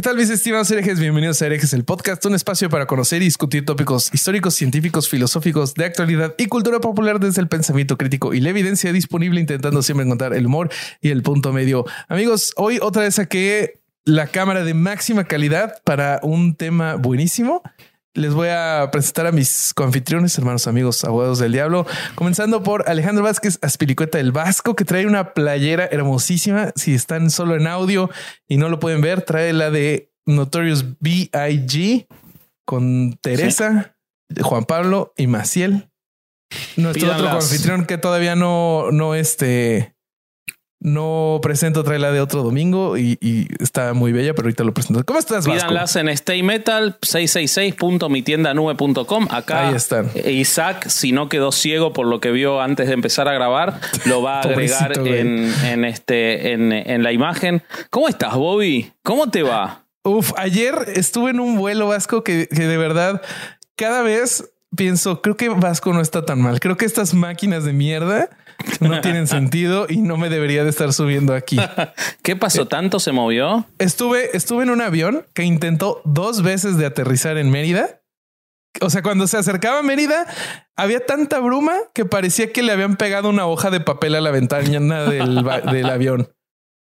¿Qué tal mis estimados herejes? Bienvenidos a Herejes el Podcast, un espacio para conocer y discutir tópicos históricos, científicos, filosóficos, de actualidad y cultura popular desde el pensamiento crítico y la evidencia disponible, intentando siempre encontrar el humor y el punto medio. Amigos, hoy otra vez saqué la cámara de máxima calidad para un tema buenísimo. Les voy a presentar a mis coanfitriones, hermanos, amigos, abogados del diablo, comenzando por Alejandro Vázquez Aspilicueta del Vasco, que trae una playera hermosísima. Si están solo en audio y no lo pueden ver, trae la de Notorious B.I.G. con Teresa, Juan Pablo y Maciel. Nuestro otro coanfitrión que todavía no, no este, no presento, trae la de otro domingo y, y está muy bella, pero ahorita lo presento. ¿Cómo estás, Vasco? Pídanlas en Stay Metal 666.mitiendanube.com. Acá Ahí están. Isaac, si no quedó ciego por lo que vio antes de empezar a grabar, lo va a agregar en, en este, en, en la imagen. ¿Cómo estás, Bobby? ¿Cómo te va? Uf, ayer estuve en un vuelo vasco que, que de verdad cada vez pienso, creo que Vasco no está tan mal. Creo que estas máquinas de mierda no tienen sentido y no me debería de estar subiendo aquí. ¿Qué Eh, pasó? ¿Tanto se movió? Estuve, estuve en un avión que intentó dos veces de aterrizar en Mérida. O sea, cuando se acercaba a Mérida, había tanta bruma que parecía que le habían pegado una hoja de papel a la ventana del, del avión.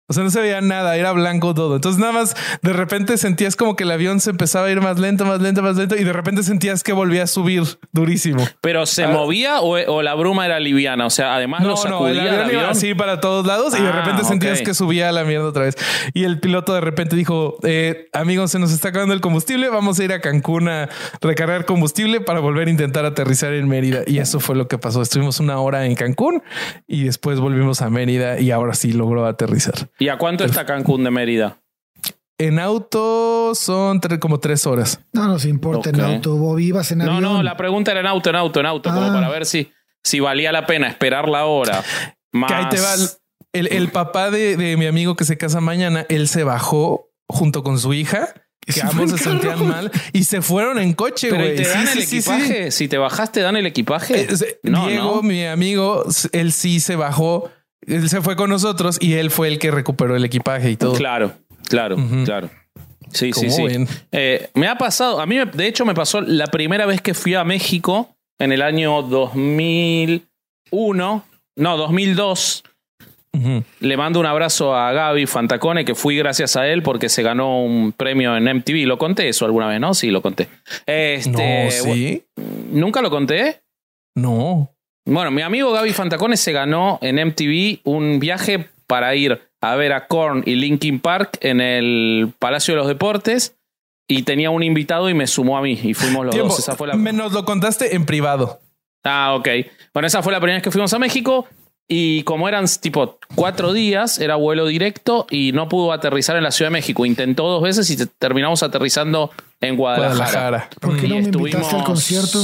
O sea, no se veía nada, era blanco todo. Entonces nada más de repente sentías como que el avión se empezaba a ir más lento, más lento, más lento y de repente sentías que volvía a subir durísimo. ¿Pero se Ah. movía o, o la bruma era liviana? O sea, además lo No, no, sacudía el el avión iba así para todos lados y de Ah, repente sentías que subía a la mierda otra vez. Y el piloto de repente dijo, eh, amigos, se nos está acabando el combustible, vamos a ir a Cancún a recargar combustible para volver a intentar aterrizar en Mérida. Y eso fue lo que pasó. Estuvimos una hora en Cancún y después volvimos a Mérida y ahora sí logró aterrizar. ¿Y a cuánto está Cancún de Mérida? En auto son tre- como tres horas. No nos importa en auto, Bobby, ibas en No, avión. no, la pregunta era en auto, en auto, en auto, como Ah. para ver si, si valía la pena esperar la hora. Más... Que ahí te va. El, el papá de, de mi amigo que se casa mañana, él se bajó junto con su hija. Que ambos se carro. sentían mal y se fueron en coche, Pero ¿y güey. te Sí, dan sí, el sí, sí. equipaje? Si te bajaste, dan el equipaje. Eh, no, Diego, no. mi amigo, él sí se bajó. Él se fue con nosotros y él fue el que recuperó el equipaje y todo. Claro, claro, claro. Sí, sí, ¿Cómo sí. Eh, me ha pasado, a mí me- de hecho me pasó la primera vez que fui a México en el año 2001, no, 2002. Ujú. Le mando un abrazo a Gaby Fantacone, que fui gracias a él porque se ganó un premio en MTV. ¿Lo conté eso alguna vez? No, sí, lo conté. Este, no, sí. ¿Nunca lo conté? No. Bueno, mi amigo Gaby Fantacone se ganó en MTV un viaje para ir a ver a Korn y Linkin Park en el Palacio de los Deportes y tenía un invitado y me sumó a mí y fuimos los Tiempo. dos. Esa fue la... Me nos lo contaste en privado. Ah, ok. Bueno, esa fue la primera vez que fuimos a México y como eran tipo cuatro días, era vuelo directo y no pudo aterrizar en la Ciudad de México. Intentó dos veces y te- terminamos aterrizando en Guadalajara. Guadalajara. ¿Por qué Y no me invitaste al concierto?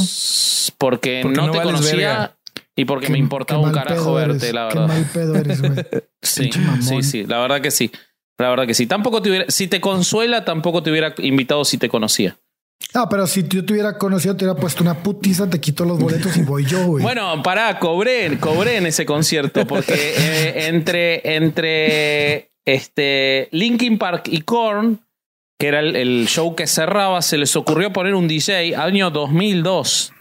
Porque, Porque no, no te vales conocía verga. Y porque Qué- me importaba un carajo verte, eres, la Qué verdad. mal pedo eres, güey. Sí, sí, sí, la verdad que sí. La verdad que sí. Tampoco te hubiera, si te consuela, tampoco te hubiera invitado si te conocía. Ah, pero si yo te hubiera conocido, te hubiera puesto una putiza, te quito los boletos y voy yo, güey. Bueno, pará, cobré, cobré en ese concierto porque eh, entre, entre este Linkin Park y Korn, que era el, el show que cerraba, se les ocurrió poner un DJ año 2002.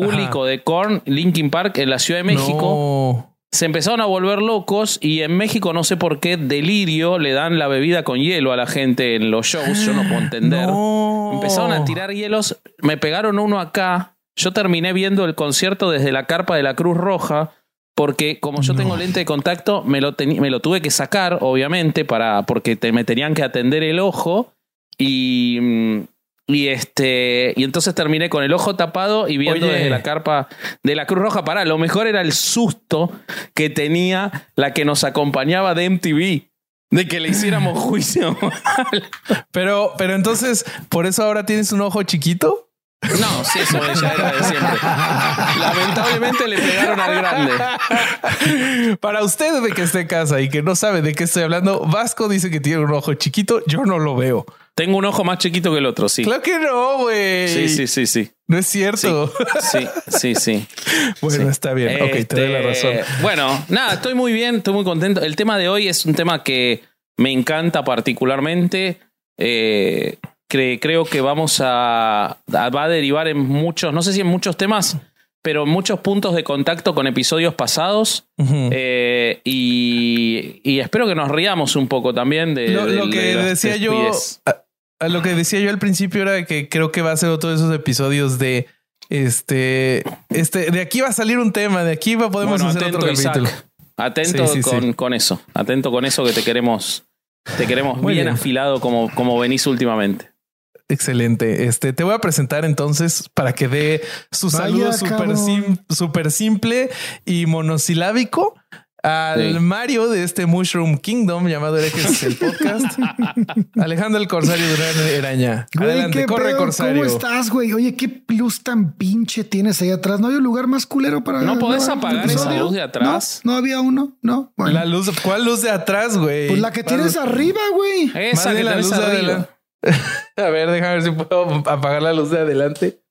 Público de Korn, Linkin Park en la Ciudad de México. No. se empezaron a volver locos y en México no sé por qué delirio le dan la bebida con hielo a la gente en los shows, yo no puedo entender. No. Empezaron a tirar hielos, me pegaron uno acá, yo terminé viendo el concierto desde la carpa de la Cruz Roja porque como yo tengo lente de contacto me lo, me lo tuve que sacar obviamente para porque te- me tenían que atender el ojo y mm, y este y entonces terminé con el ojo tapado y viendo Oye. desde la carpa de la Cruz Roja. Pará, lo mejor era el susto que tenía la que nos acompañaba de MTV. De que le hiciéramos juicio. Pero, pero entonces, ¿por eso ahora tienes un ojo chiquito? No, sí, eso ya era de siempre. Lamentablemente le pegaron al grande. Para usted de que esté en casa y que no sabe de qué estoy hablando, Vasco dice que tiene un ojo chiquito. Yo no lo veo. Tengo un ojo más chiquito que el otro, sí. Claro que no, güey. Sí, sí, sí, sí. No es cierto. Sí, sí, sí. Bueno, Sí. está bien. Ok, te doy la razón. Este, Bueno, nada, estoy muy bien, estoy muy contento. El tema de hoy es un tema que me encanta particularmente. Eh, cre- creo que vamos a, a- va a derivar en muchos, no sé si en muchos temas, pero en muchos puntos de contacto con episodios pasados. Ujú. Eh, y, y espero que nos riamos un poco también de lo, de- lo de que las decía yo. A, lo que decía yo al principio era que creo que va a ser otro de esos episodios de este, este, de aquí va a salir un tema, de aquí va, podemos Bueno, hacer atento, otro Isaac. capítulo. Atento Sí, sí, con, sí. con eso. Atento con eso que te queremos. Te queremos Muy bien, bien. afilado como, como venís últimamente. Excelente. Este te voy a presentar entonces para que dé su Vaya, saludo súper cabrón. sim- súper simple y monosilábico al Sí. Mario de este Mushroom Kingdom llamado Herejes el podcast. Alejandro el Corsario Durán Eraña. Güey, Adelante, corre pedo, Corsario. ¿Cómo estás, güey? Oye, qué luz tan pinche tienes ahí atrás. ¿No hay un lugar más culero para ¿No grabar apagar esa episodio? luz de atrás? No, no había uno. No. Bueno. La luz, ¿cuál luz de atrás, güey? pues la que tienes arriba, güey. Esa más que bien tenés de arriba. adelante. A ver, déjame ver si puedo apagar la luz de adelante.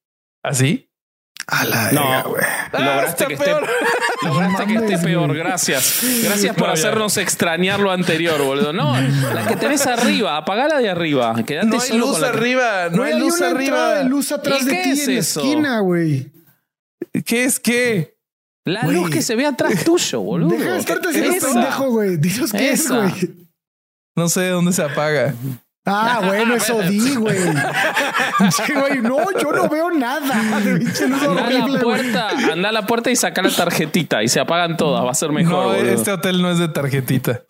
¿Así? A la No. güey. Ah, Lograste está que esté, peor. lograste que esté peor. Gracias. Gracias por No, ya. hacernos extrañar lo anterior, boludo. No, la que tenés arriba, apagala de arriba. Quedate No hay solo luz que- arriba, no hay luz arriba. de luz atrás ¿Y de qué ti es en la eso? esquina, güey. ¿Qué es qué? La luz que se ve atrás tuyo, boludo. Deja de estarte haciendo pendejo, güey. Dinos qué es, güey. No sé dónde se apaga. Ah, bueno, eso di, güey. Sí, güey. No, yo no veo nada. Anda a la puerta, anda a la puerta y saca la tarjetita y se apagan todas. Va a ser mejor. no, boludo. este hotel no es de tarjetita.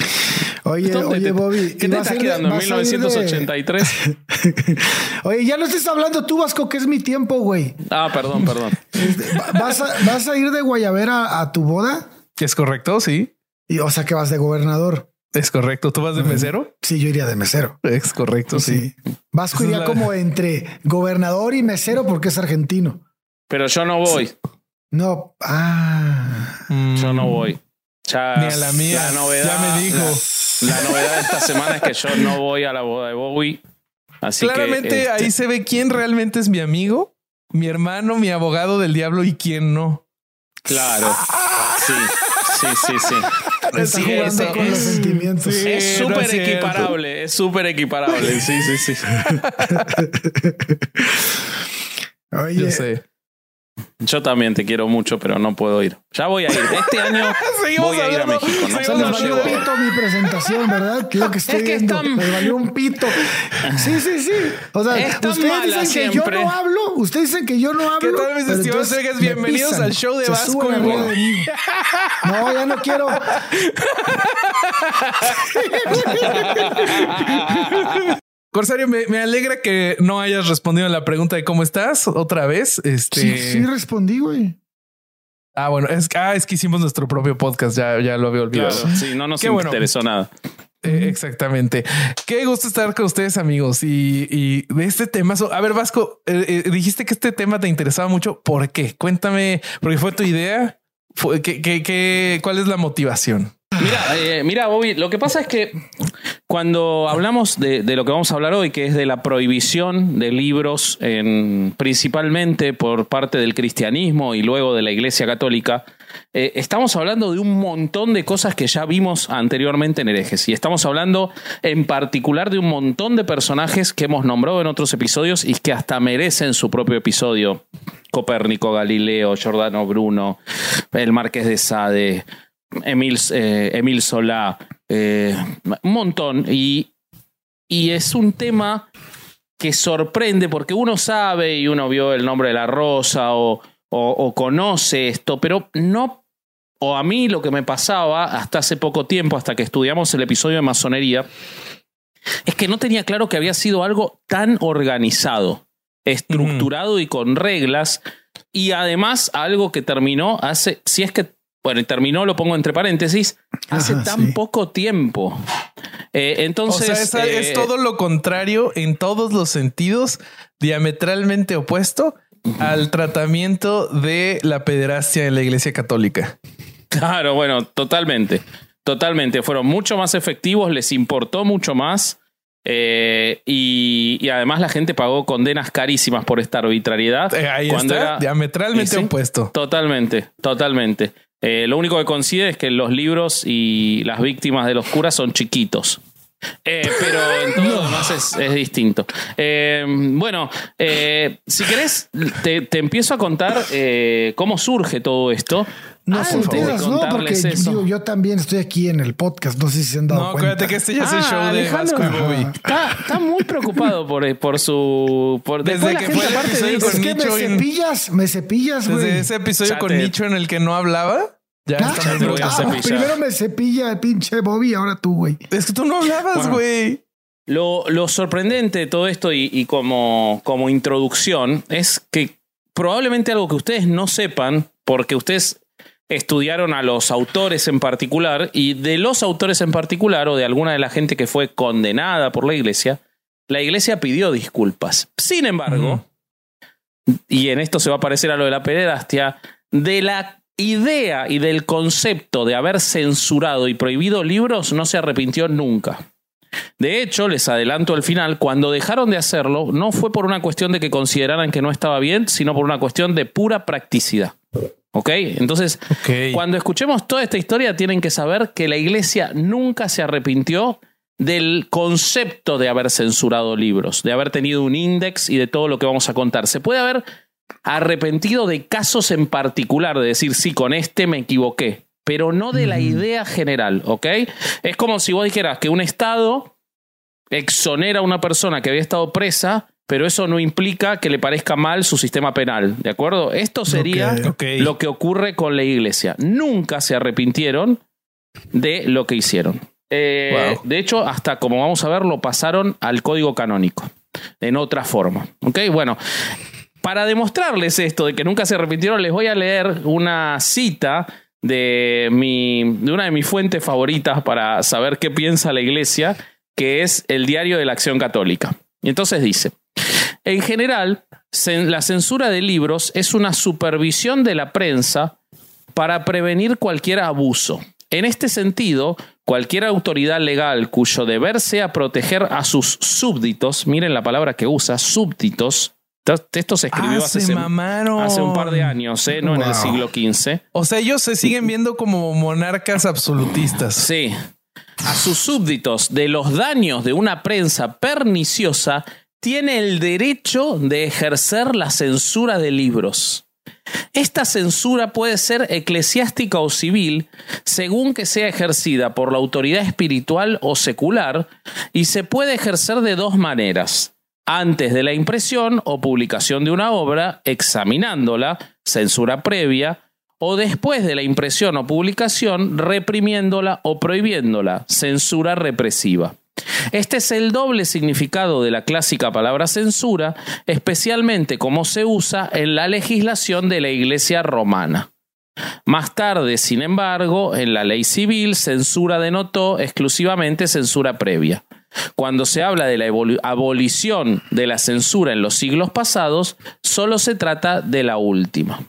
Oye, ¿Dónde oye, te- Bobby. ¿Qué ¿y te estás quedando en vas a ir de- 1983? Oye, ya no estés hablando tú, Vasco, que es mi tiempo, güey. Ah, perdón, perdón. Va- ¿Vas a, vas a ir de Guayabera a tu boda? ¿Es correcto? Sí. Y, o sea, que vas de gobernador. Es correcto. ¿Tú vas de mesero? Sí, yo iría de mesero. Es correcto, sí. Vasco Esa iría la- como entre gobernador y mesero porque es argentino. Pero yo no voy. No, ah. Mm, Yo no voy. Ya, Ni a la mía. La novedad, ya me dijo. La, la novedad de esta semana es que yo no voy a la boda de Bowie. Así Claramente que. este, ahí se ve quién realmente es mi amigo, mi hermano, mi abogado del diablo y quién no. Claro. Sí, sí, sí, sí. Está Sí, jugando ese con los es- sentimientos. Sí. Es súper equiparable, es súper equiparable. Sí, sí, sí. Oye, Yo sé. Yo también te quiero mucho, pero no puedo ir. Ya voy a ir. Este año Seguimos voy a ir a México. ¿no? No valió llego. pito mi presentación, ¿verdad? Lo que estoy Es que viendo. están- Les valió un pito. Sí, sí, sí. O sea, ustedes dicen que yo no hablo. Ustedes dicen que yo no hablo. ¿Qué tal, mis estimados me Bienvenidos pisan, al show de se Vasco y de. No, ya no quiero. Corsario, me, me alegra que no hayas respondido a la pregunta de cómo estás otra vez. Este. Sí, sí respondí, güey. Ah, bueno, es, ah, es que hicimos nuestro propio podcast, ya, ya lo había olvidado. Claro, sí, no nos Qué bueno. interesó nada. Eh, exactamente. Qué gusto estar con ustedes, amigos. Y, y de este tema. A ver, Vasco, eh, eh, dijiste que este tema te interesaba mucho. ¿Por qué? Cuéntame, porque fue tu idea. Fue, ¿qué, qué, qué- cuál es la motivación? Mira, eh, mira, Bobby, lo que pasa es que cuando hablamos de, de lo que vamos a hablar hoy, que es de la prohibición de libros, en- principalmente por parte del cristianismo y luego de la Iglesia Católica, eh, estamos hablando de un montón de cosas que ya vimos anteriormente en herejes. Y estamos hablando en particular de un montón de personajes que hemos nombrado en otros episodios y que hasta merecen su propio episodio. Copérnico, Galileo, Giordano Bruno, el Marqués de Sade, Emil, eh, Emil Solá, eh, un montón. Y, y es un tema que sorprende porque uno sabe y uno vio el nombre de la rosa o, o- o conoce esto, pero no, o a mí lo que me pasaba hasta hace poco tiempo, hasta que estudiamos el episodio de masonería, es que no tenía claro que había sido algo tan organizado, estructurado y con reglas, y además algo que terminó hace, si es que bueno, terminó, lo pongo entre paréntesis, hace Ajá, tan sí. poco tiempo. Eh, O entonces. sea, es, eh, es todo lo contrario en todos los sentidos, diametralmente opuesto al tratamiento de la pederastia en la iglesia católica. Claro, bueno, totalmente. Totalmente. Fueron mucho más efectivos, les importó mucho más. eh, y, y además la gente pagó condenas carísimas por esta arbitrariedad. Eh, Ahí cuando está, era- diametralmente Y sí. opuesto. Totalmente, totalmente. Eh, lo único que coincide es que los libros y las víctimas de los curas son chiquitos. Eh, pero en todo lo demás es, es distinto. Eh, bueno, eh, si querés, te, te empiezo a contar eh, cómo surge todo esto. No de enteras, ¿no? Porque contarles eso. digo, yo también estoy aquí en el podcast. No sé si se han dado No, cuenta. acuérdate que este ya es el Ah, show de. Vasco y Bobby. Está, está muy preocupado por, por su. Por, Desde que fue el aparte episodio Es que me en- cepillas, me cepillas, güey. Desde ese episodio con. Nicho en el que no hablaba, ya Ah, está muy te voy a ah, cepillar. primero me cepilla el pinche Bobby, ahora tú, güey. Es que tú no hablabas, Bueno. güey. Lo, lo sorprendente de todo esto y, y como, como introducción es que probablemente algo que ustedes no sepan, porque ustedes estudiaron a los autores en particular, y de los autores en particular, o de alguna de la gente que fue condenada por la iglesia, la iglesia pidió disculpas. Sin embargo, y en esto se va a parecer a lo de la pederastia, de la idea y del concepto de haber censurado y prohibido libros no se arrepintió nunca. De hecho, les adelanto al final, cuando dejaron de hacerlo, no fue por una cuestión de que consideraran que no estaba bien, sino por una cuestión de pura practicidad. ¿Ok? Entonces, cuando escuchemos toda esta historia, tienen que saber que la iglesia nunca se arrepintió del concepto de haber censurado libros, de haber tenido un índice y de todo lo que vamos a contar. Se puede haber arrepentido de casos en particular, de decir, sí, con este me equivoqué, pero no de la idea general, ¿ok? Es como si vos dijeras que un Estado exonera a una persona que había estado presa, pero eso no implica que le parezca mal su sistema penal, ¿de acuerdo? Esto sería lo que ocurre con la iglesia. Nunca se arrepintieron de lo que hicieron. Eh, Wow. De hecho, hasta como vamos a ver, lo pasaron al código canónico, en otra forma. ¿Ok? Bueno, para demostrarles esto de que nunca se arrepintieron, les voy a leer una cita de, mi, de una de mis fuentes favoritas para saber qué piensa la iglesia, que es el diario de la Acción Católica. Y entonces dice, en general, la censura de libros es una supervisión de la prensa para prevenir cualquier abuso. En este sentido, cualquier autoridad legal cuyo deber sea proteger a sus súbditos, miren la palabra que usa, súbditos, esto se escribió Ah, hace, se mamaron. hace un par de años, ¿eh? no en el siglo XV. O sea, ellos se siguen viendo como monarcas absolutistas. Sí. A sus súbditos de los daños de una prensa perniciosa tiene el derecho de ejercer la censura de libros. Esta censura puede ser eclesiástica o civil, según que sea ejercida por la autoridad espiritual o secular, y se puede ejercer de dos maneras. Antes de la impresión o publicación de una obra, examinándola, censura previa, o después de la impresión o publicación, reprimiéndola o prohibiéndola, censura represiva. Este es el doble significado de la clásica palabra censura, especialmente como se usa en la legislación de la Iglesia romana. Más tarde, sin embargo, en la ley civil, censura denotó exclusivamente censura previa. Cuando se habla de la abolición de la censura en los siglos pasados, solo se trata de la última.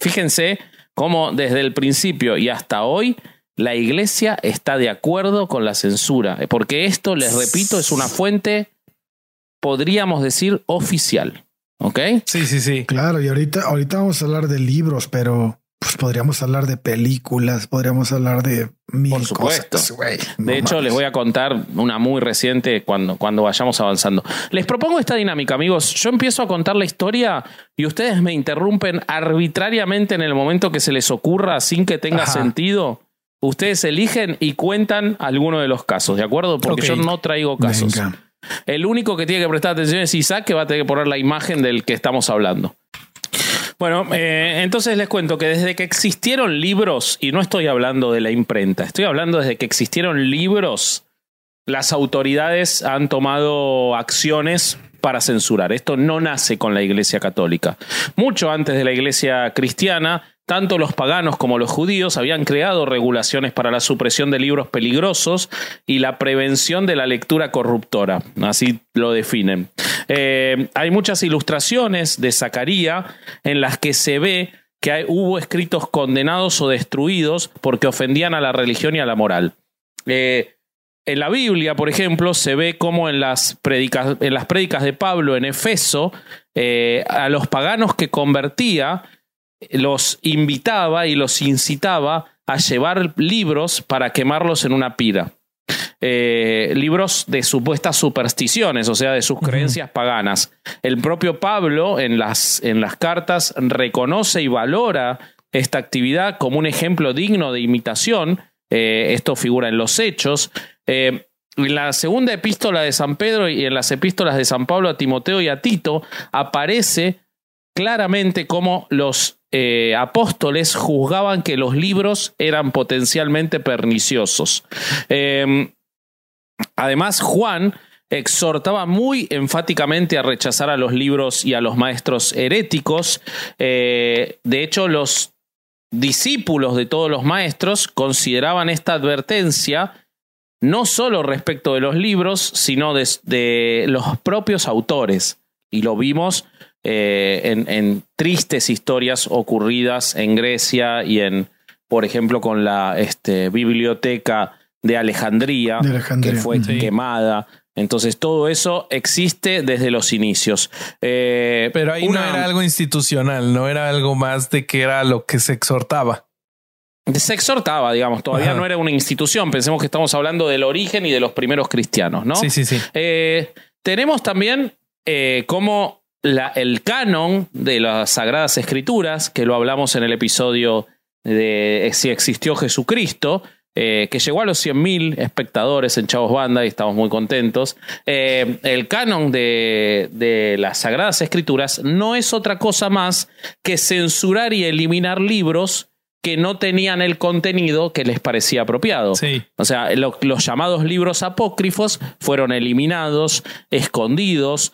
Fíjense cómo desde el principio y hasta hoy la iglesia está de acuerdo con la censura, porque esto, les repito, es una fuente, podríamos decir, oficial. ¿Ok? Sí, sí, sí. Claro, y ahorita, ahorita vamos a hablar de libros, pero pues podríamos hablar de películas, podríamos hablar de mil Por supuesto. cosas. No De hecho, mames. les voy a contar una muy reciente cuando, cuando vayamos avanzando. Les propongo esta dinámica, amigos. Yo empiezo a contar la historia y ustedes me interrumpen arbitrariamente en el momento que se les ocurra sin que tenga Ajá. sentido. Ustedes eligen y cuentan alguno de los casos, ¿de acuerdo? Porque yo no traigo casos. Venga. El único que tiene que prestar atención es Isaac, que va a tener que poner la imagen del que estamos hablando. Bueno, eh, entonces les cuento que desde que existieron libros, y no estoy hablando de la imprenta, estoy hablando desde que existieron libros, las autoridades han tomado acciones para censurar. Esto no nace con la Iglesia Católica. Mucho antes de la Iglesia cristiana tanto los paganos como los judíos habían creado regulaciones para la supresión de libros peligrosos y la prevención de la lectura corruptora. Así lo definen. Eh, hay muchas ilustraciones de Zacarías en las que se ve que hubo escritos condenados o destruidos porque ofendían a la religión y a la moral. Eh, en la Biblia, por ejemplo, se ve como en las prédicas, en las prédicas de Pablo en Efeso, eh, a los paganos que convertía, los invitaba y los incitaba a llevar libros para quemarlos en una pira. Eh, libros de supuestas supersticiones, o sea, de sus creencias paganas. El propio Pablo en las, en las cartas reconoce y valora esta actividad como un ejemplo digno de imitación. Eh, esto figura en los hechos. Eh, en la segunda epístola de San Pedro y en las epístolas de San Pablo a Timoteo y a Tito aparece claramente cómo los apóstoles juzgaban que los libros eran potencialmente perniciosos. Además, Juan exhortaba muy enfáticamente a rechazar a los libros y a los maestros heréticos. Eh, de hecho, los discípulos de todos los maestros consideraban esta advertencia no solo respecto de los libros, sino de, los propios autores. Y lo vimos eh, en, tristes historias ocurridas en Grecia y en, por ejemplo, con la este, biblioteca de Alejandría, que fue quemada. Entonces todo eso existe desde los inicios. Eh, Pero ahí no era algo institucional, no era algo más de que era lo que se exhortaba. Se exhortaba, digamos, todavía no era una institución. Pensemos que estamos hablando del origen y de los primeros cristianos, ¿no? Sí, sí, sí. Eh, tenemos también eh, como la, el canon de las Sagradas Escrituras, que lo hablamos en el episodio de si existió Jesucristo, eh, que llegó a los 100.000 espectadores en Chavos Banda y estamos muy contentos. Eh, el canon de, de, las Sagradas Escrituras no es otra cosa más que censurar y eliminar libros que no tenían el contenido que les parecía apropiado. O sea, los llamados libros apócrifos fueron eliminados, escondidos,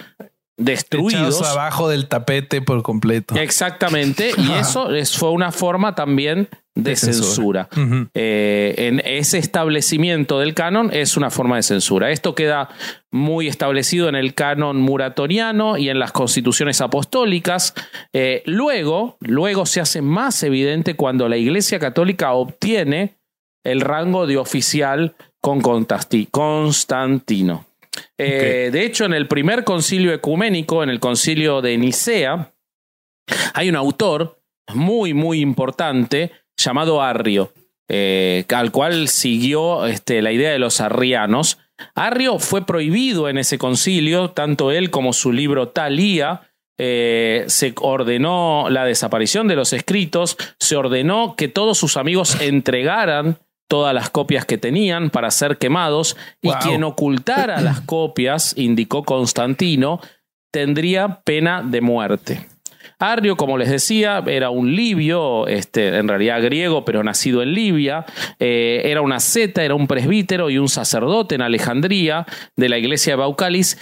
destruidos. abajo del tapete por completo. Exactamente. y eso fue una forma también de, censura. Eh, en ese establecimiento del canon es una forma de censura. Esto queda muy establecido en el canon muratoriano y en las constituciones apostólicas. Eh, luego, luego se hace más evidente cuando la Iglesia Católica obtiene el rango de oficial con Constantino. Eh, de hecho, en el primer concilio ecuménico, en el concilio de Nicea, hay un autor muy, muy importante llamado Arrio, eh, al cual siguió este, la idea de los arrianos. Arrio fue prohibido en ese concilio, tanto él como su libro Talía. Eh, se ordenó la desaparición de los escritos, se ordenó que todos sus amigos entregaran todas las copias que tenían para ser quemados y quien ocultara las copias, indicó Constantino, tendría pena de muerte. Arrio, como les decía, era un libio, este, en realidad griego, pero nacido en Libia. Eh, era una zeta, era un presbítero y un sacerdote en Alejandría de la iglesia de Baucalis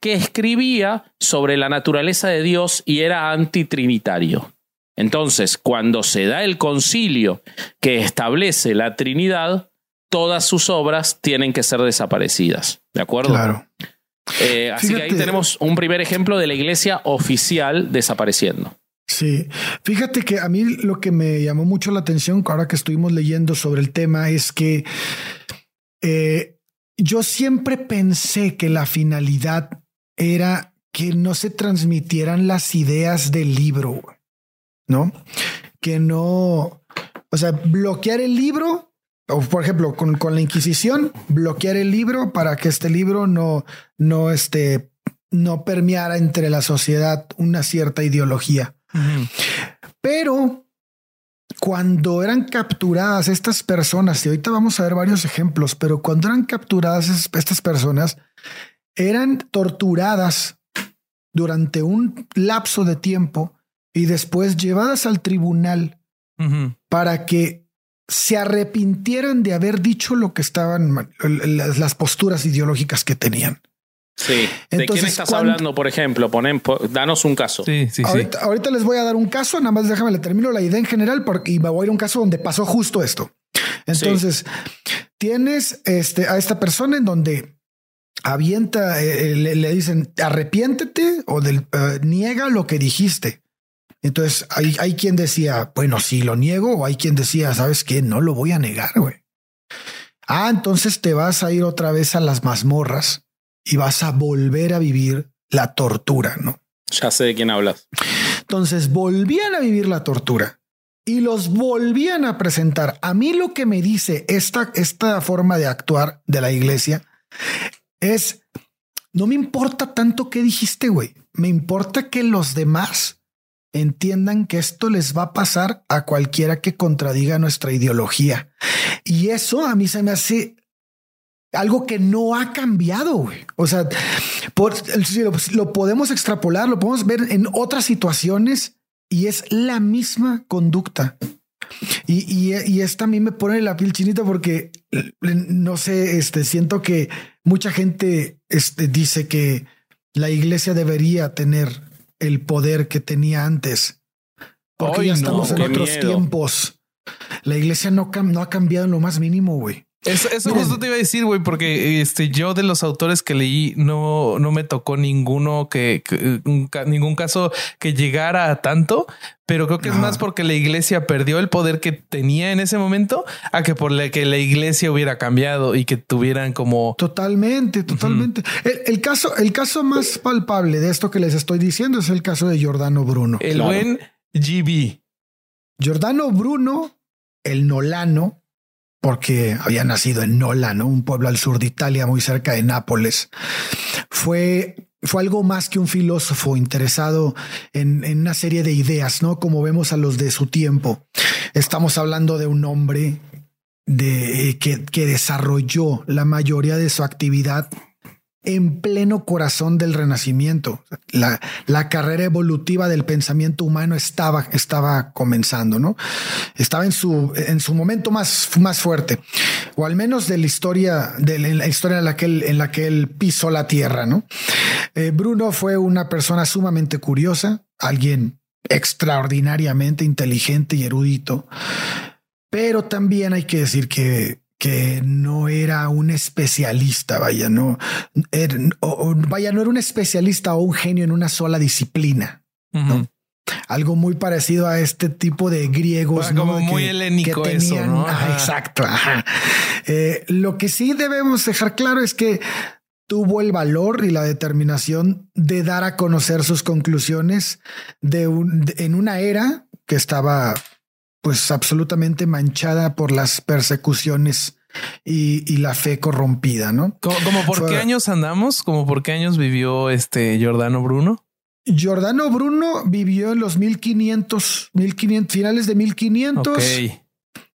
que escribía sobre la naturaleza de Dios y era antitrinitario. Entonces, cuando se da el concilio que establece la Trinidad, todas sus obras tienen que ser desaparecidas. ¿De acuerdo? Claro. Eh, así que ahí tenemos un primer ejemplo de la iglesia oficial desapareciendo. Sí, fíjate que a mí lo que me llamó mucho la atención ahora que estuvimos leyendo sobre el tema es que eh, yo siempre pensé que la finalidad era que no se transmitieran las ideas del libro. ¿No? Que no, o sea, bloquear el libro, o por ejemplo, con, con la Inquisición, bloquear el libro para que este libro no, no, este, no permeara entre la sociedad una cierta ideología. Pero cuando eran capturadas estas personas, y ahorita vamos a ver varios ejemplos, pero cuando eran capturadas estas personas, eran torturadas durante un lapso de tiempo y después llevadas al tribunal para que se arrepintieran de haber dicho lo que estaban, las, posturas ideológicas que tenían. Sí. ¿De quién estás hablando, por ejemplo? Ponen, danos un caso. Sí, sí, ahorita, sí. ahorita les voy a dar un caso, nada más déjame le termino la idea en general porque, y me voy a ir a un caso donde pasó justo esto. Entonces, tienes este, a esta persona en donde avienta, eh, le, le, dicen arrepiéntete o del, uh, niega lo que dijiste. Entonces hay, hay quien decía, bueno, si lo niego, o hay quien decía, sabes qué, no lo voy a negar, güey. Ah, entonces te vas a ir otra vez a las mazmorras y vas a volver a vivir la tortura, ¿no? Ya sé de quién hablas. Entonces volvían a vivir la tortura y los volvían a presentar. A mí lo que me dice esta, esta forma de actuar de la iglesia es, no me importa tanto qué dijiste, güey. Me importa que los demás entiendan que esto les va a pasar a cualquiera que contradiga nuestra ideología. Y eso a mí se me hace algo que no ha cambiado. O sea, por, lo, podemos extrapolar, lo podemos ver en otras situaciones y es la misma conducta. Y, y, y, esta a mí me pone la piel chinita porque no sé, este siento que mucha gente este, dice que la iglesia debería tener el poder que tenía antes. Porque Hoy ya estamos no, en otros miedo. tiempos. La iglesia no, no, ha cambiado en lo más mínimo, güey. Eso, eso justo te iba a decir, güey, porque este yo de los autores que leí no, no me tocó ninguno que, que un, ningún caso que llegara a tanto, pero creo que es más porque la iglesia perdió el poder que tenía en ese momento a que por la que la iglesia hubiera cambiado y que tuvieran como totalmente, totalmente. Uh -huh. el, el, caso, el caso más palpable de esto que les estoy diciendo es el caso de Giordano Bruno. El claro. buen GB. Giordano Bruno, el Nolano, porque había nacido en Nola, ¿no? un pueblo al sur de Italia, muy cerca de Nápoles. Fue, fue algo más que un filósofo interesado en, en, una serie de ideas, ¿no? Como vemos a los de su tiempo. Estamos hablando de un hombre de, que, que desarrolló la mayoría de su actividad en pleno corazón del renacimiento. La, carrera evolutiva del pensamiento humano estaba, estaba comenzando, ¿no? Estaba en su, en su momento más, más fuerte, o al menos de la historia, de la historia en la que él, en la que él pisó la tierra, ¿no? Eh, Bruno fue una persona sumamente curiosa, alguien extraordinariamente inteligente y erudito, pero también hay que decir que que no era un especialista, vaya, no, era, o, vaya, no era un especialista o un genio en una sola disciplina. Uh -huh. ¿no? Algo muy parecido a este tipo de griegos, bueno, ¿no? Como muy que, helénico que tenían, eso, ¿no? Ajá, exacto. Ajá. Eh, lo que sí debemos dejar claro es que tuvo el valor y la determinación de dar a conocer sus conclusiones de un, de, en una era que estaba pues absolutamente manchada por las persecuciones y, y la fe corrompida, ¿no? ¿Como, como por Fue, qué años andamos? ¿Como por qué años vivió este Giordano Bruno? Giordano Bruno vivió en los 1500, 1500 finales de 1500. Okay.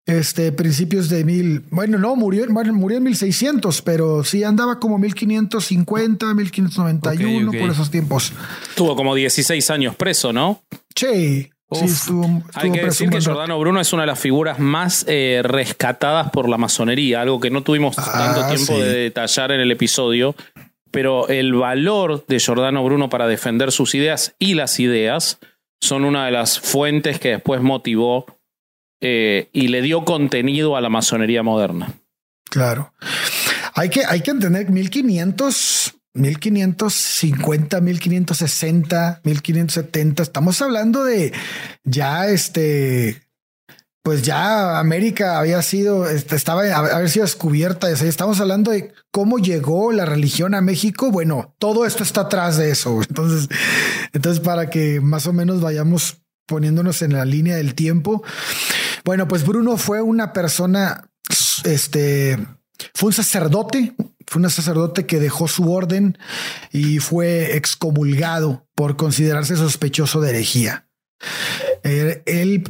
Este principios de mil, bueno, no murió, bueno, murió en 1600, pero sí andaba como 1550, 1591 okay, okay. por esos tiempos. Tuvo como 16 años preso, ¿no? Sí. Sí, estuvo, estuvo Hay que decir que Giordano Bruno es una de las figuras más eh, rescatadas por la masonería, algo que no tuvimos ah, tanto tiempo sí. de detallar en el episodio, pero el valor de Giordano Bruno para defender sus ideas y las ideas son una de las fuentes que después motivó eh, y le dio contenido a la masonería moderna. Claro. Hay que, hay que entender 1500 1550, 1560, 1570. Estamos hablando de ya este, pues ya América había sido, este, estaba haber sido descubierta. Estamos hablando de cómo llegó la religión a México. Bueno, todo esto está atrás de eso. Entonces, entonces para que más o menos vayamos poniéndonos en la línea del tiempo. Bueno, pues Bruno fue una persona, este, fue un sacerdote, fue un sacerdote que dejó su orden y fue excomulgado por considerarse sospechoso de herejía. Eh, él,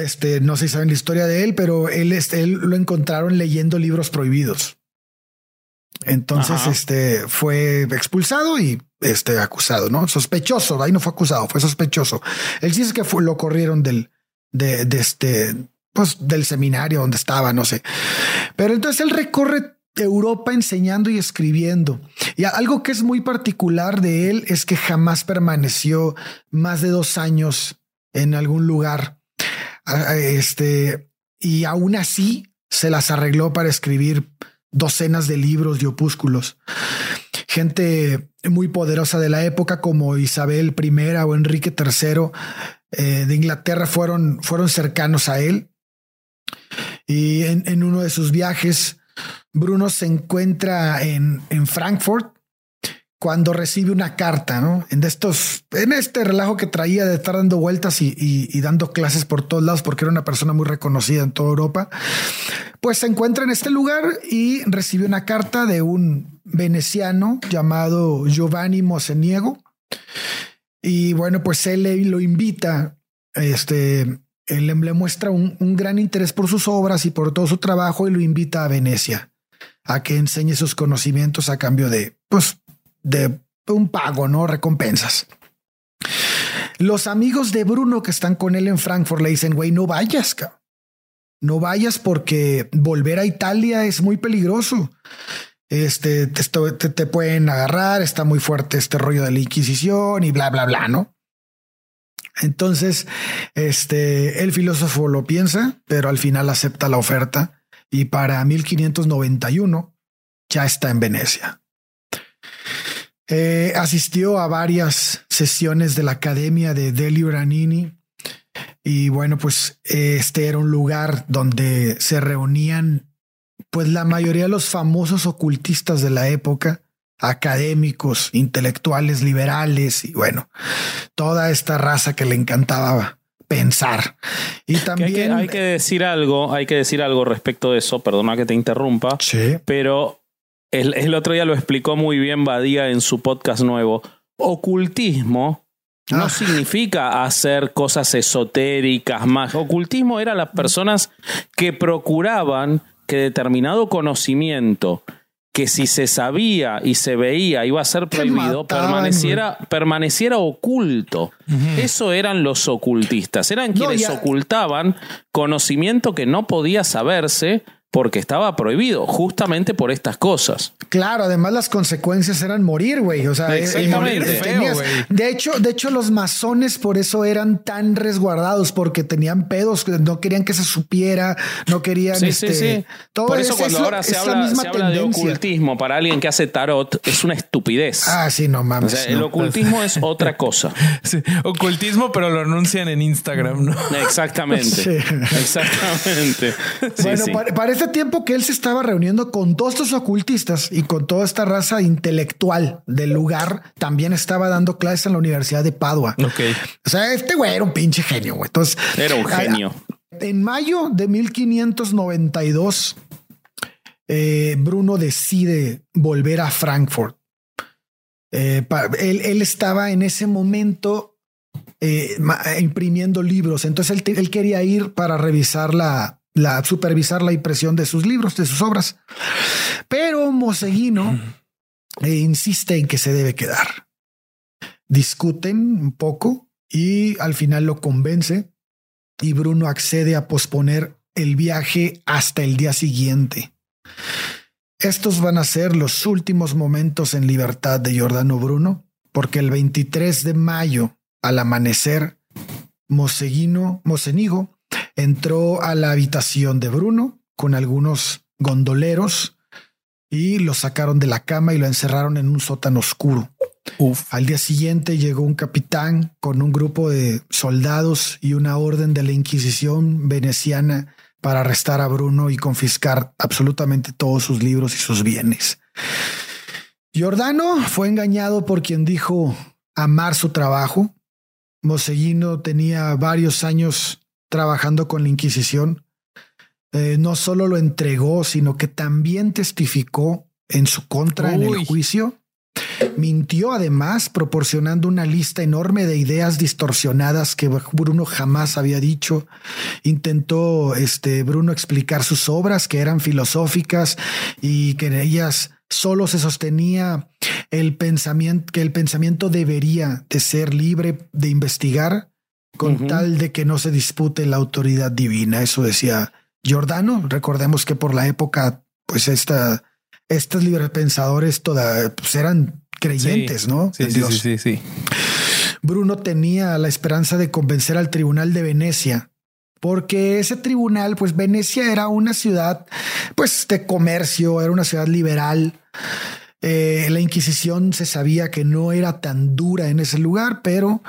este, no sé si saben la historia de él, pero él, este, él lo encontraron leyendo libros prohibidos. Entonces, Ajá. este fue expulsado y este acusado, no sospechoso. Ahí no fue acusado, fue sospechoso. Él sí es que fue, lo corrieron del, de, de este, pues del seminario donde estaba, no sé. Pero entonces él recorre Europa enseñando y escribiendo. Y algo que es muy particular de él es que jamás permaneció más de dos años en algún lugar. Este, y aún así se las arregló para escribir docenas de libros y opúsculos. Gente muy poderosa de la época como Isabel I o Enrique III eh, de Inglaterra fueron, fueron cercanos a él. Y en, uno de sus viajes, Bruno se encuentra en, en Frankfurt cuando recibe una carta, ¿no? En estos, en este relajo que traía de estar dando vueltas y, dando clases por todos lados, porque era una persona muy reconocida en toda Europa, pues se encuentra en este lugar y recibe una carta de un veneciano llamado Giovanni Moseniego. Y bueno, pues él lo invita, este, él le muestra un, un gran interés por sus obras y por todo su trabajo y lo invita a Venecia a que enseñe sus conocimientos a cambio de, pues, de un pago, ¿no? Recompensas. Los amigos de Bruno que están con él en Frankfurt le dicen, güey, no vayas, no vayas porque volver a Italia es muy peligroso. Este te, te, pueden agarrar, está muy fuerte este rollo de la Inquisición y bla, bla, bla, ¿no? Entonces, este, el filósofo lo piensa, pero al final acepta la oferta y para 1591 ya está en Venecia. Eh, asistió a varias sesiones de la Academia de Delio Ranini y bueno, pues este era un lugar donde se reunían pues la mayoría de los famosos ocultistas de la época, académicos, intelectuales, liberales y bueno, toda esta raza que le encantaba pensar. Y también hay, que, decir algo, hay que decir algo respecto de eso, perdona que te interrumpa, sí. pero el, otro día lo explicó muy bien Badía en su podcast nuevo. Ocultismo no ah. significa hacer cosas esotéricas más. Ocultismo era las personas que procuraban que determinado conocimiento que si se sabía y se veía iba a ser prohibido, permaneciera, permaneciera oculto. Eso eran los ocultistas, eran quienes ocultaban conocimiento que no podía saberse porque estaba prohibido, justamente por estas cosas. Claro, además las consecuencias eran morir, güey. O sea, eh, Exactamente. de hecho, de hecho, los masones por eso eran tan resguardados, porque tenían pedos, no querían que se supiera, no querían. Sí, sí, este, sí. Todo por eso, cuando ahora se, habla, de ocultismo para alguien que hace tarot, es una estupidez. Ah, sí, no mames. O sea, el ocultismo es otra cosa. ocultismo, pero lo anuncian en Instagram, ¿no? Exactamente. Exactamente. bueno, parece tiempo que él se estaba reuniendo con todos estos ocultistas y con toda esta raza intelectual del lugar, también estaba dando clases en la Universidad de Padua. Ok. O sea, este güey era un pinche genio, güey. Entonces, era un genio. En mayo de 1592, eh, Bruno decide volver a Frankfurt. Eh, él, estaba en ese momento eh, imprimiendo libros, entonces él, él, quería ir para revisar la, la, supervisar la impresión de sus libros, de sus obras. Pero Moseguino eh, insiste en que se debe quedar. Discuten un poco y al final lo convence y Bruno accede a posponer el viaje hasta el día siguiente. Estos van a ser los últimos momentos en libertad de Giordano Bruno, porque el 23 de mayo, al amanecer, Moseguino, Mosenigo entró a la habitación de Bruno con algunos gondoleros y lo sacaron de la cama y lo encerraron en un sótano oscuro. Al día siguiente llegó un capitán con un grupo de soldados y una orden de la Inquisición veneciana para arrestar a Bruno y confiscar absolutamente todos sus libros y sus bienes. Giordano fue engañado por quien dijo amar su trabajo. Moseguino tenía varios años trabajando con la Inquisición, eh, no solo lo entregó, sino que también testificó en su contra en el juicio. Mintió además proporcionando una lista enorme de ideas distorsionadas que Bruno jamás había dicho. Intentó este Bruno explicar sus obras que eran filosóficas y que en ellas solo se sostenía el pensamiento que el pensamiento debería de ser libre de investigar con tal de que no se dispute la autoridad divina. Eso decía Giordano. Recordemos que por la época, pues esta, estos librepensadores toda, pues eran creyentes, ¿no? Sí, sí, sí, sí. Bruno tenía la esperanza de convencer al tribunal de Venecia porque ese tribunal, pues Venecia era una ciudad, pues de comercio, era una ciudad liberal. Eh, la Inquisición se sabía que no era tan dura en ese lugar, pero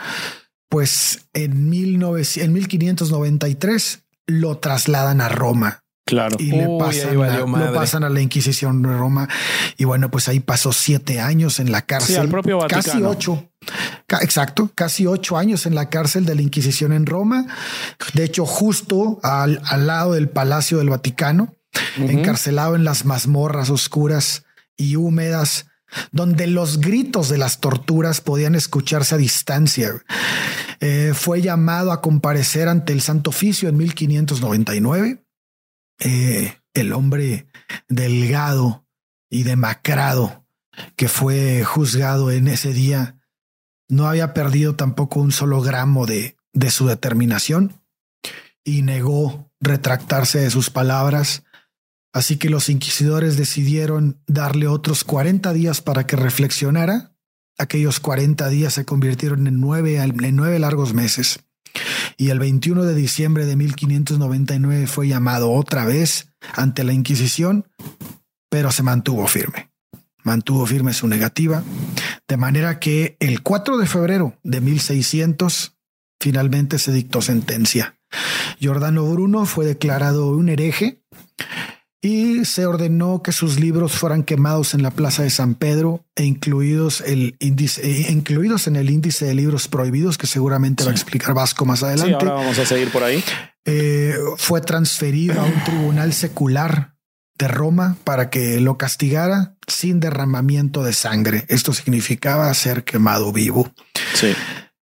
pues en, 19, en 1593 lo trasladan a Roma. Claro. Y le pasan, a, lo pasan a la Inquisición de Roma. Y bueno, pues ahí pasó siete años en la cárcel. Sí, al propio Vaticano. Casi ocho. Exacto, casi ocho años en la cárcel de la Inquisición en Roma. De hecho, justo al, al lado del Palacio del Vaticano, encarcelado en las mazmorras oscuras y húmedas, donde los gritos de las torturas podían escucharse a distancia. Eh, fue llamado a comparecer ante el Santo Oficio en 1599 eh, el hombre delgado y demacrado que fue juzgado en ese día no había perdido tampoco un solo gramo de, de su determinación y negó retractarse de sus palabras. Así que los inquisidores decidieron darle otros 40 días para que reflexionara. Aquellos 40 días se convirtieron en nueve, largos meses y el 21 de diciembre de 1599 fue llamado otra vez ante la Inquisición, pero se mantuvo firme. Mantuvo firme su negativa, de manera que el 4 de febrero de 1600 finalmente se dictó sentencia. Giordano Bruno fue declarado un hereje y se ordenó que sus libros fueran quemados en la Plaza de San Pedro e incluidos, el índice, e incluidos en el índice de libros prohibidos que seguramente va a explicar Vasco más adelante. Sí, ahora vamos a seguir por ahí. Eh, fue transferido a un tribunal secular de Roma para que lo castigara sin derramamiento de sangre. Esto significaba ser quemado vivo. Sí.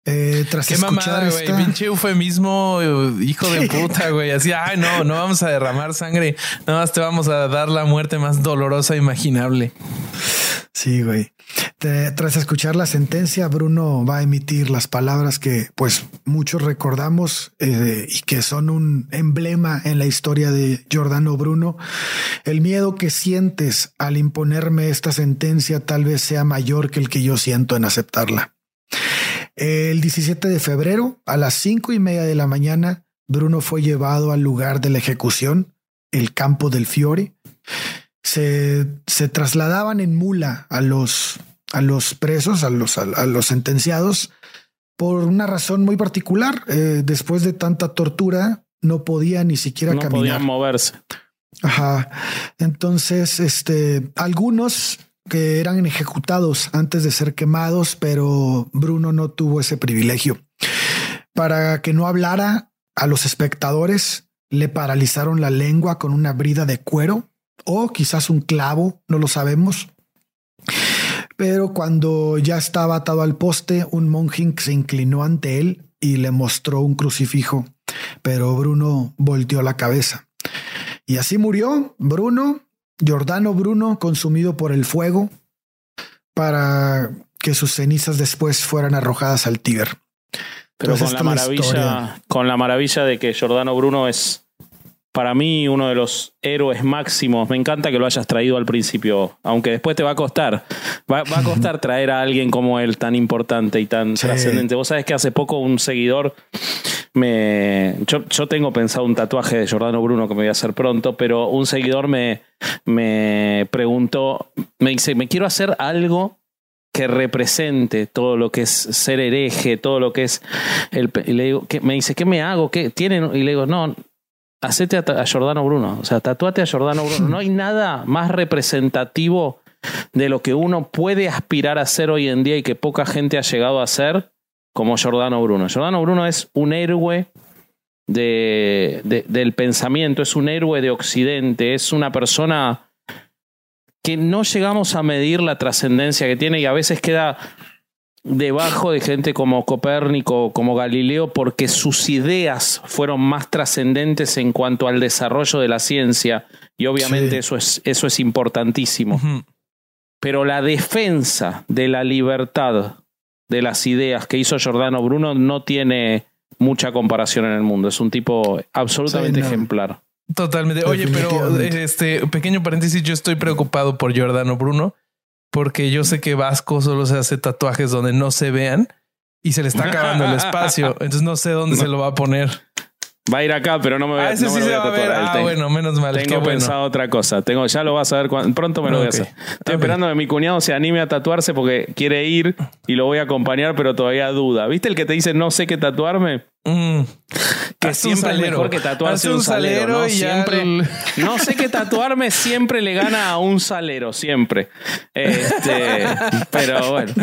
Eh, tras Qué escuchar mamada, güey. esta- Pinche eufemismo, eh, hijo de puta, güey. Así, ay, no, no vamos a derramar sangre. Nada más te vamos a dar la muerte más dolorosa imaginable. Sí, güey. Te- tras escuchar la sentencia, Bruno va a emitir las palabras que, pues, muchos recordamos eh, y que son un emblema en la historia de Giordano Bruno. El miedo que sientes al imponerme esta sentencia tal vez sea mayor que el que yo siento en aceptarla. El 17 de febrero, a las cinco y media de la mañana, Bruno fue llevado al lugar de la ejecución, el campo del Fiore. Se, se trasladaban en mula a los, a los presos, a los, a, a los sentenciados, por una razón muy particular. Eh, después de tanta tortura, no podía ni siquiera No caminar. podían moverse. Ajá. Entonces, este, algunos que eran ejecutados antes de ser quemados, pero Bruno no tuvo ese privilegio. Para que no hablara a los espectadores, le paralizaron la lengua con una brida de cuero o quizás un clavo, no lo sabemos. Pero cuando ya estaba atado al poste, un monje se inclinó ante él y le mostró un crucifijo, pero Bruno volteó la cabeza. Y así murió Bruno, Giordano Bruno, consumido por el fuego, para que sus cenizas después fueran arrojadas al Tíber. Pero Entonces, con la maravilla, historia. con la maravilla de que Giordano Bruno es para mí uno de los héroes máximos. Me encanta que lo hayas traído al principio, aunque después te va a costar. Va, va a costar traer a alguien como él tan importante y tan Sí. trascendente. Vos sabés que hace poco un seguidor me. Yo, tengo pensado un tatuaje de Giordano Bruno que me voy a hacer pronto, pero un seguidor me, me preguntó, me dice, me quiero hacer algo que represente todo lo que es ser hereje, todo lo que es el y le digo, ¿qué? me dice, ¿qué me hago? ¿Qué tienen? Y le digo, no, hacete a, Giordano Bruno, o sea, tatuate a Giordano Bruno. No hay nada más representativo de lo que uno puede aspirar a ser hoy en día y que poca gente ha llegado a ser como Giordano Bruno. Giordano Bruno es un héroe de, de- del pensamiento, es un héroe de Occidente, es una persona que no llegamos a medir la trascendencia que tiene y a veces queda debajo de gente como Copérnico, como Galileo, porque sus ideas fueron más trascendentes en cuanto al desarrollo de la ciencia y obviamente Sí. eso, es, eso es importantísimo. Pero la defensa de la libertad de las ideas que hizo Giordano Bruno no tiene mucha comparación en el mundo. Es un tipo absolutamente Sí, no. ejemplar. Totalmente. Oye, pero este pequeño paréntesis, yo estoy preocupado por Giordano Bruno porque yo sé que Vasco solo se hace tatuajes donde no se vean y se le está acabando el espacio. Entonces no sé dónde se lo va a poner. Va a ir acá, pero no me voy a, Ah, ese no sí se va a ver. tatuar. Ah, Tengo- bueno, menos mal. Tengo bueno. pensado otra cosa. Tengo, ya lo vas a ver cuan- pronto me lo voy a hacer. Estoy Ok. esperando que mi cuñado se anime a tatuarse porque quiere ir y lo voy a acompañar, pero todavía duda. ¿Viste el que te dice no sé qué tatuarme? Mm. Que siempre es mejor que tatuarse un salero, ¿no? y Siempre, el- no sé qué tatuarme siempre le gana a un salero, siempre. Este, pero bueno.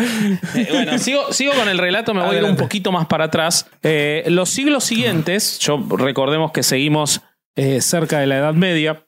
Eh, bueno, sigo, sigo con el relato, me voy a ir un poquito más para atrás. Eh, los siglos siguientes, yo recordemos que seguimos eh, cerca de la Edad Media.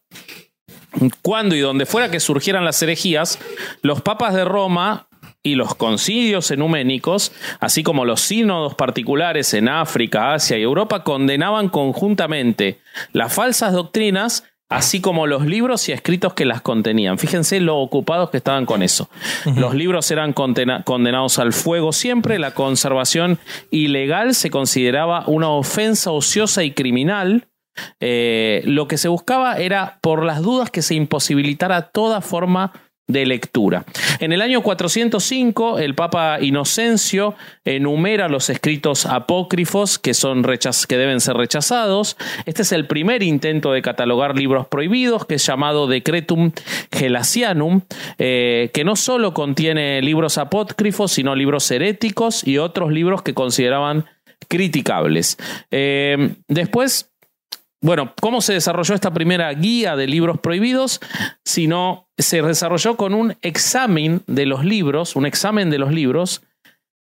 Cuando y donde fuera que surgieran las herejías, los papas de Roma y los concilios enuménicos, así como los sínodos particulares en África, Asia y Europa, condenaban conjuntamente las falsas doctrinas, así como los libros y escritos que las contenían. Fíjense lo ocupados que estaban con eso. Los libros eran condenados al fuego siempre, la conservación ilegal se consideraba una ofensa ociosa y criminal, eh, lo que se buscaba era, por las dudas, que se imposibilitara toda forma de lectura. En el año 405, el Papa Inocencio enumera los escritos apócrifos que, son rechaz- que deben ser rechazados. Este es el primer intento de catalogar libros prohibidos, que es llamado Decretum Gelasianum, eh, que no solo contiene libros apócrifos, sino libros heréticos y otros libros que consideraban criticables. Eh, después bueno, ¿cómo se desarrolló esta primera guía de libros prohibidos? Sino se desarrolló con un examen de los libros, un examen de los libros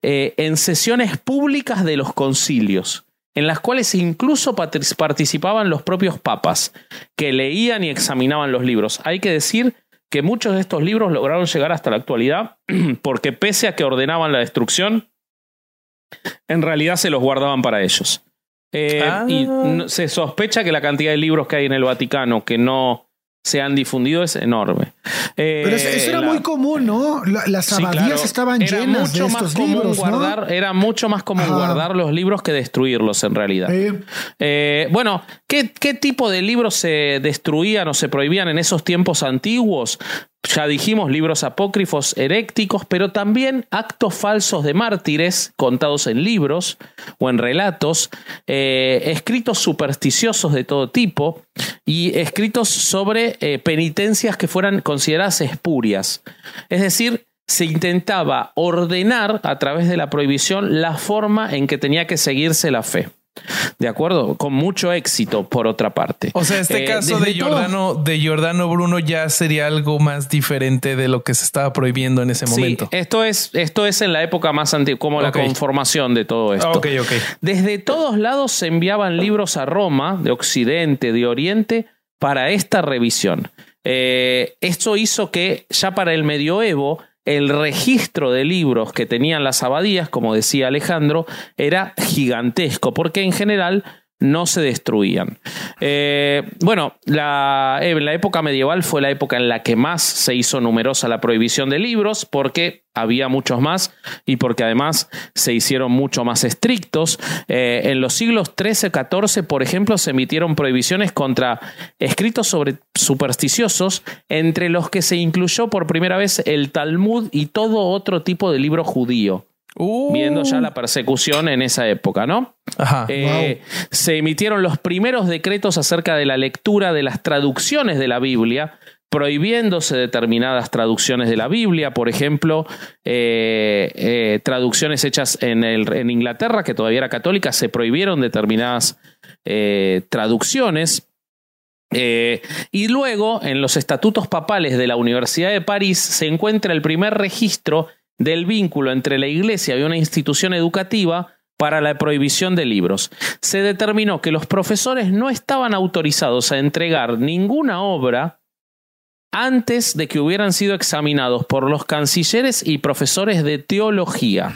eh, en sesiones públicas de los concilios, en las cuales incluso participaban los propios papas, que leían y examinaban los libros. Hay que decir que muchos de estos libros lograron llegar hasta la actualidad, porque pese a que ordenaban la destrucción, en realidad se los guardaban para ellos. Eh, Ah. Y se sospecha que la cantidad de libros que hay en el Vaticano que no se han difundido es enorme. Eh, Pero eso, eso era la- muy común, ¿no? La- las Sí, abadías claro. estaban Era llenas de mucho más estos común libros, ¿no? guardar, Era mucho más común Ajá. guardar los libros que destruirlos en realidad. Eh, Eh, bueno, ¿qué, ¿qué tipo de libros se destruían o se prohibían en esos tiempos antiguos? Ya dijimos libros apócrifos herécticos, pero también actos falsos de mártires contados en libros o en relatos, eh, escritos supersticiosos de todo tipo y escritos sobre eh, penitencias que fueran consideradas espurias. Es decir, se intentaba ordenar a través de la prohibición la forma en que tenía que seguirse la fe. ¿De acuerdo? Con mucho éxito, por otra parte. O sea, este Eh, caso de todo- Giordano, de Giordano Bruno ya sería algo más diferente de lo que se estaba prohibiendo en ese momento. Sí, esto es, esto es en la época más antigua, como la conformación de todo esto. Ah, ok, ok. Desde todos lados se enviaban libros a Roma, de Occidente, de Oriente, para esta revisión. Eh, esto hizo que ya para el medioevo el registro de libros que tenían las abadías, como decía Alejandro, era gigantesco, porque en general no se destruían. Eh, bueno, la, eh, la época medieval fue la época en la que más se hizo numerosa la prohibición de libros, porque había muchos más y porque además se hicieron mucho más estrictos. Eh, en los siglos XIII, XIV, por ejemplo, se emitieron prohibiciones contra escritos sobre supersticiosos, entre los que se incluyó por primera vez el Talmud y todo otro tipo de libro judío, Uh, viendo ya la persecución en esa época, ¿no? Ajá. Eh, Se emitieron los primeros decretos acerca de la lectura de las traducciones de la Biblia, prohibiéndose determinadas traducciones de la Biblia, por ejemplo, eh, eh, traducciones hechas en, el- en Inglaterra, que todavía era católica, se prohibieron determinadas eh, traducciones. Eh, y luego, en los estatutos papales de la Universidad de París, se encuentra el primer registro del vínculo entre la iglesia y una institución educativa para la prohibición de libros. Se determinó que los profesores no estaban autorizados a entregar ninguna obra antes de que hubieran sido examinados por los cancilleres y profesores de teología.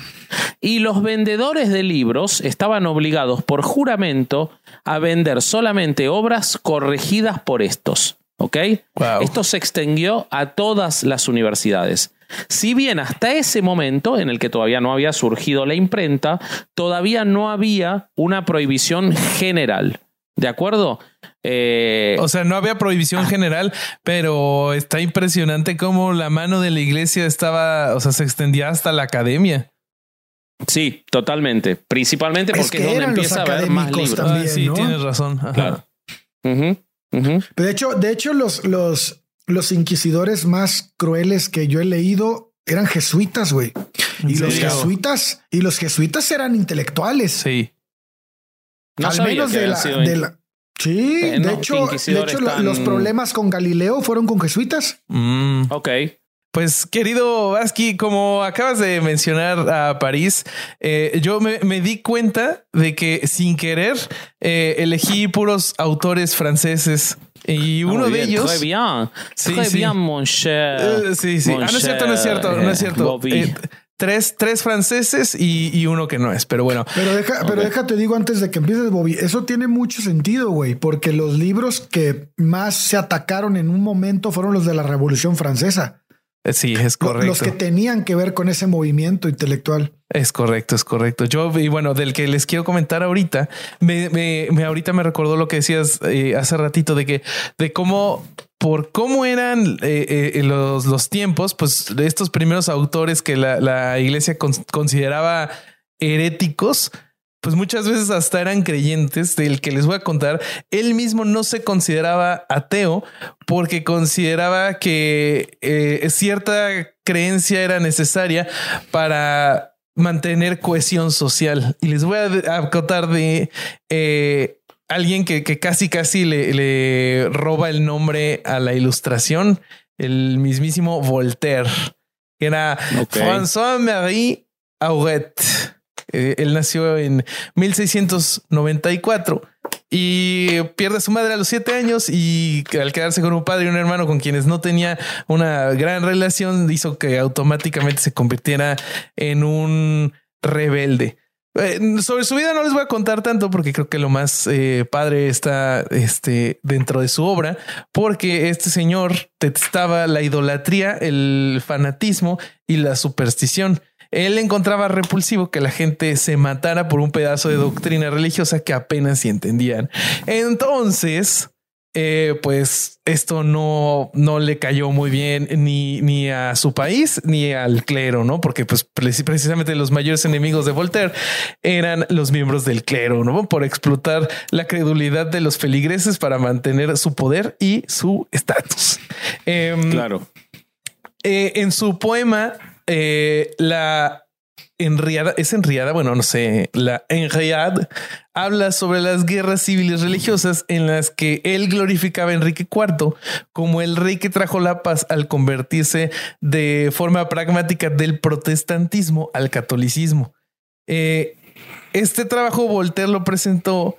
Y los vendedores de libros estaban obligados por juramento a vender solamente obras corregidas por estos. ¿Ok? Wow. Esto se extendió a todas las universidades. Si bien hasta ese momento, en el que todavía no había surgido la imprenta, todavía no había una prohibición general. ¿De acuerdo? Eh, O sea, no había prohibición general, pero está impresionante cómo la mano de la iglesia estaba, o sea, se extendía hasta la academia. sí, totalmente. Principalmente porque es, que donde empieza a haber más libros. También, Ah, sí, ¿no? tienes razón. Ajá. Claro. De hecho, de hecho, los, los, los inquisidores más crueles que yo he leído eran jesuitas, güey. ¿En Y los jesuitas, y los jesuitas eran intelectuales. Sí. No al menos de la, sido de la- Sí, Eh, de hecho, de hecho los problemas con Galileo fueron con jesuitas. Mm. Ok. Pues querido Vasqui, como acabas de mencionar a París, eh, yo me, me di cuenta de que sin querer eh, elegí puros autores franceses y uno Muy de ellos... Très bien. Sí, Très sí. bien, mon cher. Eh, sí, sí. Mon Ah, no es cierto, no es cierto, no es cierto. Bobby. Eh, tres, tres franceses y, y uno que no es, pero bueno. Pero, deja, pero Ok. déjate digo antes de que empieces, Bobby, eso tiene mucho sentido, güey, porque los libros que más se atacaron en un momento fueron los de la Revolución Francesa. Eh, Sí, es correcto. Los que tenían que ver con ese movimiento intelectual. Es correcto, es correcto. Yo, y bueno, del que les quiero comentar ahorita, me, me, me- ahorita me recordó lo que decías eh, hace ratito de que, de cómo, por cómo eran eh, eh, los, los tiempos, pues de estos primeros autores que la, la iglesia con- consideraba heréticos, pues muchas veces hasta eran creyentes del que les voy a contar. Él mismo no se consideraba ateo porque consideraba que eh, cierta creencia era necesaria para mantener cohesión social. Y les voy a de- a contar de eh, alguien que, que casi casi le, le roba el nombre a la ilustración, el mismísimo Voltaire, que era. François-Marie Auret. Eh, él nació en 1694 y pierde a su madre a los siete años y al quedarse con un padre y un hermano con quienes no tenía una gran relación hizo que automáticamente se convirtiera en un rebelde. Eh, sobre su vida no les voy a contar tanto porque creo que lo más eh, padre está este, dentro de su obra, porque este señor detestaba la idolatría, el fanatismo y la superstición. Él encontraba repulsivo que la gente se matara por un pedazo de doctrina religiosa que apenas si entendían. Entonces, eh, pues esto no, no le cayó muy bien ni, ni a su país ni al clero, ¿no? Porque pues preci- precisamente los mayores enemigos de Voltaire eran los miembros del clero, ¿no? Por explotar la credulidad de los feligreses para mantener su poder y su estatus. Em, Claro. eh, en su poema, eh, la enriada, es enriada, bueno, no sé, la enriad habla sobre las guerras civiles religiosas en las que él glorificaba a Enrique IV como el rey que trajo la paz al convertirse de forma pragmática del protestantismo al catolicismo. Eh, este trabajo Voltaire lo presentó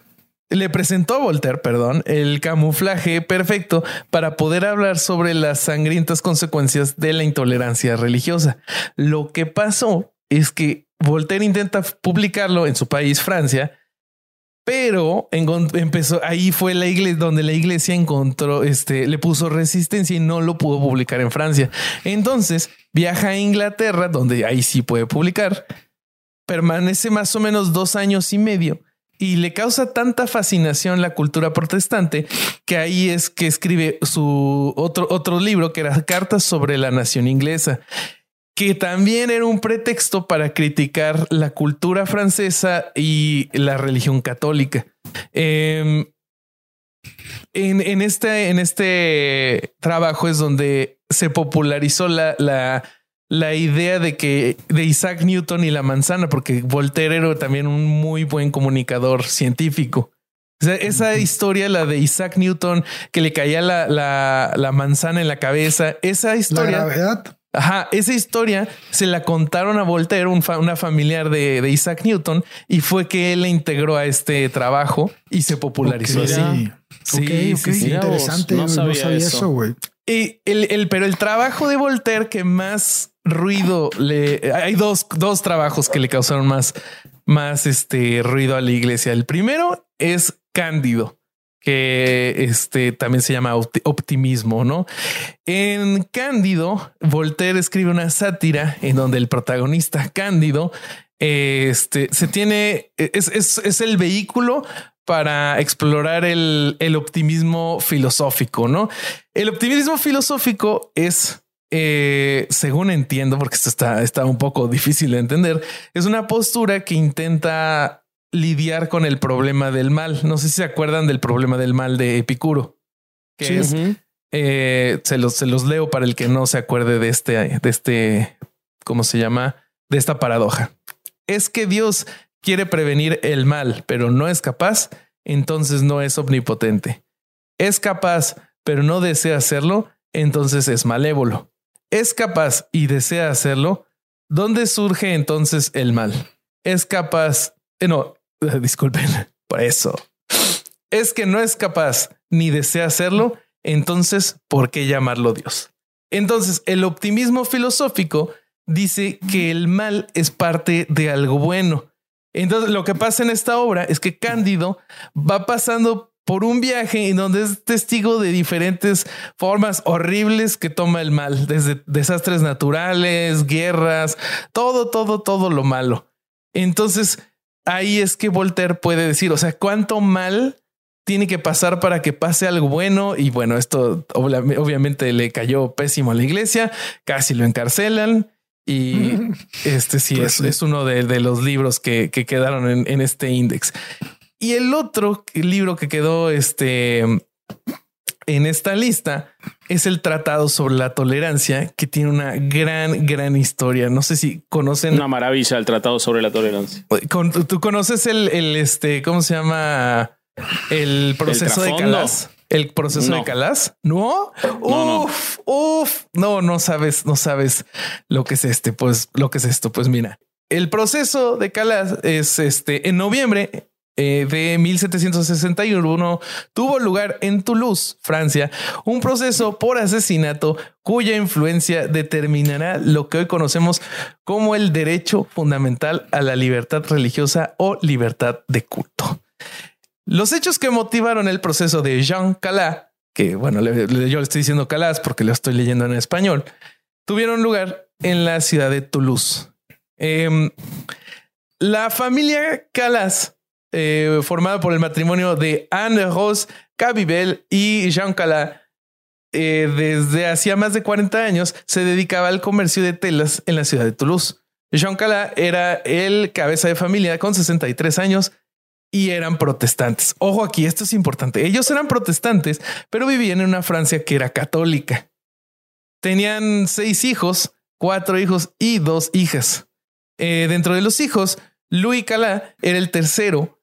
le presentó a Voltaire, perdón, el camuflaje perfecto para poder hablar sobre las sangrientas consecuencias de la intolerancia religiosa. Lo que pasó es que Voltaire intenta publicarlo en su país, Francia, pero empezó ahí fue la iglesia donde la iglesia encontró este le puso resistencia y no lo pudo publicar en Francia. Entonces viaja a Inglaterra, donde ahí sí puede publicar, permanece más o menos dos años y medio y le causa tanta fascinación la cultura protestante que ahí es que escribe su otro, otro libro que era Cartas sobre la Nación Inglesa, que también era un pretexto para criticar la cultura francesa y la religión católica. Em, en, en este, en este trabajo es donde se popularizó la, la, la idea de que de Isaac Newton y la manzana, porque Voltaire era también un muy buen comunicador científico. O sea, esa historia, la de Isaac Newton, que le caía la, la, la manzana en la cabeza, esa La historia. gravedad. Ajá, esa historia se la contaron a Voltaire, un fa- una familiar de, de Isaac Newton, y fue que él la integró a este trabajo y se popularizó así. Sí, sí, vos, interesante. no no sabía sabía, eso. güey. El, el- pero el trabajo de Voltaire que más ruido le hay dos, dos trabajos que le causaron más, más este ruido a la iglesia. El primero es Cándido, que este también se llama opti- optimismo, ¿no? En Cándido, Voltaire escribe una sátira en donde el protagonista Cándido este se tiene, es, es, es el vehículo para explorar el, el optimismo filosófico, ¿no? El optimismo filosófico es eh, según entiendo, porque esto está, está un poco difícil de entender, es una postura que intenta lidiar con el problema del mal. No sé si se acuerdan del problema del mal de Epicuro, que es, eh, se, los, se los leo para el que no se acuerde de este, de este, ¿cómo se llama? De esta paradoja. Es que Dios quiere prevenir el mal, pero no es capaz, entonces no es omnipotente. Es capaz, pero no desea hacerlo, entonces es malévolo es capaz y desea hacerlo, ¿dónde surge entonces el mal? Es capaz, eh, no, disculpen, por eso. Es que no es capaz ni desea hacerlo, entonces, ¿por qué llamarlo Dios? Entonces, el optimismo filosófico dice que el mal es parte de algo bueno. Entonces, lo que pasa en esta obra es que Cándido va pasando por un viaje en donde es testigo de diferentes formas horribles que toma el mal, desde desastres naturales, guerras, todo, todo, todo lo malo. Entonces, ahí es que Voltaire puede decir, o sea, cuánto mal tiene que pasar para que pase algo bueno. Y bueno, esto obviamente le cayó pésimo a la iglesia, casi lo encarcelan. Y este sí, pues es, uno de, los libros que, quedaron en, en este índice. Y el otro libro que quedó este, en esta lista es el Tratado sobre la Tolerancia, que tiene una gran, gran historia. No sé si conocen. Una maravilla el Tratado sobre la Tolerancia. ¿Tú conoces el, el este, cómo se llama? El proceso de Calas. El proceso de Calas. ¿No? no uf, uf. No, no sabes, no sabes lo que es este. Pues lo que es esto. Pues mira, el proceso de Calas es este en noviembre eh, de 1761 tuvo lugar en Toulouse, Francia, un proceso por asesinato cuya influencia determinará lo que hoy conocemos como el derecho fundamental a la libertad religiosa o libertad de culto. Los hechos que motivaron el proceso de Jean Calas, que bueno, yo le estoy diciendo Calas porque lo estoy leyendo en español, tuvieron lugar en la ciudad de Toulouse. Em, la familia Calas eh, formada por el matrimonio de Anne Rose Cabibel y Jean Calas. Eh, desde hacía más de 40 años se dedicaba al comercio de telas en la ciudad de Toulouse. Jean Calas era el cabeza de familia con 63 años y eran protestantes. Ojo aquí, esto es importante. Ellos eran protestantes, pero vivían en una Francia que era católica. Tenían seis hijos, cuatro hijos y dos hijas. Eh, dentro de los hijos, Louis Calas era el tercero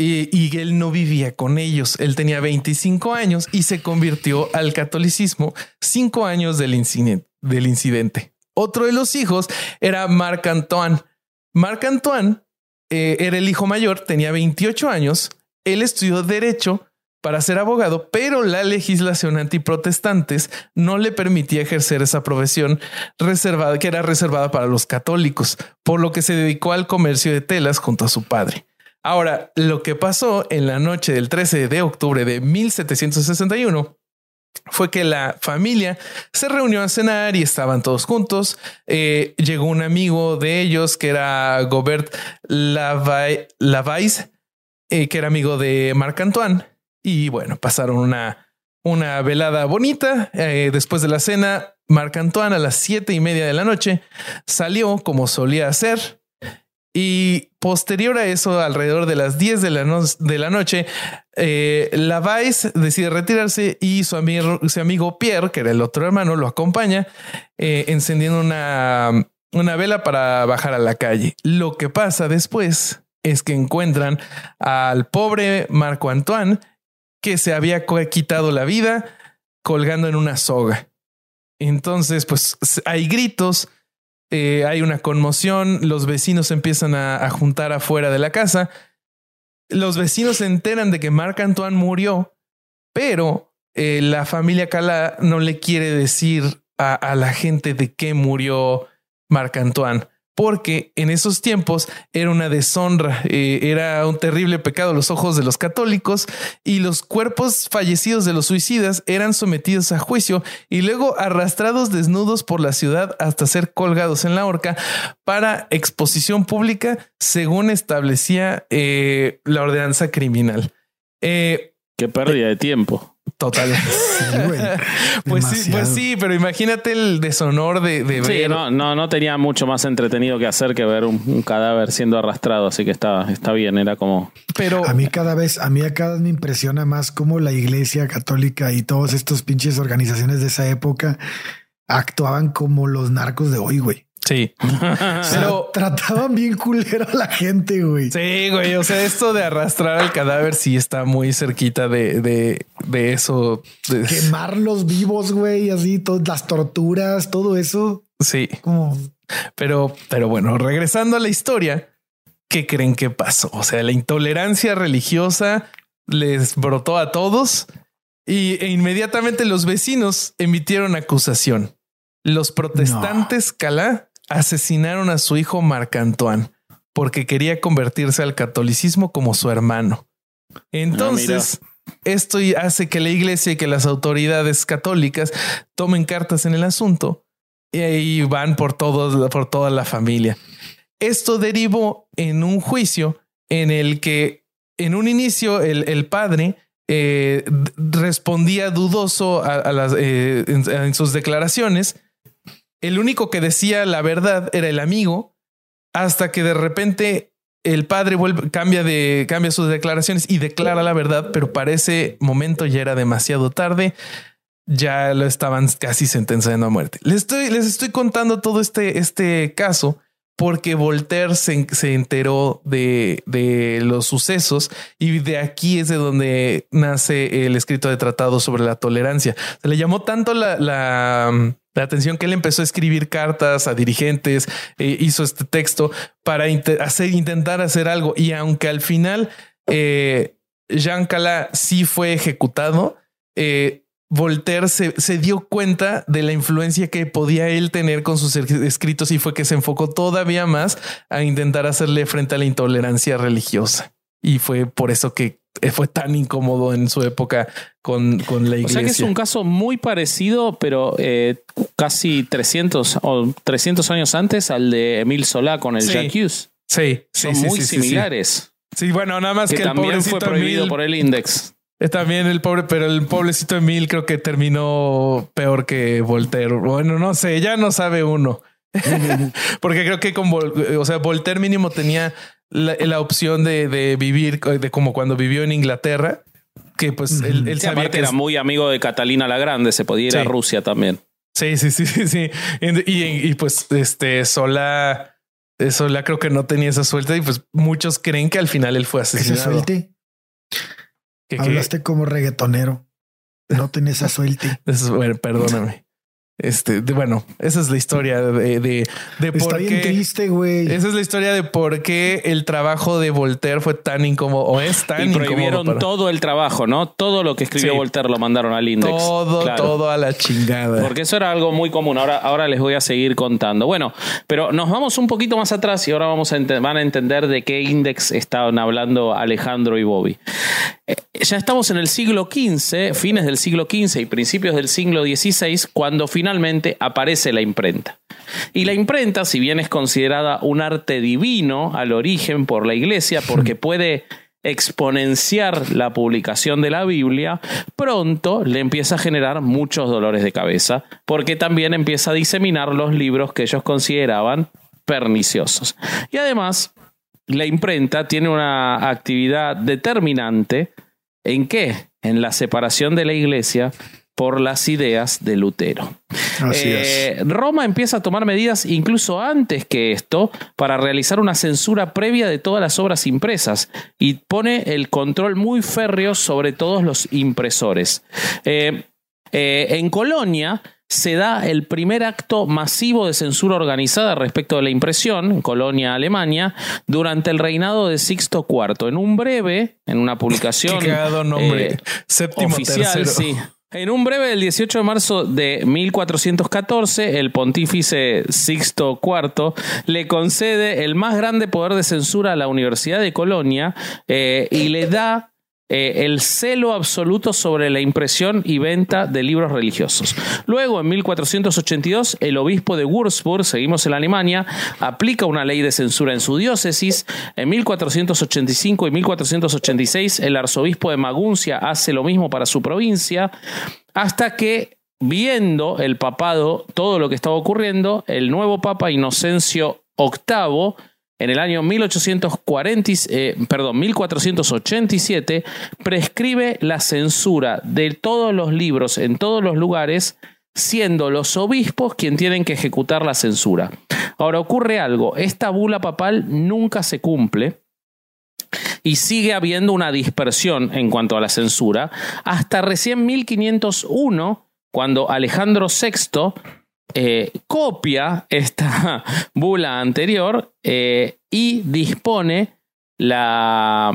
y, él no vivía con ellos. Él tenía 25 años y se convirtió al catolicismo cinco años del, incidente. Otro de los hijos era Marc Antoine. Marc Antoine eh, era el hijo mayor, tenía 28 años. Él estudió derecho para ser abogado, pero la legislación antiprotestantes no le permitía ejercer esa profesión reservada, que era reservada para los católicos, por lo que se dedicó al comercio de telas junto a su padre. Ahora, lo que pasó en la noche del 13 de octubre de 1761 fue que la familia se reunió a cenar y estaban todos juntos. Eh, llegó un amigo de ellos que era Gobert Lavais, eh, que era amigo de Marc Antoine. Y bueno, pasaron una, una velada bonita. Eh, después de la cena, Marc Antoine a las siete y media de la noche salió como solía hacer y posterior a eso, alrededor de las 10 de la, de la noche, eh, Lavais decide retirarse y su amigo, su amigo Pierre, que era el otro hermano, lo acompaña eh, encendiendo una, una vela para bajar a la calle. Lo que pasa después es que encuentran al pobre Marco Antoine que se había quitado la vida colgando en una soga. Entonces, pues hay gritos eh, hay una conmoción, los vecinos empiezan a, juntar afuera de la casa. Los vecinos se enteran de que Marc Antoine murió, pero eh, la familia Cala no le quiere decir a, a la gente de qué murió Marc Antoine porque en esos tiempos era una deshonra, eh, era un terrible pecado a los ojos de los católicos y los cuerpos fallecidos de los suicidas eran sometidos a juicio y luego arrastrados desnudos por la ciudad hasta ser colgados en la horca para exposición pública según establecía eh, la ordenanza criminal. Eh, Qué pérdida de tiempo. Total. pues sí, pues sí, pero imagínate el deshonor de, de Sí, ver. no, no, no tenía mucho más entretenido que hacer que ver un, un cadáver siendo arrastrado, así que está, está bien, era como... Pero A mí cada vez, a mí cada vez me impresiona más cómo la iglesia católica y todos estos pinches organizaciones de esa época actuaban como los narcos de hoy, güey. Sí. Pero trataban bien culero a la gente, güey. sí, güey. O sea, esto de arrastrar al cadáver sí está muy cerquita de, de, de eso. Quemarlos vivos, güey, así, todas las torturas, todo eso. sí. Como Pero, pero bueno, regresando a la historia, ¿qué creen que pasó? O sea, la intolerancia religiosa les brotó a todos y, e inmediatamente los vecinos emitieron acusación. Los protestantes Calá asesinaron a su hijo Marc Antoine porque quería convertirse al catolicismo como su hermano. Entonces, esto hace que la iglesia y que las autoridades católicas tomen cartas en el asunto y ahí van por todos, por toda la familia. Esto derivó en un juicio en el que en un inicio el, el padre eh, respondía dudoso a, a las, eh, en, en sus declaraciones. El único que decía la verdad era el amigo, hasta que de repente el padre vuelve, cambia de cambia sus declaraciones y declara la verdad, pero para ese momento ya era demasiado tarde. Ya lo estaban casi sentenciando a muerte. Les estoy, les estoy contando todo este, este caso porque Voltaire se, se enteró de, de los sucesos y de aquí es de donde nace el escrito de tratado sobre la tolerancia. Se le llamó tanto la, la, la atención que él empezó a escribir cartas a dirigentes, eh, hizo este texto para hacer, intentar hacer algo. Y aunque al final eh, Jean Cala sí fue ejecutado, eh, Voltaire se, dio cuenta de la influencia que podía él tener con sus escritos y fue que se enfocó todavía más a intentar hacerle frente a la intolerancia religiosa. Y fue por eso que eh, fue tan incómodo en su época con, con la O iglesia. sea que es un caso muy parecido, pero eh, casi 300 o 300 años antes al de Emile Solá con el Sí. Jacques. Sí, sí, Son sí, muy sí, similares. Sí, bueno, nada más Que, que, el también fue prohibido Emil- por el Index. Eh, También el pobre, pero el pobrecito Emil creo que terminó peor que Voltaire. Bueno, no sé, ya no sabe uno. Porque creo que con, Vol- o sea, Voltaire mínimo tenía la, la opción de, de vivir de como cuando vivió en Inglaterra, que pues él, él Sí, sabía que era es- muy amigo de Catalina la Grande, se podía ir a. Rusia también. Sí, sí, sí, sí, sí. Y, y- y, pues este Sola, eh, Sola creo que no tenía esa suerte y pues muchos creen que al final él fue asesinado. suelte. Que- que- Hablaste como reggaetonero. No tenés esa suerte. Eso es- bueno, perdóname. Este, de- bueno, esa es la historia de, de, de Está por bien qué. triste, güey. Esa es la historia de por qué el trabajo de Voltaire fue tan incómodo o es tan Y prohibieron para- todo el trabajo, ¿no? Todo lo que escribió Sí. Voltaire lo mandaron al Index. todo, Claro. todo a la chingada. Porque eso era algo muy común. Ahora, ahora les voy a seguir contando. Bueno, pero nos vamos un poquito más atrás y ahora vamos a van a entender de qué index estaban hablando Alejandro y Bobby. Eh, ya estamos en el siglo XV, fines del siglo XV y principios del siglo XVI, cuando finalmente aparece la imprenta. Y la imprenta, si bien es considerada un arte divino al origen por la iglesia, porque puede exponenciar la publicación de la Biblia, pronto le empieza a generar muchos dolores de cabeza, porque también empieza a diseminar los libros que ellos consideraban perniciosos. Y además, la imprenta tiene una actividad determinante en qué? En la separación de la iglesia por las ideas de Lutero. Así Eh, es. Roma empieza a tomar medidas incluso antes que esto para realizar una censura previa de todas las obras impresas y pone el control muy férreo sobre todos los impresores. Eh, eh, en Colonia se da el primer acto masivo de censura organizada respecto de la impresión, en Colonia, Alemania, durante el reinado de Sixto IV. En un breve, en una publicación Qué nombre. eh, Séptimo oficial, tercero. sí. En un breve del 18 de marzo de 1414, el pontífice Sixto IV le concede el más grande poder de censura a la Universidad de Colonia eh, y le da eh, el celo absoluto sobre la impresión y venta de libros religiosos. Luego, en 1482, el obispo de Würzburg, seguimos en Alemania, aplica una ley de censura en su diócesis. En 1485 y 1486, el arzobispo de Maguncia hace lo mismo para su provincia, hasta que viendo el papado todo lo que estaba ocurriendo, el nuevo papa Inocencio VIII en el año 1840, eh, perdón, 1487, prescribe la censura de todos los libros en todos los lugares, siendo los obispos quien tienen que ejecutar la censura. Ahora ocurre algo, esta bula papal nunca se cumple y sigue habiendo una dispersión en cuanto a la censura, hasta recién 1501, cuando Alejandro VI eh, copia esta bula anterior eh, y dispone la,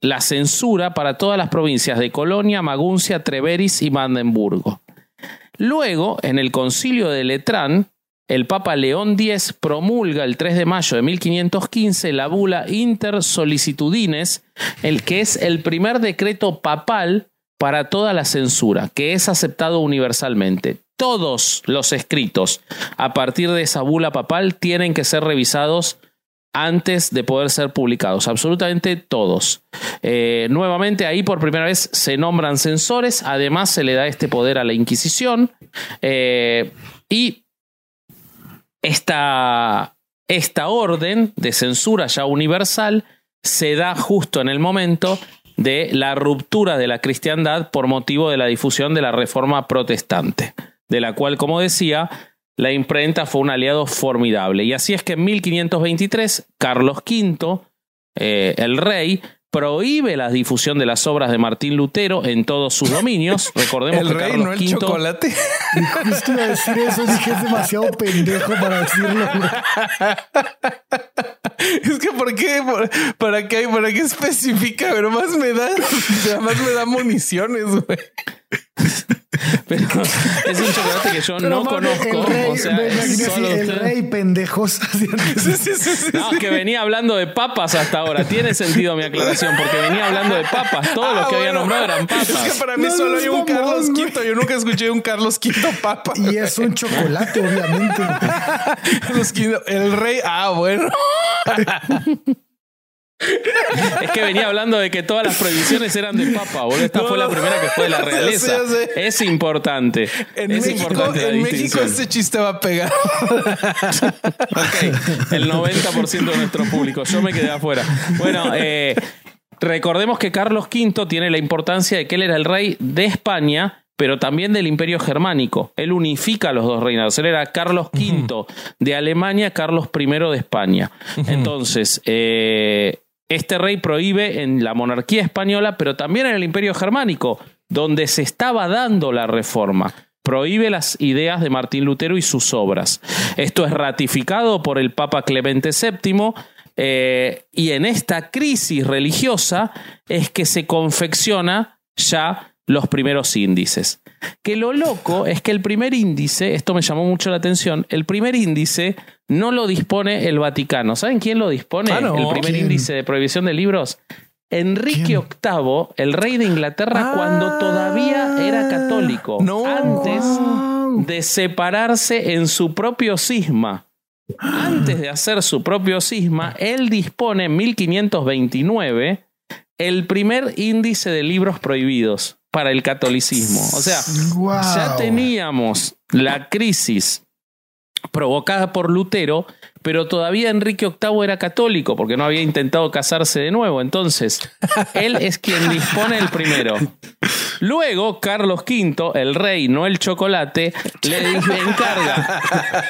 la, censura para todas las provincias de Colonia, Maguncia, Treveris y Brandenburgo. Luego, en el concilio de Letrán, el Papa León X promulga el 3 de mayo de 1515 la bula Inter Solicitudines, el que es el primer decreto papal para toda la censura, que es aceptado universalmente todos los escritos a partir de esa bula papal tienen que ser revisados antes de poder ser publicados, absolutamente todos. Eh, nuevamente ahí por primera vez se nombran censores, además se le da este poder a la Inquisición eh, y esta, esta orden de censura ya universal se da justo en el momento de la ruptura de la cristiandad por motivo de la difusión de la reforma protestante de la cual, como decía, la imprenta fue un aliado formidable. Y así es que en 1523, Carlos V, eh, el rey, prohíbe la difusión de las obras de Martín Lutero en todos sus dominios. Recordemos el que rey, Carlos no el V chocolate. Justo iba a decir eso, dije es demasiado pendejo para decirlo. Es que ¿por qué? ¿Por- ¿Para qué? ¿Para qué especifica? Pero más me da, más me da municiones, güey. Pero es un chocolate que yo Pero, no mami, conozco. El rey, o sea, es solo el usted. rey pendejos. Sí, sí, sí, sí. No, que venía hablando de papas hasta ahora. Tiene sentido mi aclaración, porque venía hablando de papas. Todos los Ah, que había bueno. nombrado eran Es que papas. para mí No, solo no hay un mamón, Carlos güey. V. Yo nunca escuché un Carlos V papa. Y es un chocolate, obviamente. Carlos V, el rey. Ah, bueno. Es que venía hablando de que todas las prohibiciones eran de papa, boludo. Esta No, fue la primera que fue de la realeza. Es importante. En es México, importante en México este chiste va a pegar. Ok, el 90% de nuestro público. Yo me quedé afuera. Bueno, eh, recordemos que Carlos V tiene la importancia de que él era el rey de España, pero también del Imperio Germánico. Él unifica los dos reinados. Él era Carlos V de Alemania, Carlos I de España. Entonces, eh, este rey prohíbe en la monarquía española, pero también en el Imperio Germánico, donde se estaba dando la reforma prohíbe las ideas de Martín Lutero y sus obras. Esto es ratificado por el Papa Clemente VII eh, y en esta crisis religiosa es que se confecciona ya los primeros índices. Que lo loco es que el primer índice, esto me llamó mucho la atención, el primer índice no lo dispone el Vaticano. ¿Saben quién lo dispone? Ah, no. El primer ¿Quién? índice de prohibición de libros. Enrique ¿Quién? VIII, el rey de Inglaterra, Ah. cuando todavía era católico, No. antes Wow. de separarse en su propio cisma. Antes de hacer su propio cisma, él dispone en 1529 el primer índice de libros prohibidos para el catolicismo. O sea, Wow. ya teníamos la crisis provocada por Lutero, pero todavía Enrique VIII era católico porque no había intentado casarse de nuevo. Entonces, él es quien dispone el primero. Luego, Carlos V, el rey, no el chocolate, le encarga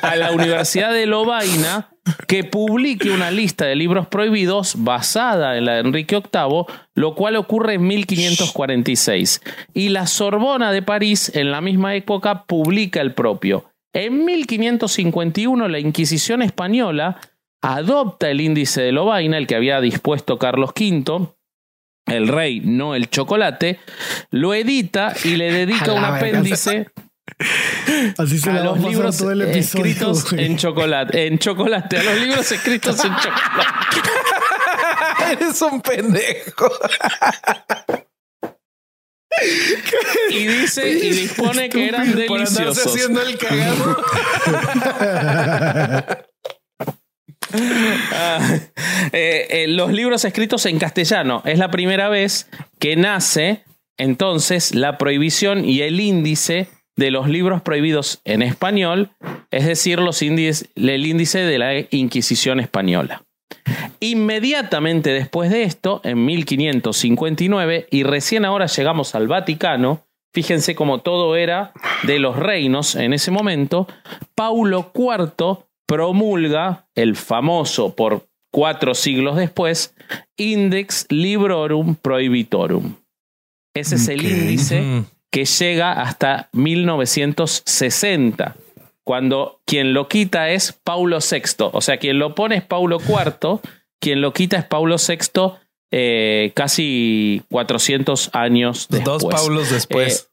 a la Universidad de Lovaina que publique una lista de libros prohibidos basada en la de Enrique VIII, lo cual ocurre en 1546. Y la Sorbona de París, en la misma época, publica el propio. En 1551, la Inquisición española adopta el índice de Lovaina, el que había dispuesto Carlos V, el rey, no el chocolate, lo edita y le dedica un apéndice Así se a los libros todo el episodio. escritos güey. en chocolate, en chocolate, a los libros escritos en chocolate. Eres un pendejo. y dice y dispone que eran Por andarse deliciosos. haciendo el cagado. Ah, eh, eh, los libros escritos en castellano. Es la primera vez que nace entonces la prohibición y el índice de los libros prohibidos en español, es decir, los índices, el índice de la Inquisición española. Inmediatamente después de esto, en 1559, y recién ahora llegamos al Vaticano, fíjense cómo todo era de los reinos en ese momento, Paulo IV promulga el famoso por cuatro siglos después Index Librorum Prohibitorum. Ese es el índice que llega hasta 1960, cuando quien lo quita es Paulo VI. O sea, quien lo pone es Paulo IV, quien lo quita es Paulo VI eh, casi 400 años después. Dos Paulos después.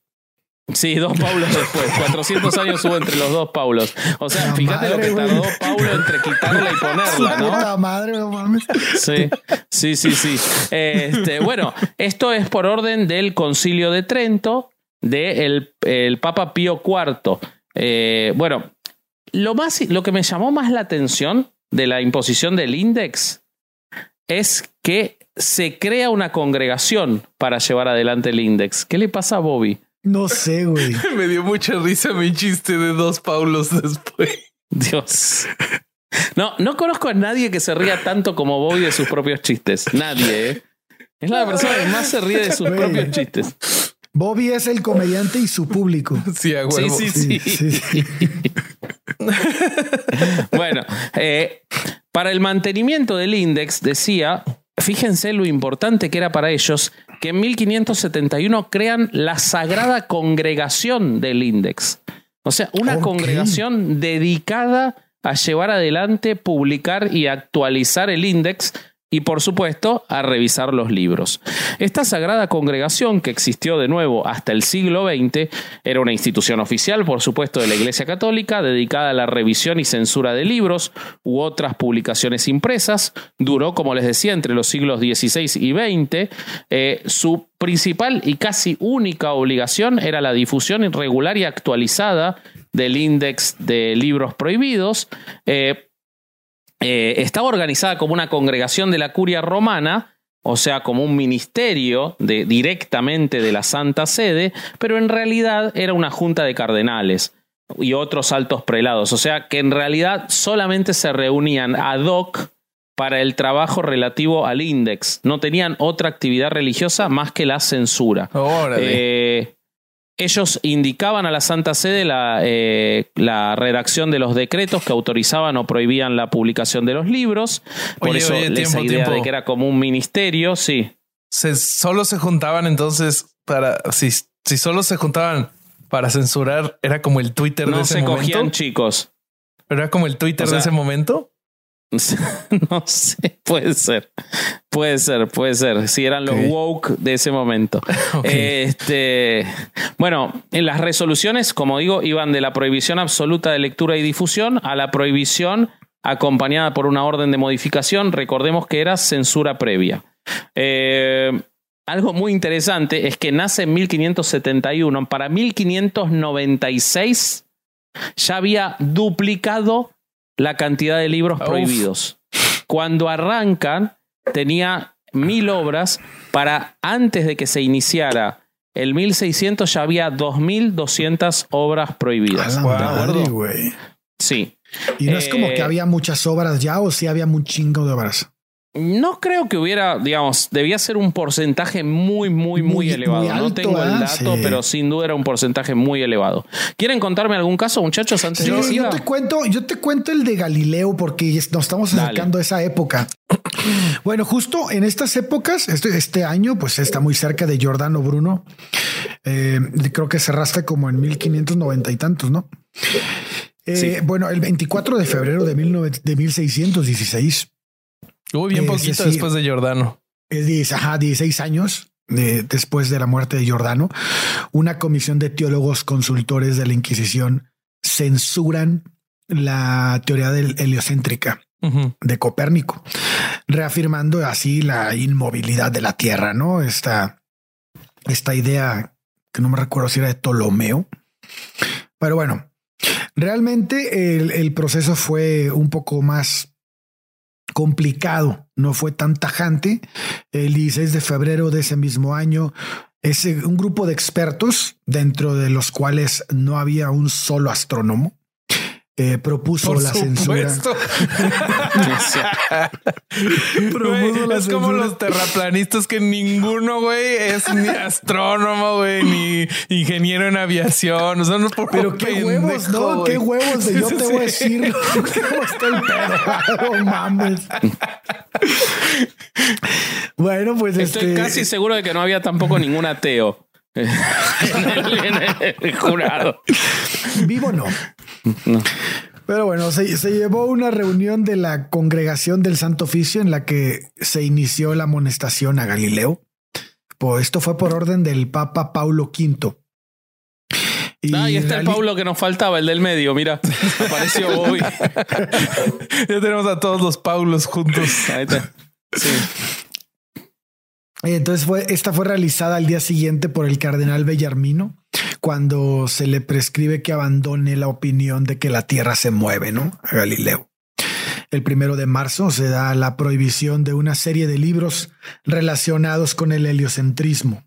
Sí, dos Paulos después. 400 años hubo entre los dos Paulos. O sea, La fíjate lo que tardó Paulo entre quitarla y ponerla, ¿no? Puta madre, no mames. Sí, sí, sí, sí. Este, bueno, esto es por orden del Concilio de Trento de el, el Papa Pío IV. Eh, bueno, lo, más, lo que me llamó más la atención de la imposición del índice es que se crea una congregación para llevar adelante el índice. ¿Qué le pasa a Bobby? No sé, güey. Me dio mucha risa mi chiste de dos Paulos después. Dios. No, no conozco a nadie que se ría tanto como Bobby de sus propios chistes. Nadie, ¿eh? Es la persona que más se ríe de sus propios chistes. Bobby es el comediante y su público. Sí, a Sí, huevo. sí, sí. Sí, sí. Bueno, eh, para el mantenimiento del índice, decía, fíjense lo importante que era para ellos, que en 1571 crean la Sagrada Congregación del índice. O sea, una congregación dedicada a llevar adelante, publicar y actualizar el índice y por supuesto a revisar los libros. Esta sagrada congregación, que existió de nuevo hasta el siglo XX, era una institución oficial, por supuesto, de la Iglesia Católica, dedicada a la revisión y censura de libros u otras publicaciones impresas. Duró, como les decía, entre los siglos XVI y XX. Eh, su principal y casi única obligación era la difusión irregular y actualizada del índice de libros prohibidos. Eh, eh, estaba organizada como una congregación de la curia romana, o sea, como un ministerio de, directamente de la Santa Sede, pero en realidad era una junta de cardenales y otros altos prelados, o sea, que en realidad solamente se reunían ad hoc para el trabajo relativo al índice, no tenían otra actividad religiosa más que la censura. Órale. Eh, ellos indicaban a la Santa Sede la, eh, la redacción de los decretos que autorizaban o prohibían la publicación de los libros. Por Oye, eso oye, esa idea tiempo. de que era como un ministerio, sí. se, solo se juntaban entonces para. Si, si solo se juntaban para censurar, era como el Twitter de No ese se momento. cogían chicos. Pero era como el Twitter O sea, de ese momento. no sé, puede ser. Puede ser, puede ser. Si eran los Ok. woke de ese momento. Este, bueno, en las resoluciones, como digo, iban de la prohibición absoluta de lectura y difusión a la prohibición acompañada por una orden de modificación. Recordemos que era censura previa. Eh, algo muy interesante es que nace en 1571. Para 1596 ya había duplicado la cantidad de libros Uf. prohibidos. Cuando arrancan, tenía mil obras. Para antes de que se iniciara el 1600, ya había 2200 obras A prohibidas. Wow. madre, güey. Sí. Y no es como Eh, que había muchas obras ya o sí había un chingo de obras. No creo que hubiera, digamos, debía ser un porcentaje muy, muy, muy, Muy- elevado. muy no tengo el ¿ah? dato, Sí. pero sin duda era un porcentaje muy elevado. ¿Quieren contarme algún caso, muchachos, antes Sí, de yo siga? te cuento, yo te cuento el de Galileo porque nos estamos Dale. acercando a esa época. Bueno, justo en estas épocas, este, este año, pues está muy cerca de Giordano Bruno. Eh, creo que cerraste como en 1590 y tantos, ¿no? Eh, Sí. Bueno, el 24 de febrero de, 19 de 1616, Hubo bien Ese poquito después de Jordano. es 10, ajá, 16 años de- después de la muerte de Giordano, una comisión de teólogos consultores de la Inquisición censuran la teoría del heliocéntrica de Copérnico, reafirmando así la inmovilidad de la Tierra, ¿no? Esta, esta idea que no me recuerdo si era de Ptolomeo. Pero bueno, realmente el, el proceso fue un poco más complicado, no fue tan tajante. El 16 de febrero de ese mismo año, ese, un grupo de expertos, dentro de los cuales no había un solo astrónomo, eh, propuso la censura. propuso la es como los terraplanistas que ninguno, güey, es ni astrónomo, güey, ni ingeniero en aviación. O sea, no por Pero qué pendejo, huevos, ¿no? Qué huevos de yo te voy a decir cómo está el pedo. No mames. bueno, pues estoy este... casi seguro de que no había tampoco ningún ateo. En, el, jurado. Vivo no. no. Pero bueno, se, se, llevó una reunión de la congregación del Santo Oficio en la que se inició la amonestación a Galileo. Pues esto fue por orden del Papa Paulo V. Y ah, y está el Paulo que nos faltaba, el del medio. Mira, apareció Bobby. ya tenemos a todos los Paulos juntos. Ahí está. Sí. Entonces fue, esta fue realizada al día siguiente por el cardenal Bellarmino, cuando se le prescribe que abandone la opinión de que la Tierra se mueve, ¿no? A Galileo. El primero de marzo se da la prohibición de una serie de libros relacionados con el heliocentrismo.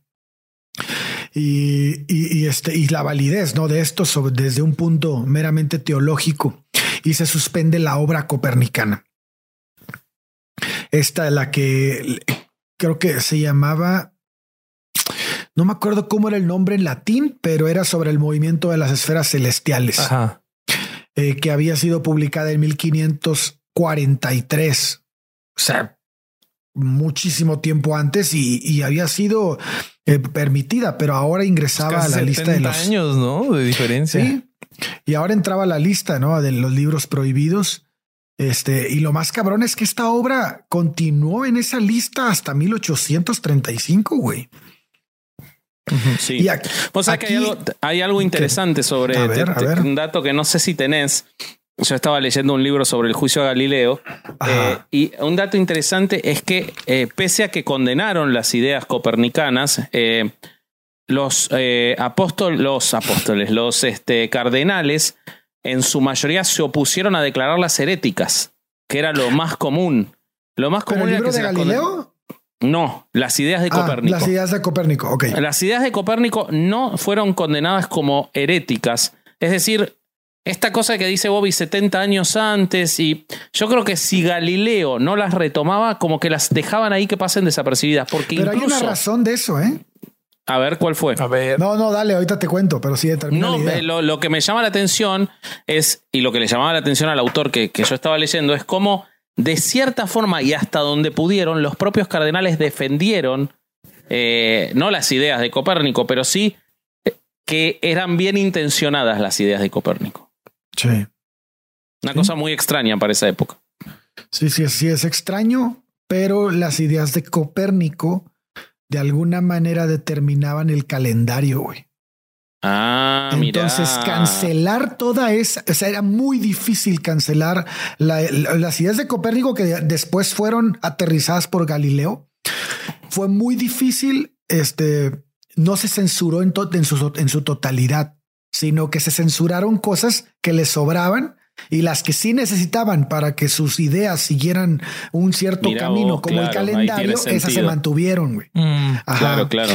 Y, y, este, y la validez ¿no? de esto sobre, desde un punto meramente teológico y se suspende la obra copernicana. Esta la que creo que se llamaba, no me acuerdo cómo era el nombre en latín, pero era sobre el movimiento de las esferas celestiales, eh, que había sido publicada en 1543. O sea, muchísimo tiempo antes y, y había sido eh, permitida, pero ahora ingresaba a la lista de los años, ¿no? De diferencia. Sí. Y ahora entraba a la lista, ¿no? De los libros prohibidos. Este, y lo más cabrón es que esta obra continuó en esa lista hasta 1835, güey. Sí. Y aquí, o sea que hay algo, hay algo interesante sobre a ver, a ver. un dato que no sé si tenés. Yo estaba leyendo un libro sobre el juicio a Galileo eh, y un dato interesante es que eh, pese a que condenaron las ideas copernicanas, eh, los, apóstoles, los apóstoles, los este, cardenales en su mayoría se opusieron a declararlas heréticas, que era lo más común. Lo más común ¿Pero el libro era de Galileo? No, las ideas de ah, Copérnico. Las ideas de Copérnico, ok. Las ideas de Copérnico no fueron condenadas como heréticas. Es decir, esta cosa que dice Bobby 70 años antes, y yo creo que si Galileo no las retomaba, como que las dejaban ahí que pasen desapercibidas. Porque Pero incluso, hay una razón de eso, ¿eh? A ver, ¿cuál fue? A ver. No, no, dale, ahorita te cuento, pero sí termina No, la idea. lo, lo, que me llama la atención es, y lo que le llamaba la atención al autor que, que yo estaba leyendo, es cómo, de cierta forma y hasta donde pudieron, los propios cardenales defendieron, eh, no las ideas de Copérnico, pero sí que eran bien intencionadas las ideas de Copérnico. Sí. Una Sí. cosa muy extraña para esa época. Sí, sí, sí, es extraño, pero las ideas de Copérnico de alguna manera determinaban el calendario, güey. Ah, Entonces, cancelar toda esa, o sea, era muy difícil cancelar la- la- las ideas de Copérnico que después fueron aterrizadas por Galileo. Fue muy difícil, este, no se censuró en, to- en, su, en su totalidad, sino que se censuraron cosas que les sobraban y las que sí necesitaban para que sus ideas siguieran un cierto camino, como el claro, calendario, esas se mantuvieron, güey. Mm, Ajá. Claro, claro.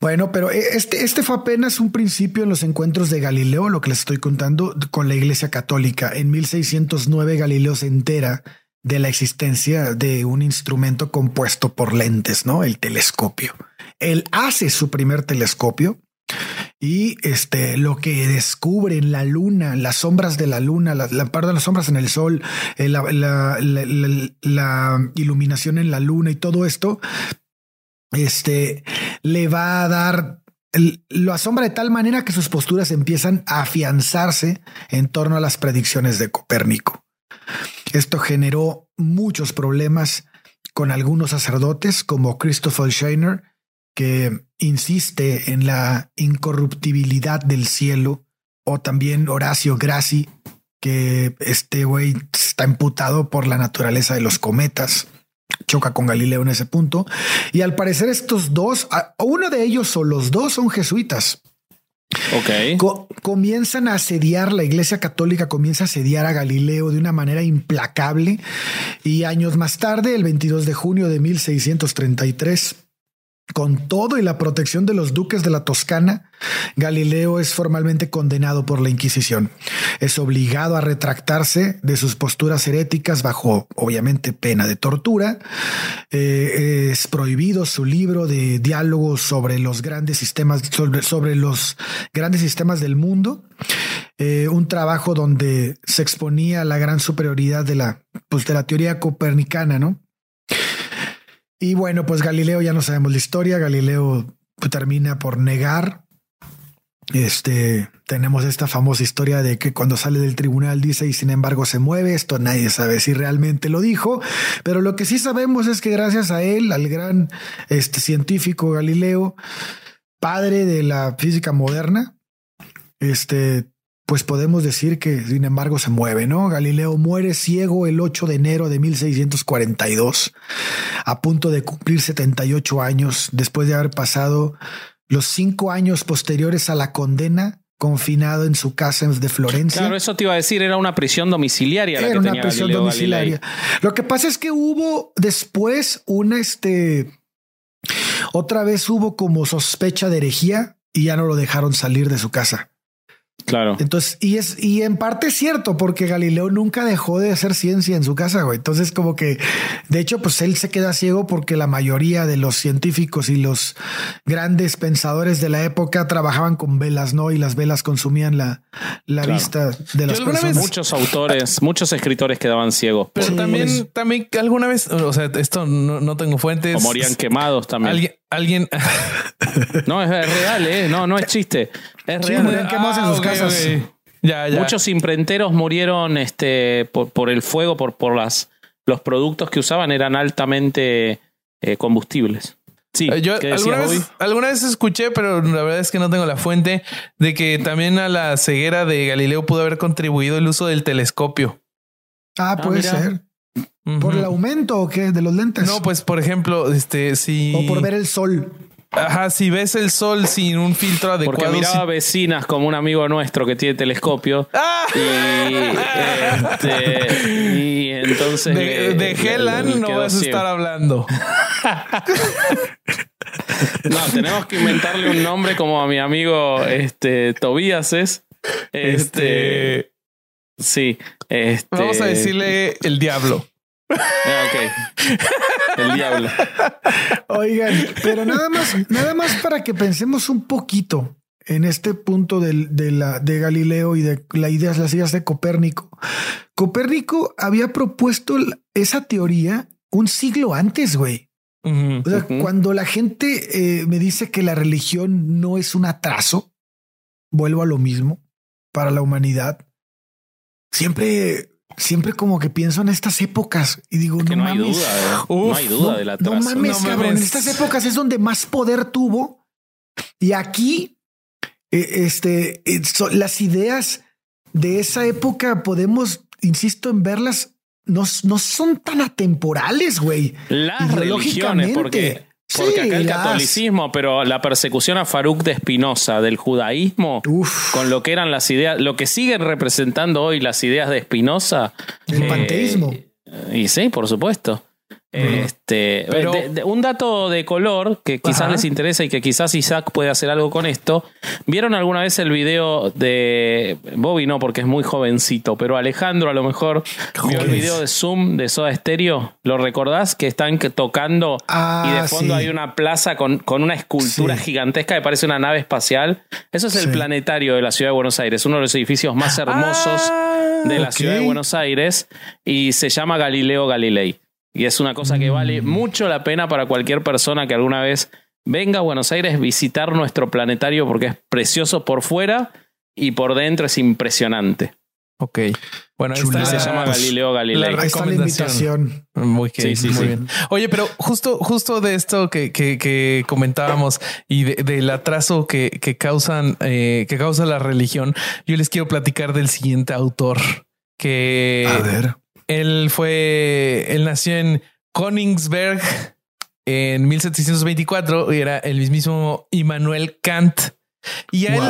Bueno, pero este, este fue apenas un principio en los encuentros de Galileo, lo que les estoy contando con la Iglesia Católica. En 1609 Galileo se entera de la existencia de un instrumento compuesto por lentes, ¿no? El telescopio. Él hace su primer telescopio y este lo que descubre en la luna, las sombras de la luna, la, la perdón, las sombras en el sol, eh, la, iluminación en la luna y todo esto, este le va a dar lo asombra de tal manera que sus posturas empiezan a afianzarse en torno a las predicciones de Copérnico. Esto generó muchos problemas con algunos sacerdotes como Christopher Scheiner, que insiste en la incorruptibilidad del cielo, o también Horacio Grassi, que este güey está imputado por la naturaleza de los cometas. choca con Galileo en ese punto. Y al parecer estos dos, uno de ellos o los dos son jesuitas. Ok. comienzan a asediar, la Iglesia Católica comienza a asediar a Galileo de una manera implacable y años más tarde, el 22 de junio de 1633, con todo y la protección de los duques de la Toscana, Galileo es formalmente condenado por la Inquisición. Es obligado a retractarse de sus posturas heréticas bajo, obviamente, pena de tortura. Eh, es prohibido su libro de diálogos sobre los grandes sistemas, sobre, los grandes sistemas del mundo. Eh, un trabajo donde se exponía la gran superioridad de la, pues, de la teoría copernicana, ¿no? Y bueno, pues Galileo ya no sabemos la historia. Galileo pues, termina por negar. Este tenemos esta famosa historia de que cuando sale del tribunal dice y sin embargo se mueve. Esto nadie sabe si realmente lo dijo, pero lo que sí sabemos es que gracias a él, al gran este, científico Galileo, padre de la física moderna, este pues podemos decir que sin embargo se mueve, ¿no? Galileo muere ciego el 8 de enero de 1642, a punto de cumplir 78 años, después de haber pasado los cinco años posteriores a la condena confinado en su casa de Florencia. Claro, eso te iba a decir, era una prisión domiciliaria. Era una prisión domiciliaria. Lo que pasa es que hubo después una, este, otra vez hubo como sospecha de herejía y ya no lo dejaron salir de su casa. Claro. Entonces, y es, y en parte es cierto, porque Galileo nunca dejó de hacer ciencia en su casa, güey. Entonces, como que, de hecho, pues él se queda ciego porque la mayoría de los científicos y los grandes pensadores de la época trabajaban con velas, ¿no? Y las velas consumían la, la vista de las personas. muchos autores, muchos escritores quedaban ciegos. Pero también, también alguna vez, o sea, esto no, no tengo fuentes. O morían quemados también. Alguien, alguien. no, es real, ¿eh? No, no es chiste. Es real. Morían quemados en sus ah, casas. Ya, ya. Muchos imprenteros murieron este, por, el fuego, por, por las, los productos que usaban eran altamente eh, combustibles. Sí, eh, yo alguna vez, alguna vez, escuché, pero la verdad es que no tengo la fuente, de que también a la ceguera de Galileo pudo haber contribuido el uso del telescopio. Ah, ah puede ser. ¿Por el aumento o qué? De los lentes. No, pues por ejemplo, este, si. O por ver el sol. Ajá, si ves el sol sin un filtro adecuado. Porque miraba vecinas como un amigo nuestro que tiene telescopio. ¡Ah! Y, este, y entonces. De, de Helan no vas a estar hablando. no, tenemos que inventarle un nombre como a mi amigo este, Tobías es. Este. este sí. Este, Vamos a decirle el diablo. Ah, ok. El diablo. Oigan, pero nada más, nada más para que pensemos un poquito en este punto de, la, de Galileo y de la ideas, las ideas de Copérnico. Copérnico había propuesto esa teoría un siglo antes, güey. o sea, cuando la gente eh, me dice que la religión no es un atraso, vuelvo a lo mismo para la humanidad. Siempre siempre como que pienso en estas épocas y digo, no, Hay duda, ¿eh? no hay duda de la No mames, cabrón. En estas épocas es donde más poder tuvo. Y aquí, eh, este, eh, las ideas de esa época podemos, insisto, en verlas. No, no son tan atemporales, güey. Las religiones, porque porque acá el catolicismo, pero la persecución a Farouk de Espinosa del judaísmo, con lo que eran las ideas, lo que siguen representando hoy las ideas de Espinosa. El panteísmo. Y sí, por supuesto. Este, un dato de color que quizás les interesa y que quizás Isaac puede hacer algo con esto. ¿Vieron alguna vez el video de Bobby? No, porque es muy jovencito, pero Alejandro a lo mejor vio el video de Zoom de Soda Stereo. ¿Lo recordás? Que están tocando y de ah, fondo hay una plaza con, con una escultura gigantesca que parece una nave espacial. Eso es el planetario de la ciudad de Buenos Aires, uno de los edificios más hermosos ah, de la ciudad de Buenos Aires y se llama Galileo Galilei. Y es una cosa que vale mm. mucho la pena para cualquier persona que alguna vez venga a Buenos Aires visitar nuestro planetario porque es precioso por fuera y por dentro es impresionante. Ok. Bueno, está, se llama Galileo Galilei. La recomendación. Muy, sí, sí, muy bien. Oye, pero justo, justo de esto que, que, comentábamos y del atraso que, que causan, eh, que causa la religión, yo les quiero platicar del siguiente autor que a ver él fue, él nació en Königsberg en 1724 era el mismísimo Immanuel Kant. Y a él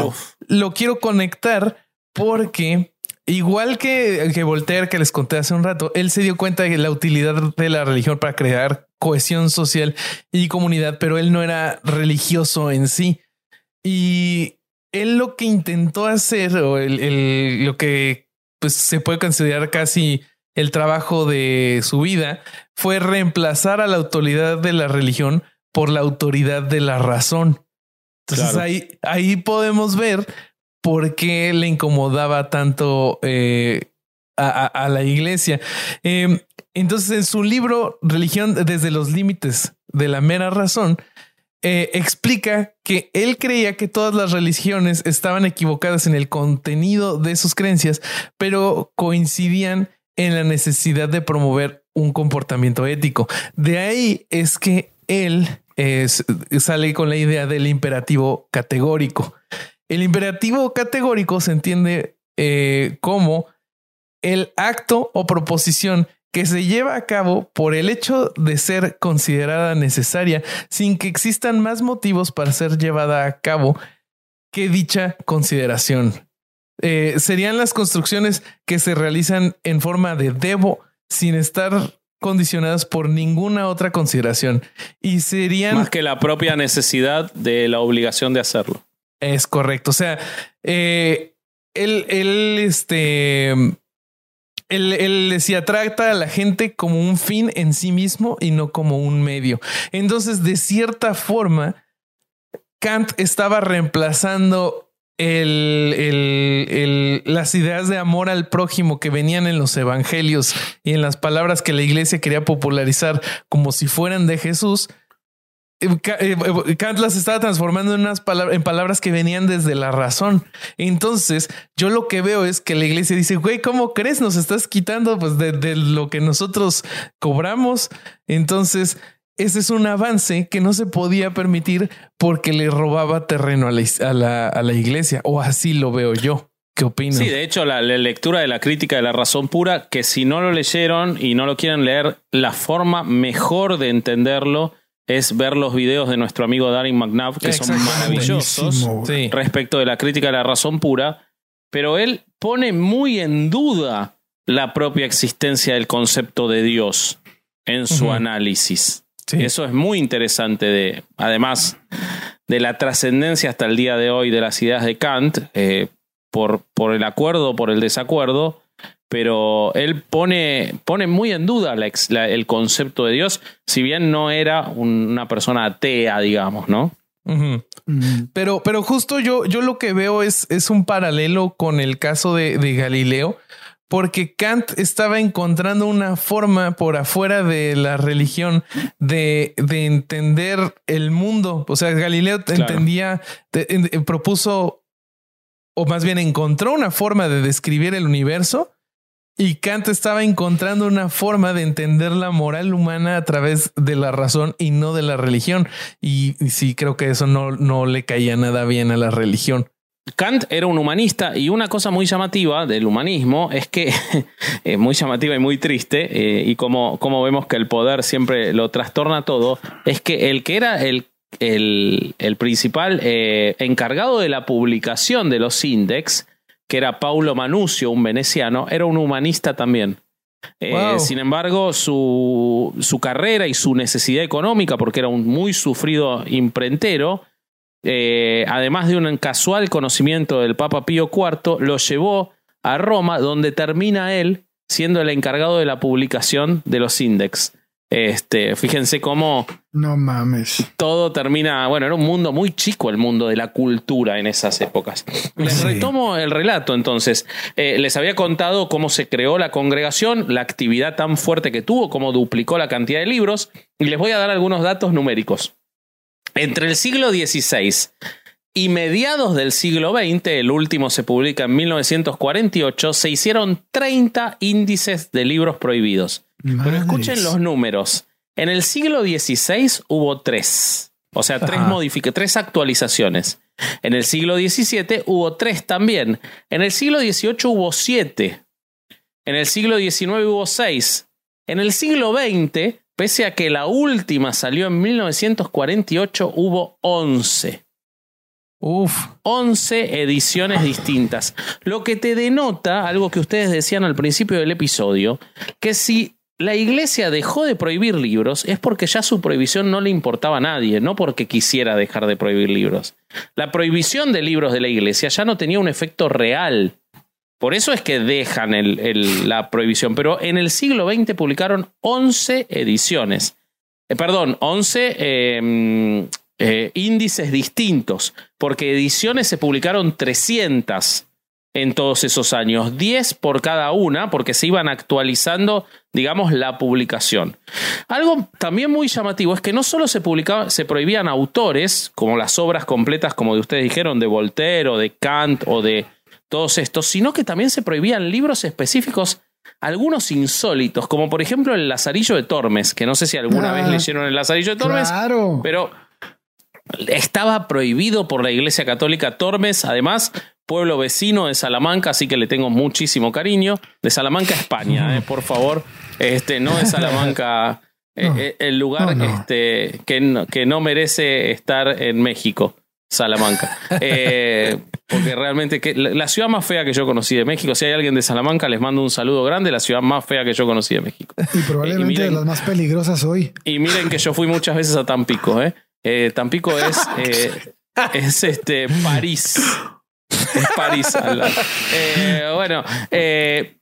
lo quiero conectar porque igual que, que Voltaire que les conté hace un rato, él se dio cuenta de la utilidad de la religión para crear cohesión social y comunidad, pero él no era religioso en sí. Y él lo que intentó hacer, o el, el- lo que pues, se puede considerar casi el trabajo de su vida, fue reemplazar a la autoridad de la religión por la autoridad de la razón. Entonces Claro. ahí, ahí podemos ver por qué le incomodaba tanto eh, a, a- a la iglesia. Eh, entonces, en su libro Religión desde los límites de la mera razón, eh, explica que él creía que todas las religiones estaban equivocadas en el contenido de sus creencias, pero coincidían en la necesidad de promover un comportamiento ético. De ahí es que él eh, s- sale con la idea del imperativo categórico. El imperativo categórico se entiende eh, como el acto o proposición que se lleva a cabo por el hecho de ser considerada necesaria sin que existan más motivos para ser llevada a cabo que dicha consideración. Eh, serían las construcciones que se realizan en forma de debo sin estar condicionadas por ninguna otra consideración y serían Más que la propia necesidad de la obligación de hacerlo. es correcto. O sea, eh, él, él, este, él, él decía, trata a la gente como un fin en sí mismo y no como un medio. Entonces, de cierta forma, Kant estaba reemplazando el, el- el- las ideas de amor al prójimo que venían en los evangelios y en las palabras que la iglesia quería popularizar como si fueran de Jesús. Eh, eh, eh, Kant las estaba transformando en unas palabras, en palabras que venían desde la razón. Entonces, yo lo que veo es que la iglesia dice, güey, ¿cómo crees? Nos estás quitando pues de lo que nosotros cobramos. Entonces, ese es un avance que no se podía permitir porque le robaba terreno a la, is- a la, a la iglesia, o así lo veo yo. ¿Qué opinas? Sí, de hecho, la, la lectura de la crítica de la razón pura, que si no lo leyeron y no lo quieren leer, la forma mejor de entenderlo es ver los videos de nuestro amigo Darin McNabb, que son maravillosos. Sí. respecto de la crítica de la razón pura, pero él pone muy en duda la propia existencia del concepto de Dios en su análisis. Sí. Eso es muy interesante de, además de la trascendencia hasta el día de hoy de las ideas de Kant, eh, por, por el acuerdo o por el desacuerdo, pero él pone, pone muy en duda la ex- la- el concepto de Dios, si bien no era un- una persona atea, digamos, ¿no? Mm. Pero, pero justo yo, yo lo que veo es, es un paralelo con el caso de, de Galileo, porque Kant estaba encontrando una forma por afuera de la religión de, de entender el mundo. O sea, Galileo Claro. entendía, te- en- en- propuso, o más bien encontró una forma de describir el universo. Y Kant estaba encontrando una forma de entender la moral humana a través de la razón y no de la religión. Y, y sí, creo que eso no, no le caía nada bien a la religión. Kant era un humanista y una cosa muy llamativa del humanismo es que, eh, muy llamativa y muy triste, eh, y como, como vemos que el poder siempre lo trastorna todo, es que el que era el, el, el principal eh, encargado de la publicación de los índex, que era Paulo Manucio, un veneciano, era un humanista también. Eh, Wow. Sin embargo, su, su carrera y su necesidad económica, porque era un muy sufrido imprentero, eh, además de un casual conocimiento del Papa Pío IV, lo llevó a Roma, donde termina él siendo el encargado de la publicación de los índex. Este, fíjense cómo No mames. todo termina. Bueno, era un mundo muy chico el mundo de la cultura en esas épocas. Les Sí. retomo el relato entonces. Eh, les había contado cómo se creó la congregación, la actividad tan fuerte que tuvo, cómo duplicó la cantidad de libros, y les voy a dar algunos datos numéricos. Entre el siglo XVI y mediados del siglo XX, el último se publica en 1948, se hicieron 30 índices de libros prohibidos. Pero escuchen los números. En el siglo XVI hubo tres. O sea, tres, tres actualizaciones. En el siglo XVII hubo tres también. En el siglo XVIII hubo siete. En el siglo XIX hubo seis. En el siglo XX Pese a que la última salió en 1948, hubo 11. Uf. 11 ediciones distintas. Lo que te denota, algo que ustedes decían al principio del episodio, que si la iglesia dejó de prohibir libros es porque ya su prohibición no le importaba a nadie, no porque quisiera dejar de prohibir libros. La prohibición de libros de la iglesia ya no tenía un efecto real. Por eso es que dejan la prohibición. Pero en el siglo XX publicaron 11 ediciones. Eh, perdón, 11 em, eh, índices distintos, porque ediciones se publicaron 300 en todos esos años, 10 por cada una, porque se iban actualizando, digamos, la publicación. Algo también muy llamativo es que no solo se publicaba, se prohibían autores, como las obras completas, como de ustedes dijeron, de Voltaire o de Kant o de todos estos, sino que también se prohibían libros específicos, algunos insólitos, como por ejemplo el Lazarillo de Tormes, que no sé si alguna vez ah, leyeron el Lazarillo de Tormes, pero estaba prohibido por la Iglesia Católica Tormes, además pueblo vecino de Salamanca, así que le tengo muchísimo cariño. De Salamanca, España, eh, por favor. Este, no de Salamanca, eh, eh, el lugar Este, que, que no merece estar en México. Salamanca. porque realmente que, la ciudad más fea que yo conocí de México, si hay alguien de Salamanca, les mando un saludo grande, la ciudad más fea que yo conocí de México. Y probablemente de las más peligrosas hoy. Y miren que yo fui muchas veces a Tampico, ¿eh? Tampico es, es este París es París. Eh, bueno, eh,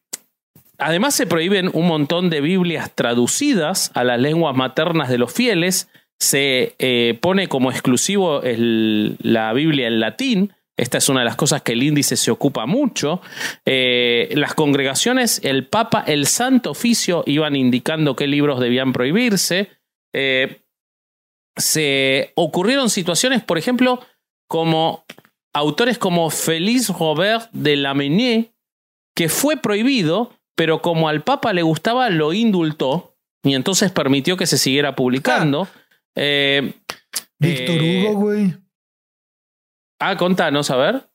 además se prohíben un montón de Biblias traducidas a las lenguas maternas de los fieles. Se eh, pone como exclusivo la Biblia en latín. Esta es una de las cosas que el índice se ocupa mucho. las congregaciones, el Papa, el Santo Oficio iban indicando qué libros debían prohibirse. se ocurrieron situaciones, por ejemplo, como autores como Félix Robert de Lamennais, que fue prohibido, pero como al Papa le gustaba, lo indultó y entonces permitió que se siguiera publicando. Eh, Víctor eh, Hugo, güey. Ah, contanos, a ver.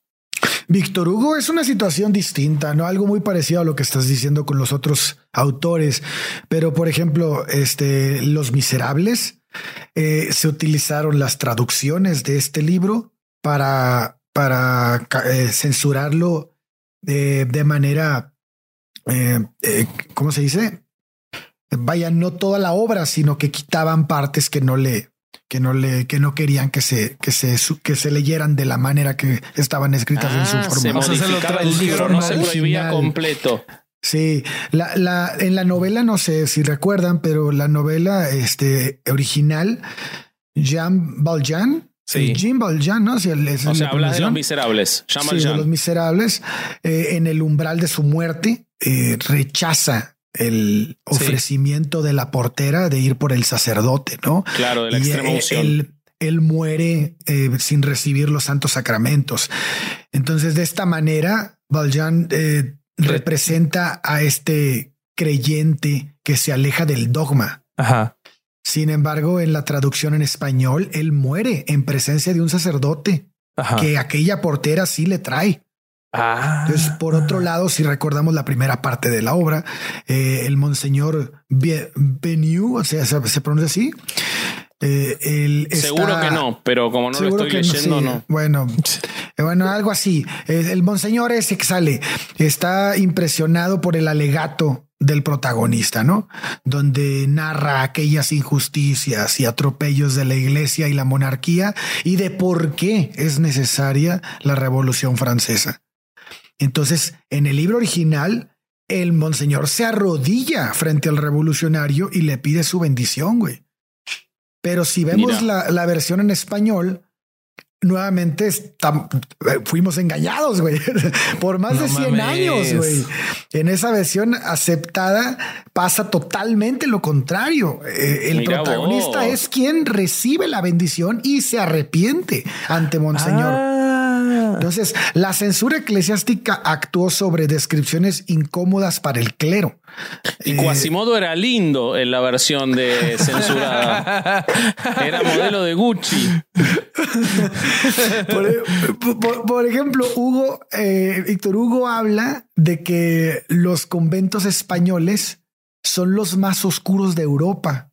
Víctor Hugo es una situación distinta, ¿no? Algo muy parecido a lo que estás diciendo con los otros autores. Pero, por ejemplo, este, Los Miserables, eh, se utilizaron las traducciones de este libro para para eh, censurarlo de manera, eh, eh, ¿cómo se dice? Vaya, no toda la obra, sino que quitaban partes que no le, que no le, que no querían que se, que se, que se leyeran de la manera que estaban escritas en su ah, forma. Se el libro, no se prohibía completo. Sí, la, la, en la novela, no sé si recuerdan, pero la novela este, original, Jean Valjean, Sí. Jim Valjean, ¿no? Si o sea, habla de los miserables. sí, de los miserables. Eh, en el umbral de su muerte, eh, rechaza el ofrecimiento de la portera de ir por el sacerdote, ¿no? Claro, de la extrema Él, él, muere eh, sin recibir los santos sacramentos. Entonces, de esta manera, Valjean representa a este creyente que se aleja del dogma. Ajá. Sin embargo, en la traducción en español, él muere en presencia de un sacerdote que aquella portera sí le trae. Ah. Entonces, por otro lado, si recordamos la primera parte de la obra, eh, el monseñor Beniu, o sea, se, pronuncia así. Eh, Seguro que no, pero como no lo estoy leyendo, no, Bueno, eh, bueno, algo así. El monseñor ese que sale está impresionado por el alegato del protagonista, ¿no? Donde narra aquellas injusticias y atropellos de la iglesia y la monarquía y de por qué es necesaria la Revolución Francesa. Entonces, en el libro original, el monseñor se arrodilla frente al revolucionario y le pide su bendición, güey. Pero si vemos la, la, versión en español, nuevamente fuimos engañados, güey, por más de 100 años, güey. En esa versión aceptada pasa totalmente lo contrario. Eh, el protagonista es quien recibe la bendición y se arrepiente ante Monseñor. Ah. Entonces, la censura eclesiástica actuó sobre descripciones incómodas para el clero. Y Quasimodo era lindo en la versión de censurada. Era modelo de Gucci. Por, ejemplo, Hugo, eh, Víctor Hugo habla de que los conventos españoles son los más oscuros de Europa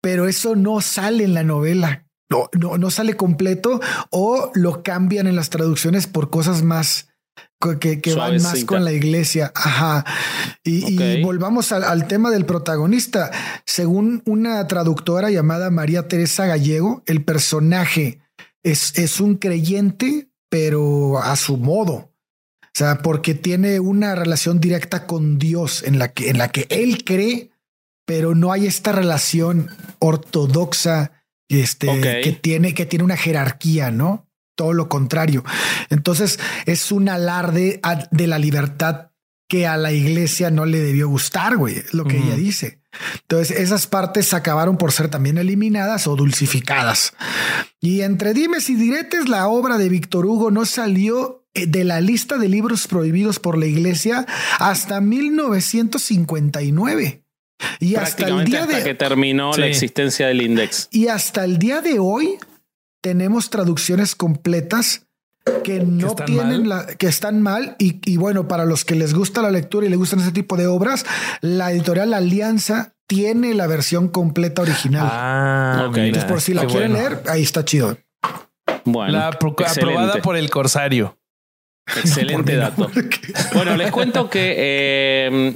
pero eso no sale en la novela. No, no, no sale completo o lo cambian en las traducciones por cosas más que, que van más con la iglesia. Ajá. Y, volvamos al, tema del protagonista. Según una traductora llamada María Teresa Gallego, el personaje es, es un creyente, pero a su modo. O sea, porque tiene una relación directa con Dios en la que, en la que él cree, pero no hay esta relación ortodoxa este, que, tiene, que tiene una jerarquía, ¿no? Todo lo contrario. Entonces es un alarde de la libertad que a la iglesia no le debió gustar, güey, es lo que ella dice. Entonces esas partes acabaron por ser también eliminadas o dulcificadas. Y entre dimes y diretes, la obra de Víctor Hugo no salió eh, de la lista de libros prohibidos por la iglesia hasta 1959. Y hasta el día de que terminó la existencia del index. Y hasta el día de hoy tenemos traducciones completas que no tienen la que están mal. Y, bueno para los que les gusta la lectura y les gustan ese tipo de obras la editorial Alianza tiene la versión completa original. Ah, ok. entonces por si la quieren leer ahí está chido. Bueno la aprobada por el corsario. Excelente dato. bueno les cuento que eh,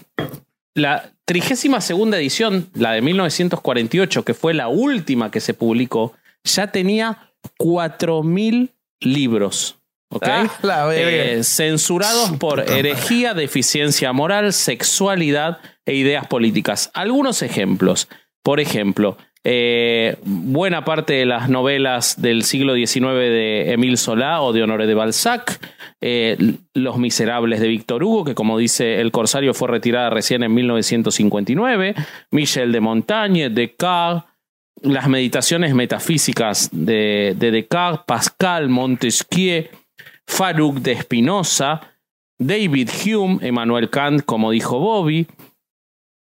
la trigésima segunda edición, la de 1948, que fue la última que se publicó, ya tenía 4.000 libros. ¿okay? Ah, eh, censurados por herejía, deficiencia moral, sexualidad e ideas políticas. Algunos ejemplos. Por ejemplo, eh, buena parte de las novelas del siglo XIX de Émile Solá o de Honoré de Balzac, eh, Los Miserables de Víctor Hugo, que como dice el Corsario fue retirada recién en 1959, Michel de Montaigne, Descartes, las meditaciones metafísicas de, de Descartes, Pascal, Montesquieu, Farouk de Spinoza, David Hume, Emmanuel Kant, como dijo Bobby,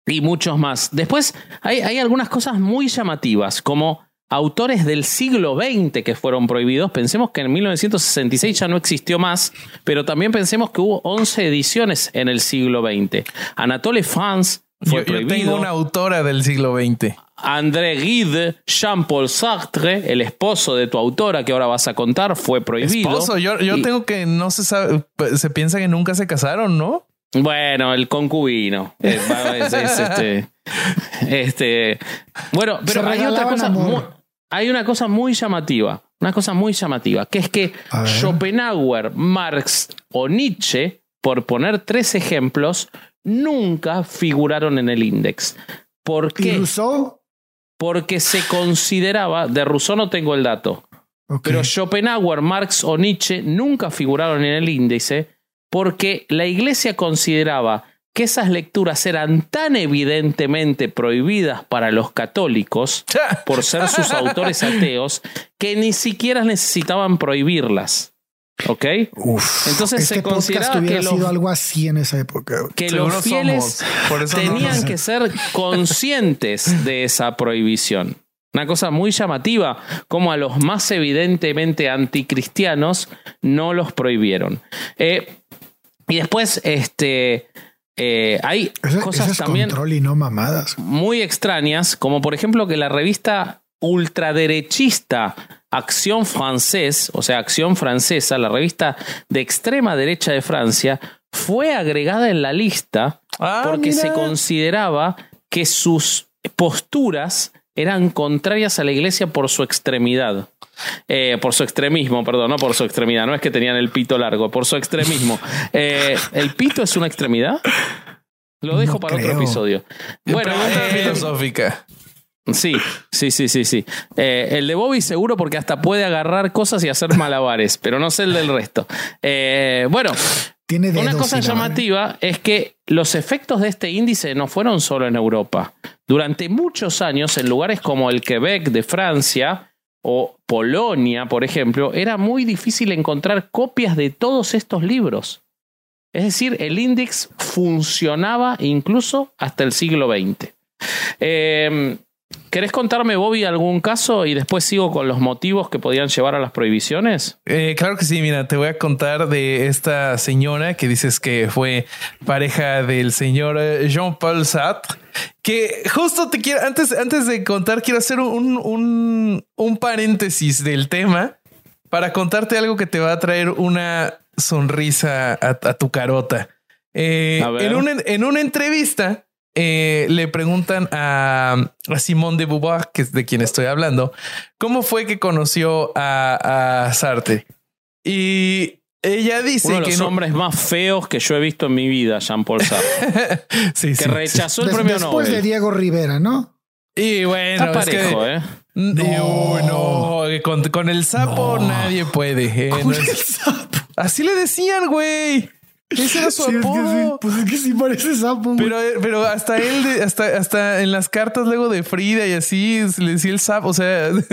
y muchos más. Después hay, hay, algunas cosas muy llamativas, como autores del siglo XX que fueron prohibidos. Pensemos que en 1966 ya no existió más, pero también pensemos que hubo 11 ediciones en el siglo XX. Anatole France fue prohibido. Yo tengo una autora del siglo XX. André Gide, Jean-Paul Sartre, el esposo de tu autora que ahora vas a contar, fue prohibido. Esposo, yo, yo tengo que no se sabe, se piensa que nunca se casaron, ¿no? Bueno, el concubino. Eh, este, este, bueno, pero hay otra cosa. Muy, hay una cosa muy llamativa. Una cosa muy llamativa. Que es que Schopenhauer, Marx o Nietzsche, por poner tres ejemplos, nunca figuraron en el index. ¿Por qué? ¿Y Rousseau? Porque se consideraba. De Rousseau no tengo el dato. Pero Schopenhauer, Marx o Nietzsche nunca figuraron en el índice porque la iglesia consideraba que esas lecturas eran tan evidentemente prohibidas para los católicos por ser sus autores ateos que ni siquiera necesitaban prohibirlas. ¿Ok? Entonces este se consideraba que sido algo así en esa época. Que los fieles tenían que ser conscientes de esa prohibición. Una cosa muy llamativa, como a los más evidentemente anticristianos no los prohibieron. Eh, y después, este. Eh, hay cosas también y no mamadas. muy extrañas, como por ejemplo que la revista ultraderechista Acción Francés, o sea, Acción Francesa, la revista de extrema derecha de Francia, fue agregada en la lista ah, porque se consideraba que sus posturas eran contrarias a la iglesia por su extremidad. Eh, por su extremismo, perdón, no por su extremidad, no es que tenían el pito largo, por su extremismo. Eh, ¿El pito es una extremidad? Lo dejo para otro episodio. Bueno, pregunta eh, filosófica. Sí, sí, sí, sí, sí. el de Bobby seguro porque hasta puede agarrar cosas y hacer malabares, pero no sé el del resto. bueno, una cosa llamativa es que los efectos de este índice no fueron solo en Europa. Durante muchos años, en lugares como el Quebec de Francia o Polonia, por ejemplo, era muy difícil encontrar copias de todos estos libros. Es decir, el índice funcionaba incluso hasta el siglo XX. ¿Querés contarme, Bobby, algún caso y después sigo con los motivos que podían llevar a las prohibiciones? Eh, claro que sí, mira, te voy a contar de esta señora que dices que fue pareja del señor eh, Jean-Paul Sartre, que justo te quiero, antes, antes de contar, quiero hacer un, un, un paréntesis del tema para contarte algo que te va a traer una sonrisa a, a tu carota. Eh, en, una, en una entrevista, eh, le preguntan a, a Simone de Beauvoir, que es de quien estoy hablando, cómo fue que conoció a, a Sartre. Y ella dice Uno de que los no- hombres más feos que yo he visto en mi vida, Jean-Paul Sartre, sí, que sí, rechazó el Des- premio después de Nobel. Diego Rivera, ¿no? Y bueno, Está es que- parejo, ¿eh? No, no, con, con el sapo nadie puede. eh, no Con es- el sapo. Así le decían, güey. Ese era su Sí, es que apodo. sí, pues es que sí parece sapo. güey. Pero, pero hasta él, de- hasta, hasta en las cartas luego de Frida y así le decía el sapo. O sea, de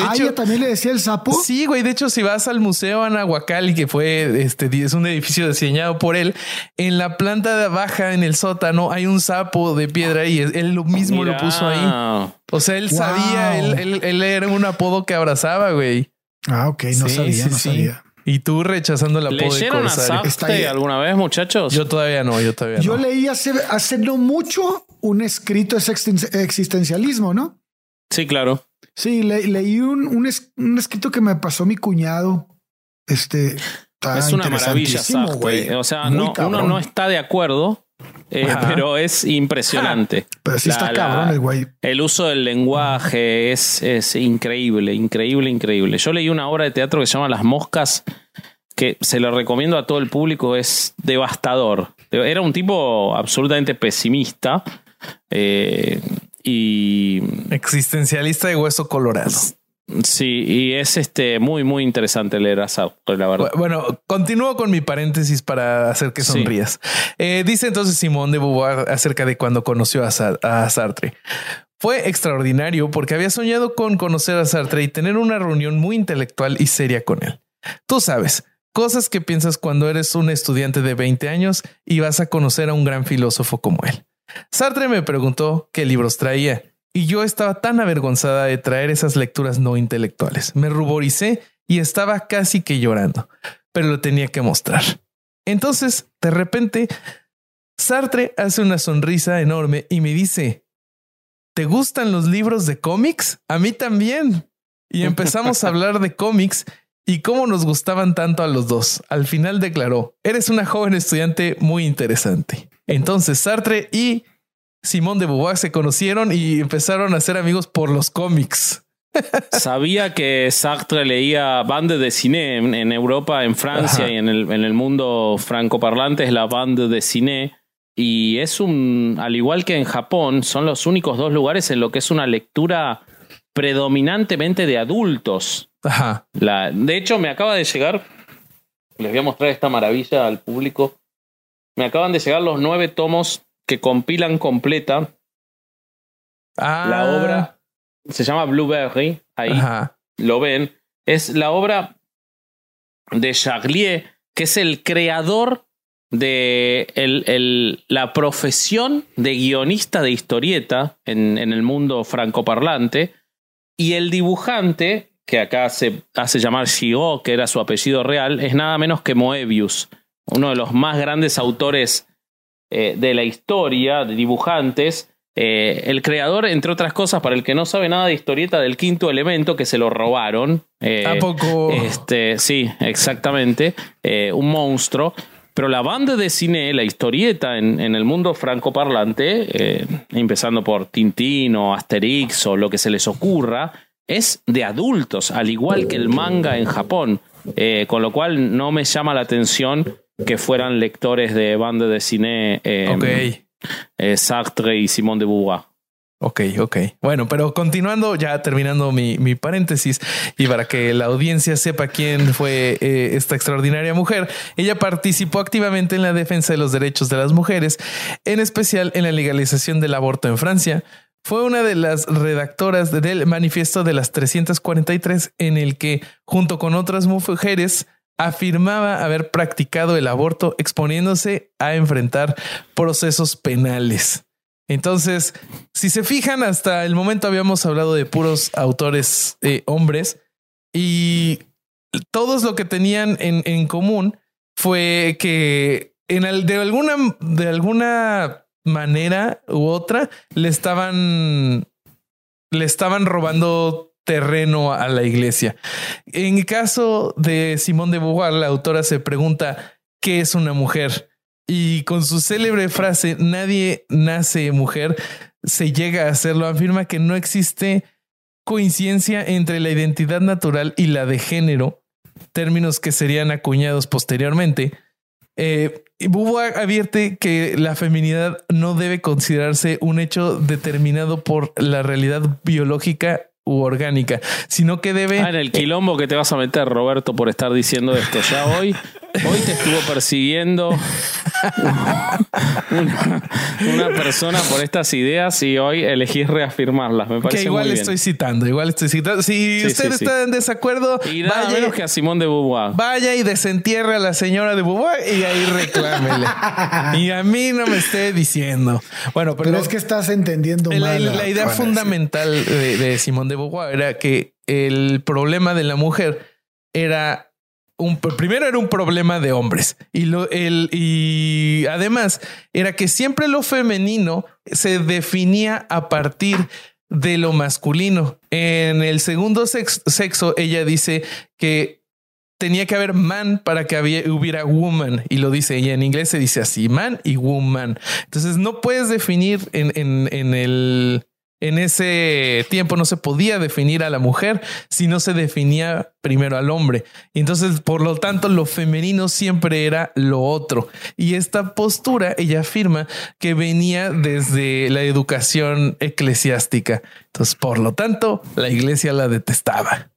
ah, hecho, ella también le decía el sapo. sí, güey. De hecho, si vas al Museo Anahuacalli, que fue este, es un edificio diseñado por él, en la planta de baja, en el sótano, hay un sapo de piedra y él lo mismo lo puso ahí. O sea, él Wow. sabía, él, él, él era un apodo que abrazaba, güey. Ah, ok, no Sí, sabía, sí, no sí. sabía. Y tú rechazando el apodo de ¿Leyeron a Corsario. Ahí. alguna vez, muchachos? Yo todavía no, yo todavía Yo no. leí hace, hace no mucho un escrito de existen- existencialismo, ¿no? Sí, claro. Sí, le- leí un, un, es- un escrito que me pasó mi cuñado. Este está es una maravilla, Sartre. O sea, Muy no, uno no está de acuerdo, eh, pero es impresionante. Pero sí está la- cabrón el güey. El uso del lenguaje es, es increíble, increíble, increíble. Yo leí una obra de teatro que se llama Las Moscas, que se lo recomiendo a todo el público, es devastador. Era un tipo absolutamente pesimista eh, y Existencialista de hueso colorado. Sí, y es este muy, muy interesante leer a Sartre, la verdad. Bueno, continúo con mi paréntesis para hacer que Sí. sonrías. Eh, dice entonces Simón de Beauvoir acerca de cuando conoció a Sartre. Fue extraordinario porque había soñado con conocer a Sartre y tener una reunión muy intelectual y seria con él. Tú sabes, cosas que piensas cuando eres un estudiante de 20 años y vas a conocer a un gran filósofo como él. Sartre me preguntó qué libros traía y yo estaba tan avergonzada de traer esas lecturas no intelectuales. Me ruboricé y estaba casi que llorando, pero lo tenía que mostrar. Entonces, de repente, Sartre hace una sonrisa enorme y me dice, ¿te gustan los libros de cómics? A mí también. Y empezamos a hablar de cómics y cómo nos gustaban tanto a los dos. Al final declaró, eres una joven estudiante muy interesante. Entonces Sartre y Simón de Beauvoir se conocieron y empezaron a ser amigos por los cómics. Sabía que Sartre leía bande de cine en, en Europa, en Francia Ajá. y en el, en el mundo francoparlante es la bande de cine. Y es un, al igual que en Japón, son los únicos dos lugares en lo que es una lectura predominantemente de adultos. Ajá. La, de hecho, me acaba de llegar, les voy a mostrar esta maravilla al público. Me acaban de llegar los nueve tomos que compilan completa Ah, la obra. Se llama Blueberry. Ahí Ajá. lo ven, es la obra de Charlier, que es el creador de el- el- la profesión de guionista de historieta en, en el mundo francoparlante, y el dibujante, que acá se hace llamar Giraud, que era su apellido real, es nada menos que Moebius, uno de los más grandes autores eh, de la historia, de dibujantes, eh, el creador, entre otras cosas, para el que no sabe nada de historieta del quinto elemento, que se lo robaron. eh, ¿A poco? Este, sí, exactamente. eh, un monstruo. Pero la banda de cine, la historieta en, en el mundo francoparlante, empezando por Tintín o Asterix o lo que se les ocurra, es de adultos, al igual que el manga en Japón. Con lo cual no me llama la atención que fueran lectores de banda de cine eh, eh, Sartre y Simón de Beauvoir. Ok, ok. Bueno, pero continuando, ya terminando mi, mi paréntesis y para que la audiencia sepa quién fue eh, esta extraordinaria mujer, ella participó activamente en la defensa de los derechos de las mujeres, en especial en la legalización del aborto en Francia. Fue una de las redactoras del manifiesto de las 343 en el que, junto con otras mujeres, afirmaba haber practicado el aborto exponiéndose a enfrentar procesos penales. Entonces, si se fijan, hasta el momento habíamos hablado de puros autores eh, hombres y todos lo que tenían en, común fue que en de alguna de alguna manera u otra le estaban le estaban robando terreno a la iglesia. En el caso de Simón de Beauvoir, la autora se pregunta qué es una mujer y con su célebre frase nadie nace mujer se llega a hacerlo afirma que no existe coincidencia entre la identidad natural y la de género, términos que serían acuñados posteriormente. Eh, Beauvoir advierte que la feminidad no debe considerarse un hecho determinado por la realidad biológica u orgánica, sino que debe... Ah, en el quilombo que te vas a meter, Roberto, por estar diciendo esto. Ya hoy, hoy te estuvo persiguiendo una, una persona por estas ideas y hoy elegís reafirmarlas. Me parece que igual muy bien. estoy citando, igual estoy citando. Si Sí, usted sí, sí. está en desacuerdo, Y nada vaya, menos que a Simón de Beauvoir. vaya y desentierre a la señora de Beauvoir y ahí reclámele. y a mí no me esté diciendo. Bueno, pero, Pero es que estás entendiendo la, mal. la idea fundamental de, de Simón de Beauvoir era que el problema de la mujer era primero era un problema de hombres y lo y además era que siempre lo femenino se definía a partir de lo masculino. En el segundo sex- sexo, ella dice que tenía que haber man para que había- hubiera woman y lo dice ella en inglés se dice así man y woman. Entonces no puedes definir en, en, en el en ese tiempo no se podía definir a la mujer si no se definía primero al hombre. Y entonces, por lo tanto, lo femenino siempre era lo otro. Y esta postura, ella afirma que venía desde la educación eclesiástica. Entonces, por lo tanto, la iglesia la detestaba.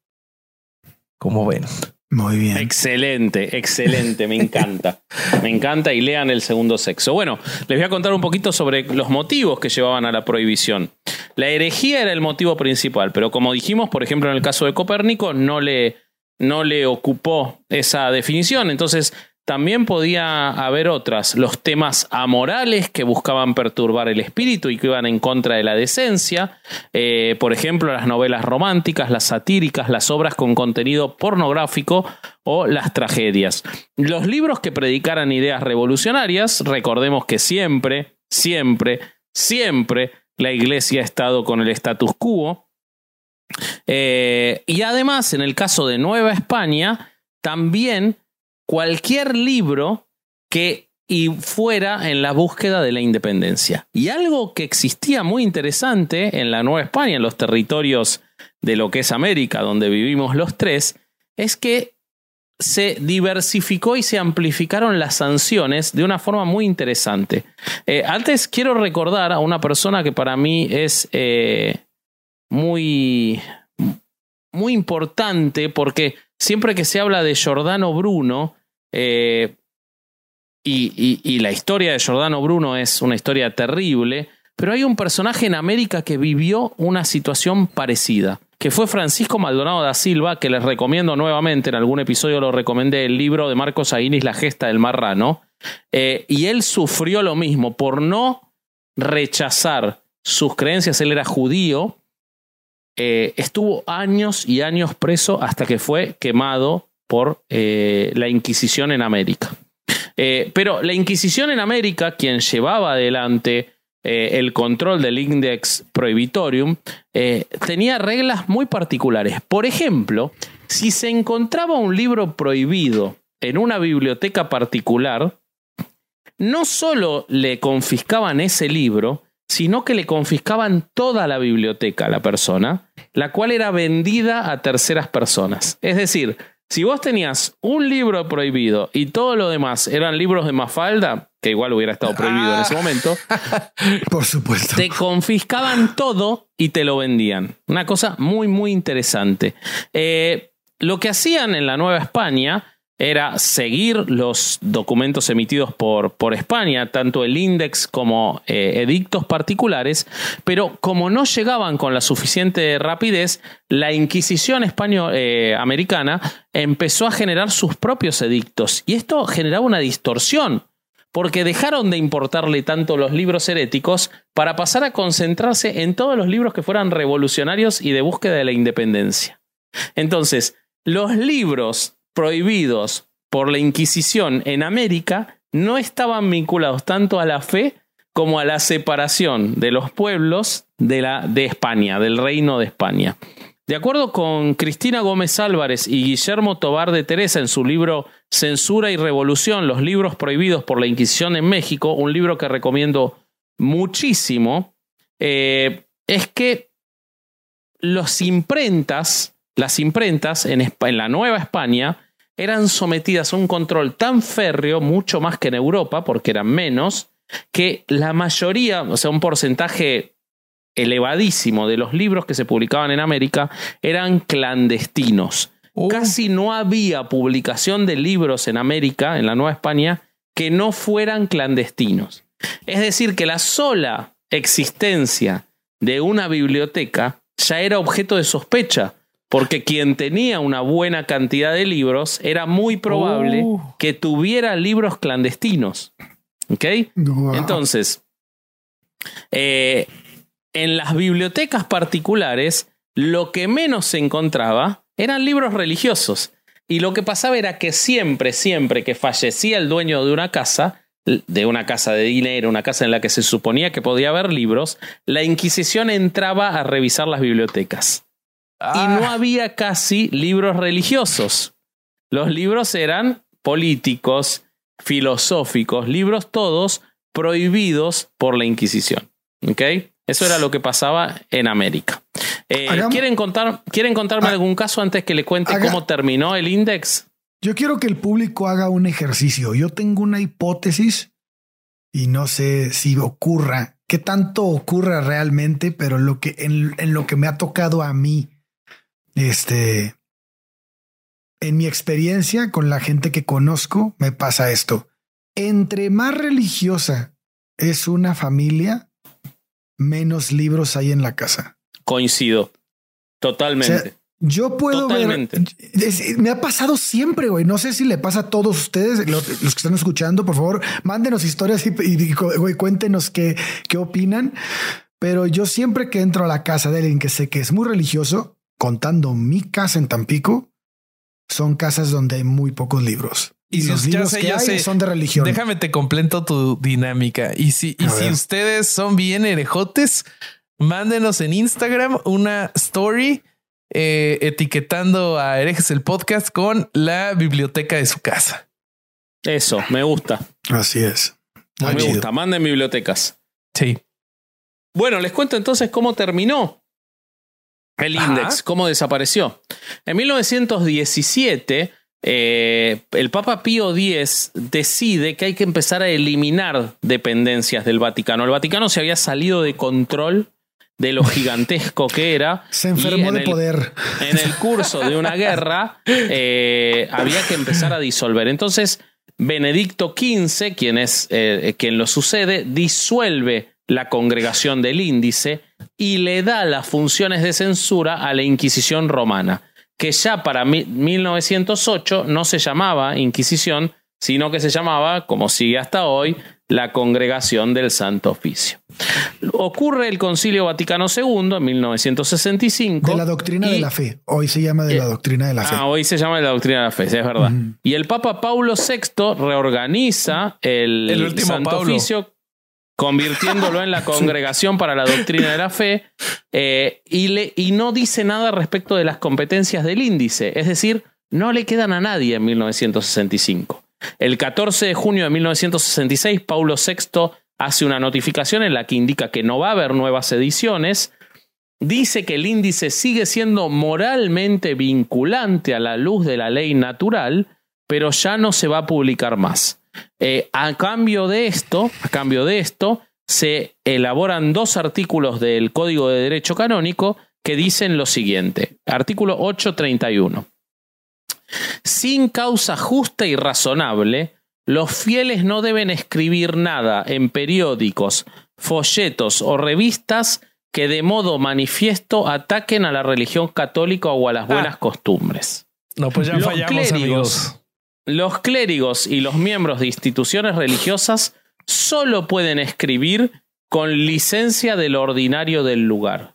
Como ven. Muy bien. Excelente, excelente, me encanta. Me encanta y lean el segundo sexo. Bueno, les voy a contar un poquito sobre los motivos que llevaban a la prohibición. La herejía era el motivo principal, pero como dijimos, por ejemplo, en el caso de Copérnico, no le, no le ocupó esa definición. Entonces, también podía haber otras, los temas amorales que buscaban perturbar el espíritu y que iban en contra de la decencia, Eh, por ejemplo, las novelas románticas, las satíricas, las obras con contenido pornográfico o las tragedias. Los libros que predicaran ideas revolucionarias, recordemos que siempre, siempre, siempre la iglesia ha estado con el status quo. Eh, y además, en el caso de Nueva España, también cualquier libro que y fuera en la búsqueda de la independencia. Y algo que existía muy interesante en la Nueva España, en los territorios de lo que es América, donde vivimos los tres, es que se diversificó y se amplificaron las sanciones de una forma muy interesante. Eh, antes quiero recordar a una persona que para mí es eh, muy, muy importante porque siempre que se habla de Giordano Bruno, eh, y, y- y la historia de Giordano Bruno es una historia terrible, pero hay un personaje en América que vivió una situación parecida, que fue Francisco Maldonado da Silva, que les recomiendo nuevamente, en algún episodio lo recomendé, el libro de Marcos Aguinis, La gesta del marrano, Eh, y él sufrió lo mismo por no rechazar sus creencias, él era judío, eh, estuvo años y años preso hasta que fue quemado por eh, la Inquisición en América. Pero la Inquisición en América, quien llevaba adelante eh, el control del Index Prohibitorium, eh, tenía reglas muy particulares. Por ejemplo, si se encontraba un libro prohibido en una biblioteca particular, no solo le confiscaban ese libro, sino que le confiscaban toda la biblioteca a la persona, la cual era vendida a terceras personas. Es decir, si vos tenías un libro prohibido y todo lo demás eran libros de Mafalda, que igual hubiera estado prohibido en ese momento, Por supuesto. te confiscaban todo y te lo vendían. Una cosa muy, muy interesante. Eh, lo que hacían en la Nueva España era seguir los documentos emitidos por, por España, tanto el índex como eh, edictos particulares, pero como no llegaban con la suficiente rapidez, la Inquisición española, eh, americana empezó a generar sus propios edictos y esto generaba una distorsión porque dejaron de importarle tanto los libros heréticos para pasar a concentrarse en todos los libros que fueran revolucionarios y de búsqueda de la independencia. Entonces, los libros prohibidos por la Inquisición en América no estaban vinculados tanto a la fe como a la separación de los pueblos de, España, del reino de España. De acuerdo con Cristina Gómez Álvarez y Guillermo Tobar de Teresa en su libro Censura y Revolución, los libros prohibidos por la Inquisición en México, un libro que recomiendo muchísimo, eh, es que los imprentas, las imprentas en, en la Nueva España eran sometidas a un control tan férreo, mucho más que en Europa, porque eran menos, que la mayoría, o sea, un porcentaje elevadísimo de los libros que se publicaban en América eran clandestinos. Oh. Casi no había publicación de libros en América, en la Nueva España, que no fueran clandestinos. Es decir, que la sola existencia de una biblioteca ya era objeto de sospecha, porque quien tenía una buena cantidad de libros era muy probable Oh. que tuviera libros clandestinos. ¿Ok? Wow. Entonces, eh, en las bibliotecas particulares, lo que menos se encontraba eran libros religiosos. Y lo que pasaba era que siempre, siempre que fallecía el dueño de una casa, de una casa de dinero, una casa en la que se suponía que podía haber libros, la Inquisición entraba a revisar las bibliotecas. Y no había casi libros religiosos. Los libros eran políticos, filosóficos, libros todos prohibidos por la Inquisición. ¿Ok? Eso era lo que pasaba en América. Eh, Hagamos- ¿quieren, contar, ¿Quieren contarme Ah. algún caso antes que le cuente Haga- cómo terminó el index? Yo quiero que el público haga un ejercicio. Yo tengo una hipótesis y no sé si ocurra, qué tanto ocurra realmente, pero lo que en, en lo que me ha tocado a mí, este, en mi experiencia con la gente que conozco, me pasa esto. Entre más religiosa es una familia, menos libros hay en la casa. Coincido. Totalmente. O sea, Yo puedo Totalmente. ver. es- me ha pasado siempre, güey. No sé si le pasa a todos ustedes, lo- los, que están escuchando, por favor, mándenos historias y, y- cuéntenos qué, qué opinan. Pero yo siempre que entro a la casa de alguien que sé que es muy religioso, contando mi casa en Tampico, son casas donde hay muy pocos libros. Y los ya libros sé, que ya hay sé. son de religión. Déjame te completo tu dinámica. Y si, y A si ver. ustedes son bien herejotes, mándenos en Instagram una story eh, etiquetando a herejes el podcast con la biblioteca de su casa. Eso, me gusta. Así es. me Muy chido. gusta. Manden bibliotecas. Sí. Bueno, les cuento entonces cómo terminó el Ajá. index, cómo desapareció. En 1917, eh, el Papa Pío X decide que hay que empezar a eliminar dependencias del Vaticano. El Vaticano se había salido de control de lo gigantesco que era. Se enfermó en de el- poder. en el curso de una guerra eh, había que empezar a disolver. Entonces, Benedicto XV, quien es eh, quien lo sucede, disuelve la congregación del índice y le da las funciones de censura a la Inquisición romana, que ya para mi- 1908 no se llamaba Inquisición, sino que se llamaba, como sigue hasta hoy, la Congregación del Santo Oficio. Ocurre el Concilio Vaticano II en 1965. De la doctrina de y- la fe. Hoy se llama de la Eh, doctrina de la fe. Ah, hoy se llama la doctrina de la fe, sí, es verdad. Y el Papa Paulo VI reorganiza el, El último Santo. Oficio, convirtiéndolo en la congregación para la doctrina de la fe, eh, y, le, y no dice nada respecto de las competencias del índice. Es decir, no le quedan a nadie en 1965. El 14 de junio de 1966, Paulo VI hace una notificación en la que indica que no va a haber nuevas ediciones. Dice que el índice sigue siendo moralmente vinculante a la luz de la ley natural, pero ya no se va a publicar más. Eh, a cambio de esto, a cambio de esto, se elaboran dos artículos del Código de Derecho Canónico que dicen lo siguiente. Artículo 831. Sin causa justa y razonable, los fieles no deben escribir nada en periódicos, folletos o revistas que de modo manifiesto ataquen a la religión católica o a las buenas Ah. costumbres. No, pues ya Los fallamos, clérigos. amigos. Los clérigos y los miembros de instituciones religiosas solo pueden escribir con licencia del ordinario del lugar.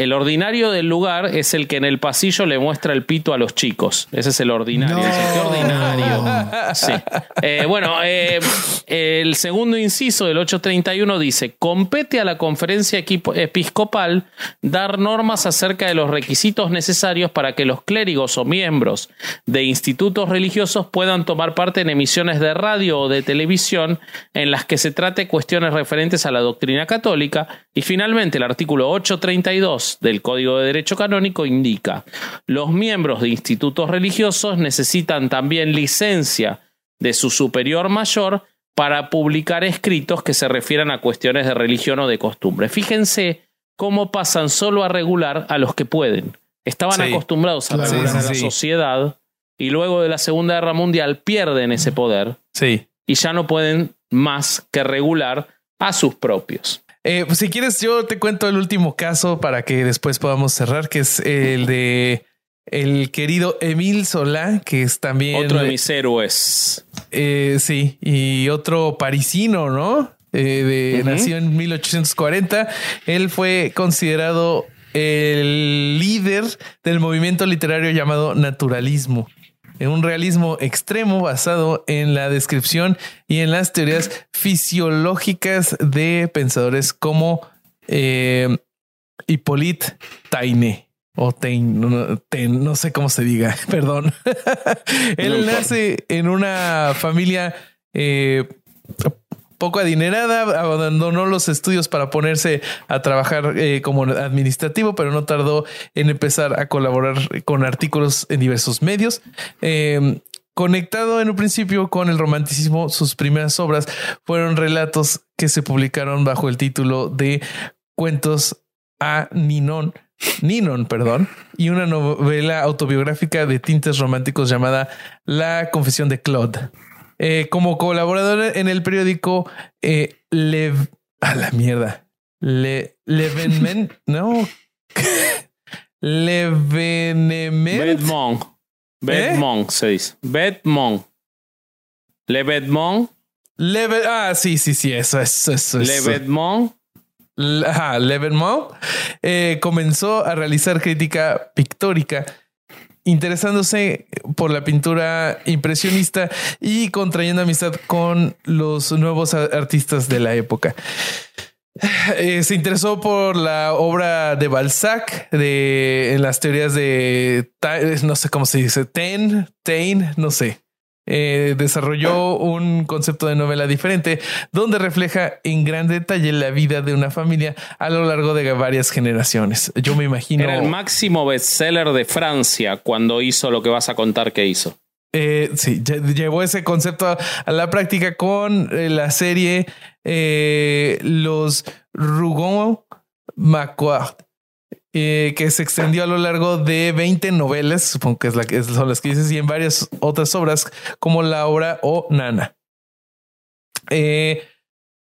El ordinario del lugar es el que en el pasillo le muestra el pito a los chicos. Ese es el ordinario. No. Dice, "Qué ordinario. Sí. Eh, bueno, eh, el segundo inciso del 831 dice: compete a la conferencia episcopal dar normas acerca de los requisitos necesarios para que los clérigos o miembros de institutos religiosos puedan tomar parte en emisiones de radio o de televisión en las que se trate cuestiones referentes a la doctrina católica. Y finalmente, el artículo 832 del Código de Derecho Canónico indica: los miembros de institutos religiosos necesitan también licencia de su superior mayor para publicar escritos que se refieran a cuestiones de religión o de costumbre. Fíjense cómo pasan solo a regular a los que pueden. Estaban Sí. acostumbrados a regular Sí, a la sociedad y luego de la Segunda Guerra Mundial pierden ese poder Sí. y ya no pueden más que regular a sus propios. Eh, pues si quieres, yo te cuento el último caso para que después podamos cerrar, que es el de el querido Emil Solá, que es también Otro de mis héroes. eh, sí, y otro parisino, ¿no? Eh, de, Ujú. Nació en 1840. Él fue considerado el líder del movimiento literario llamado naturalismo. En un realismo extremo basado en la descripción y en las teorías fisiológicas de pensadores como eh, Hippolyte Taine o Taine, no, no, sé cómo se diga, perdón. Él nace en una familia eh, poco adinerada, abandonó los estudios para ponerse a trabajar eh, como administrativo, pero no tardó en empezar a colaborar con artículos en diversos medios. Eh, Conectado en un principio con el romanticismo, sus primeras obras fueron relatos que se publicaron bajo el título de Cuentos a Ninon, Ninon, perdón, y una novela autobiográfica de tintes románticos llamada La Confesión de Claude. Eh, como colaborador en el periódico eh, Le... A la mierda. Le... Levenment, no. Levenement. Bedmont. Bedmont se dice. Bedmont. Le Bedmont. Leve... Ah, sí, sí, sí, eso, eso, eso. Le eso. Bedmont. L- Ajá, Levermont eh, comenzó a realizar crítica pictórica, interesándose por la pintura impresionista y contrayendo amistad con los nuevos artistas de la época. Eh, se interesó por la obra de Balzac, de en las teorías de no sé cómo se dice, Taine, Taine, no sé. Eh, desarrolló un concepto de novela diferente donde refleja en gran detalle la vida de una familia a lo largo de varias generaciones. Yo me imagino. Era el máximo bestseller de Francia cuando hizo lo que vas a contar que hizo. Eh, sí, lle- llevó ese concepto a, a la práctica con eh, la serie Los Rougon Macquart, eh, que se extendió a lo largo de 20 novelas, supongo que es la que son las que dices, y en varias otras obras como la obra o Nana. Eh,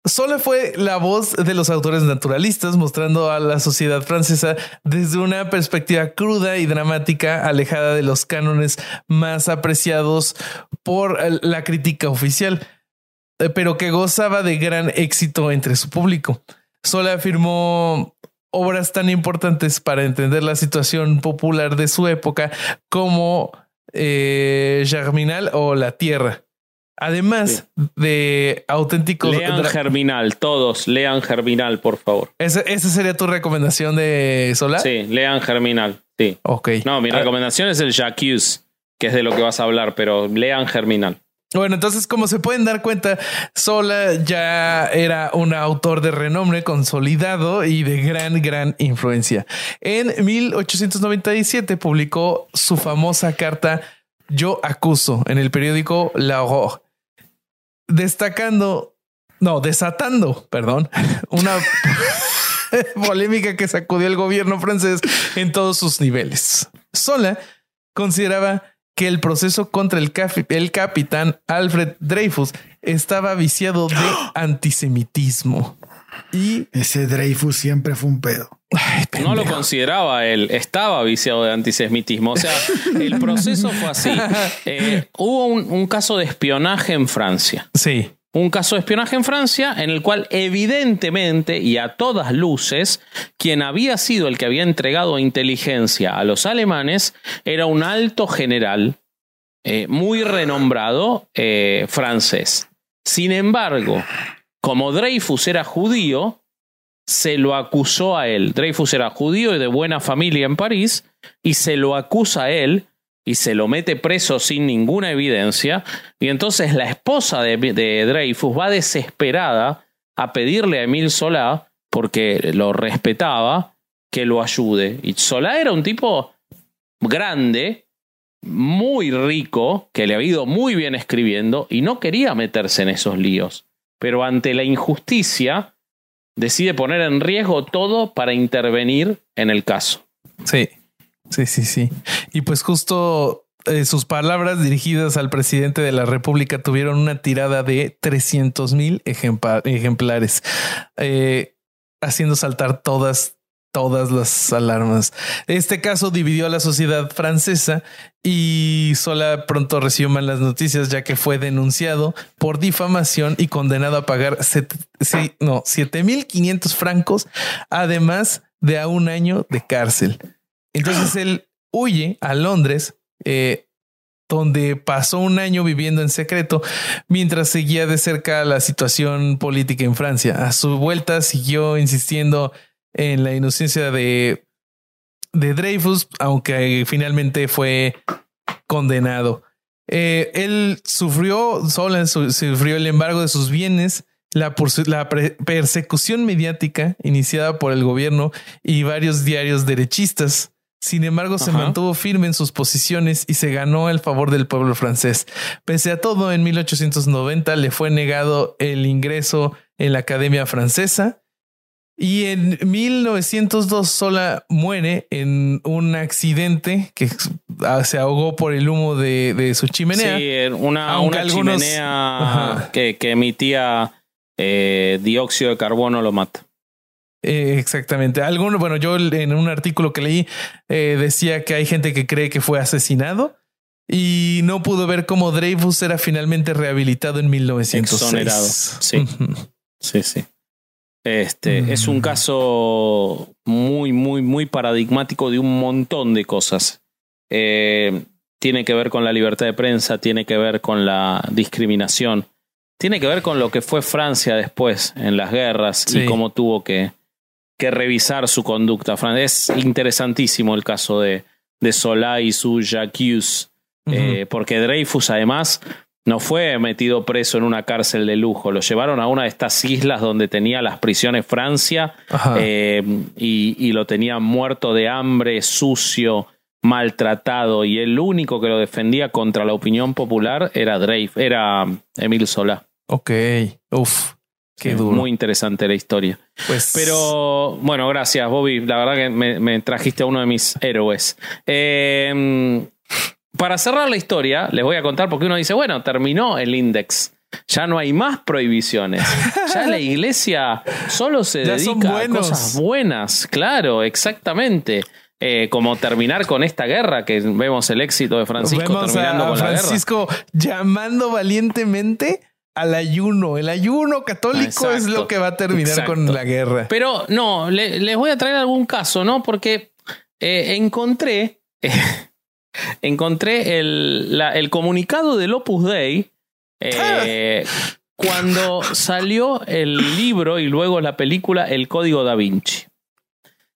Sola fue la voz de los autores naturalistas, mostrando a la sociedad francesa desde una perspectiva cruda y dramática, alejada de los cánones más apreciados por eh, la crítica oficial, eh, pero que gozaba de gran éxito entre su público. Sola afirmó obras tan importantes para entender la situación popular de su época como eh, Germinal o La Tierra. Además de auténticos... Lean Germinal, todos lean Germinal, por favor. ¿Esa, esa sería tu recomendación de Sola? Sí, lean Germinal. Sí. Ok. No, mi Ah, recomendación es el Jacques, que es de lo que vas a hablar, pero lean Germinal. Bueno, entonces, como se pueden dar cuenta, Sola ya era un autor de renombre consolidado y de gran, gran influencia. En 1897 publicó su famosa carta Yo acuso en el periódico La Aurore, destacando, no, desatando, perdón, una polémica que sacudió el gobierno francés en todos sus niveles. Sola consideraba que el proceso contra el, capitán Alfred Dreyfus estaba viciado de antisemitismo. Y ese Dreyfus siempre fue un pedo. no lo consideraba él, estaba viciado de antisemitismo. O sea, el proceso fue así. Eh, hubo un, un caso de espionaje en Francia. sí, un caso de espionaje en Francia en el cual evidentemente y a todas luces quien había sido el que había entregado inteligencia a los alemanes era un alto general eh, muy renombrado eh, francés. Sin embargo, como Dreyfus era judío, se lo acusó a él. Dreyfus era judío y de buena familia en París y se lo acusa a él y se lo mete preso sin ninguna evidencia. Y entonces la esposa de, de Dreyfus va desesperada a pedirle a Emil Solá, porque lo respetaba, que lo ayude. Y Solá era un tipo grande, muy rico, que le había ido muy bien escribiendo y no quería meterse en esos líos. Pero ante la injusticia, decide poner en riesgo todo para intervenir en el caso. sí, sí, sí, sí. Y pues justo eh, sus palabras dirigidas al presidente de la República tuvieron una tirada de 300 mil ejemplares, eh, haciendo saltar todas todas las alarmas. Este caso dividió a la sociedad francesa y Sola pronto recibió malas noticias ya que fue denunciado por difamación y condenado a pagar set, sí, no, 7500 francos, además de a un año de cárcel. Entonces él huye a Londres, eh, donde pasó un año viviendo en secreto mientras seguía de cerca la situación política en Francia. A su vuelta siguió insistiendo en la inocencia de, de Dreyfus, aunque finalmente fue condenado. Eh, él sufrió, Solon su- sufrió el embargo de sus bienes, la, persecución mediática iniciada por el gobierno y varios diarios derechistas. Sin embargo, se mantuvo firme en sus posiciones y se ganó el favor del pueblo francés. Pese a todo, en 1890 le fue negado el ingreso en la Academia Francesa y en 1902 Sola muere en un accidente que se ahogó por el humo de, de su chimenea. Sí, una, una algunos- chimenea que emitía eh, dióxido de carbono lo mata. Eh, exactamente. Alguno, bueno, yo en un artículo que leí eh, decía que hay gente que cree que fue asesinado y no pudo ver cómo Dreyfus era finalmente rehabilitado en 1906. Exonerado, sí. Sí, sí. Este Mm. es un caso muy, muy, muy paradigmático de un montón de cosas. Eh, tiene que ver con la libertad de prensa, tiene que ver con la discriminación, tiene que ver con lo que fue Francia después en las guerras Sí. y cómo tuvo que, que revisar su conducta. Fran- Es interesantísimo el caso de, de Solá y su Jacques, eh, porque Dreyfus además no fue metido preso en una cárcel de lujo, lo llevaron a una de estas islas donde tenía las prisiones Francia eh, y, y lo tenían muerto de hambre, sucio, maltratado y el único que lo defendía contra la opinión popular era Dreyfus, era Emil Solá. ok. Uf, qué duro. Muy interesante la historia. pues, Pero bueno, gracias, Bobby. La verdad que me, me trajiste a uno de mis héroes. Eh, para cerrar la historia, les voy a contar porque uno dice, bueno, terminó el index. Ya no hay más prohibiciones. Ya la iglesia solo se dedica a cosas buenas. Claro, exactamente. Eh, como terminar con esta guerra, que vemos el éxito de Francisco vemos terminando a con la guerra. Francisco llamando valientemente al ayuno. El ayuno católico es lo que va a terminar exacto. con la guerra. Pero no, le- les voy a traer algún caso, ¿no? Porque eh, encontré, encontré el, la- el comunicado del Opus Dei eh, cuando salió el libro y luego la película El Código da Vinci.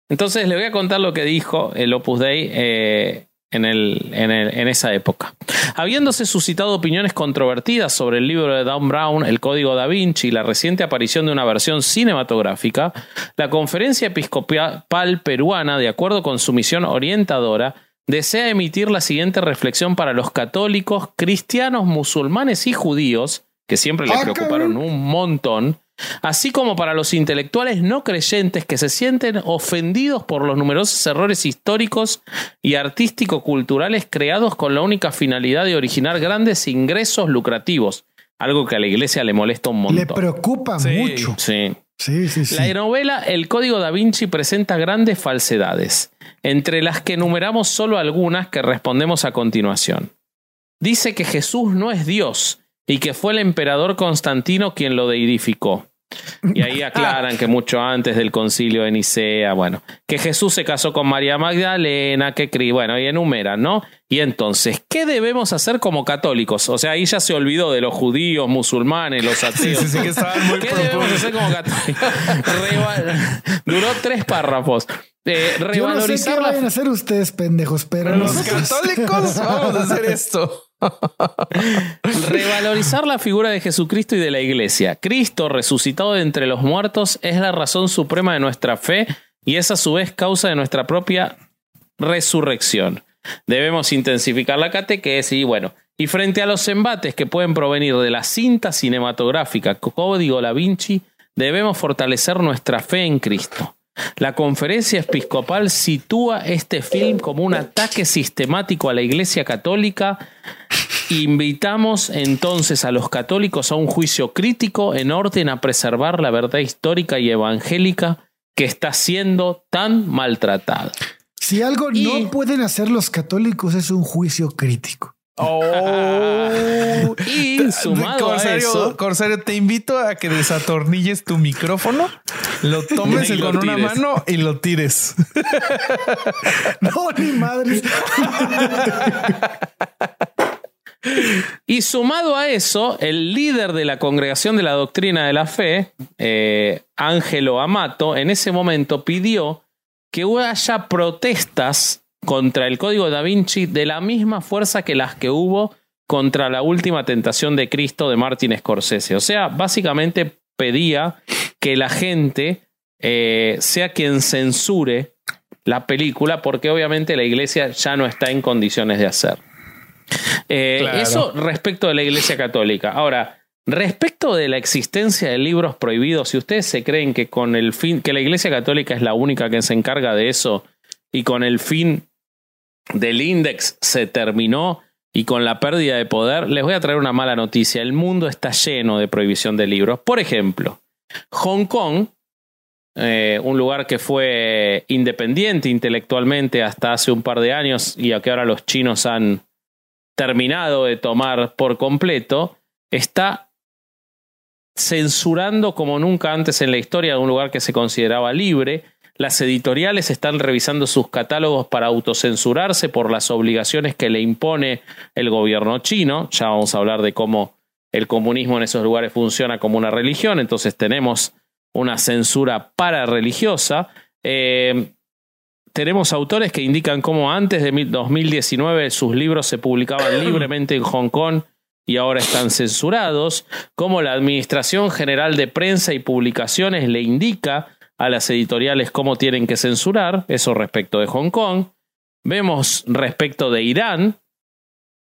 Entonces les voy a contar lo que dijo el Opus Dei eh, en, el, en, el- en esa época. Habiéndose suscitado opiniones controvertidas sobre el libro de Dan Brown, El Código da Vinci y la reciente aparición de una versión cinematográfica, la Conferencia Episcopal Peruana, de acuerdo con su misión orientadora, desea emitir la siguiente reflexión para los católicos, cristianos, musulmanes y judíos, que siempre le Ah, preocuparon un montón, así como para los intelectuales no creyentes que se sienten ofendidos por los numerosos errores históricos y artístico-culturales creados con la única finalidad de originar grandes ingresos lucrativos, algo que a la iglesia le molesta un Le montón. preocupa Sí. mucho. Sí. Sí, sí, sí. La novela El Código da Vinci presenta grandes falsedades, entre las que enumeramos solo algunas que respondemos a continuación. Dice que Jesús no es Dios y que fue el emperador Constantino quien lo deidificó. Y ahí aclaran que mucho antes del concilio de Nicea, bueno, que Jesús se casó con María Magdalena, que bueno, y enumeran, ¿no? Y entonces, ¿qué debemos hacer como católicos? O sea, ahí ya se olvidó de los judíos, musulmanes, los ateos. Sí, sí, sí, que estaban muy ¿Qué debemos hacer como católicos? Duró tres párrafos. Eh, Yo no sé revalorizar qué la vayan a hacer ustedes, pendejos, pero Los nosotros- católicos vamos a hacer esto. Revalorizar la figura de Jesucristo y de la Iglesia. Cristo, resucitado de entre los muertos, es la razón suprema de nuestra fe y es a su vez causa de nuestra propia resurrección. Debemos intensificar la catequesis y bueno, y frente a los embates que pueden provenir de la cinta cinematográfica Código Da Vinci, debemos fortalecer nuestra fe en Cristo. La conferencia episcopal sitúa este film como un ataque sistemático a la Iglesia Católica Invitamos entonces a los católicos a un juicio crítico en orden a preservar la verdad histórica y evangélica que está siendo tan maltratada. si algo Y- no pueden hacer los católicos es un juicio crítico. Oh. Y sumado a eso, Corsario, te invito a que desatornilles tu micrófono, lo tomes Y lo con una mano y lo tires. No, ni madres. y sumado a eso, el líder de la Congregación de la Doctrina de la Fe, eh, Ángelo Amato, en ese momento pidió que haya protestas contra el Código da Vinci de la misma fuerza que las que hubo contra la última tentación de Cristo de Martin Scorsese. O sea, básicamente pedía que la gente eh, sea quien censure la película porque obviamente la iglesia ya no está en condiciones de hacer. Eh, Claro. Eso respecto de la iglesia católica. Ahora, respecto de la existencia de libros prohibidos, si ustedes se creen que con el fin, que la iglesia católica es la única que se encarga de eso y con el fin del index se terminó y con la pérdida de poder, les voy a traer una mala noticia. El mundo está lleno de prohibición de libros. Por ejemplo, Hong Kong, eh, un lugar que fue independiente intelectualmente hasta hace un par de años y a que ahora los chinos han terminado de tomar por completo, está censurando como nunca antes en la historia de un lugar que se consideraba libre. Las editoriales están revisando sus catálogos para autocensurarse por las obligaciones que le impone el gobierno chino. Ya vamos a hablar de cómo el comunismo en esos lugares funciona como una religión, entonces tenemos una censura parareligiosa. Eh, tenemos autores que indican cómo antes de 2019 sus libros se publicaban libremente en Hong Kong y ahora están censurados, cómo la Administración General de Prensa y Publicaciones le indica a las editoriales cómo tienen que censurar, eso respecto de Hong Kong. Vemos respecto de Irán,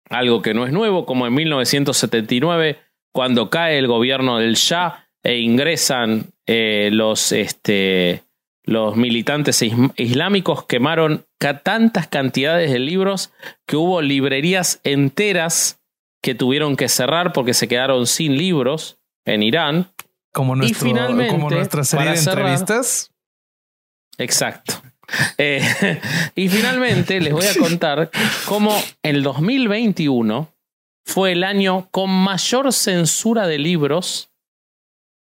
algo que no es nuevo, como en 1979, cuando cae el gobierno del Shah e ingresan eh, los, este, los militantes islámicos, quemaron tantas cantidades de libros que hubo librerías enteras que tuvieron que cerrar porque se quedaron sin libros en Irán. Como, nuestro, finalmente, como nuestra serie de cerrar- entrevistas. Exacto. Eh, y finalmente les voy a contar cómo el 2021 fue el año con mayor censura de libros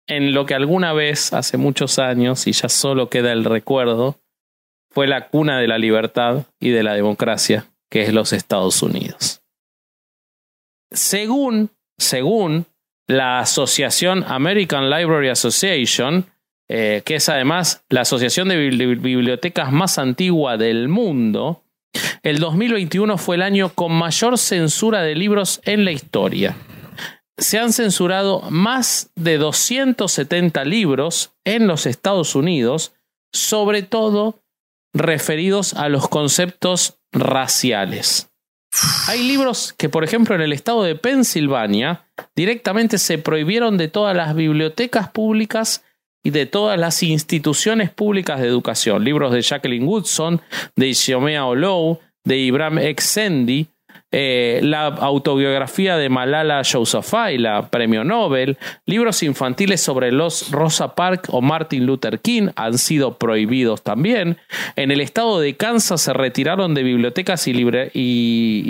en lo que alguna vez, hace muchos años, y ya solo queda el recuerdo, fue la cuna de la libertad y de la democracia, que es los Estados Unidos. Según, según la asociación American Library Association, eh, que es además la asociación de bibli- bibliotecas más antigua del mundo, el 2021 fue el año con mayor censura de libros en la historia. Se han censurado más de 270 libros en los Estados Unidos, sobre todo referidos a los conceptos raciales. Hay libros que, por ejemplo, en el estado de Pensilvania directamente se prohibieron de todas las bibliotecas públicas y de todas las instituciones públicas de educación. Libros de Jacqueline Woodson, de Isiomea Olow, de Ibrahim X. Eh, la autobiografía de Malala Yousafzai, la premio Nobel, libros infantiles sobre los Rosa Parks o Martin Luther King han sido prohibidos también. En el estado de Kansas se retiraron de bibliotecas y,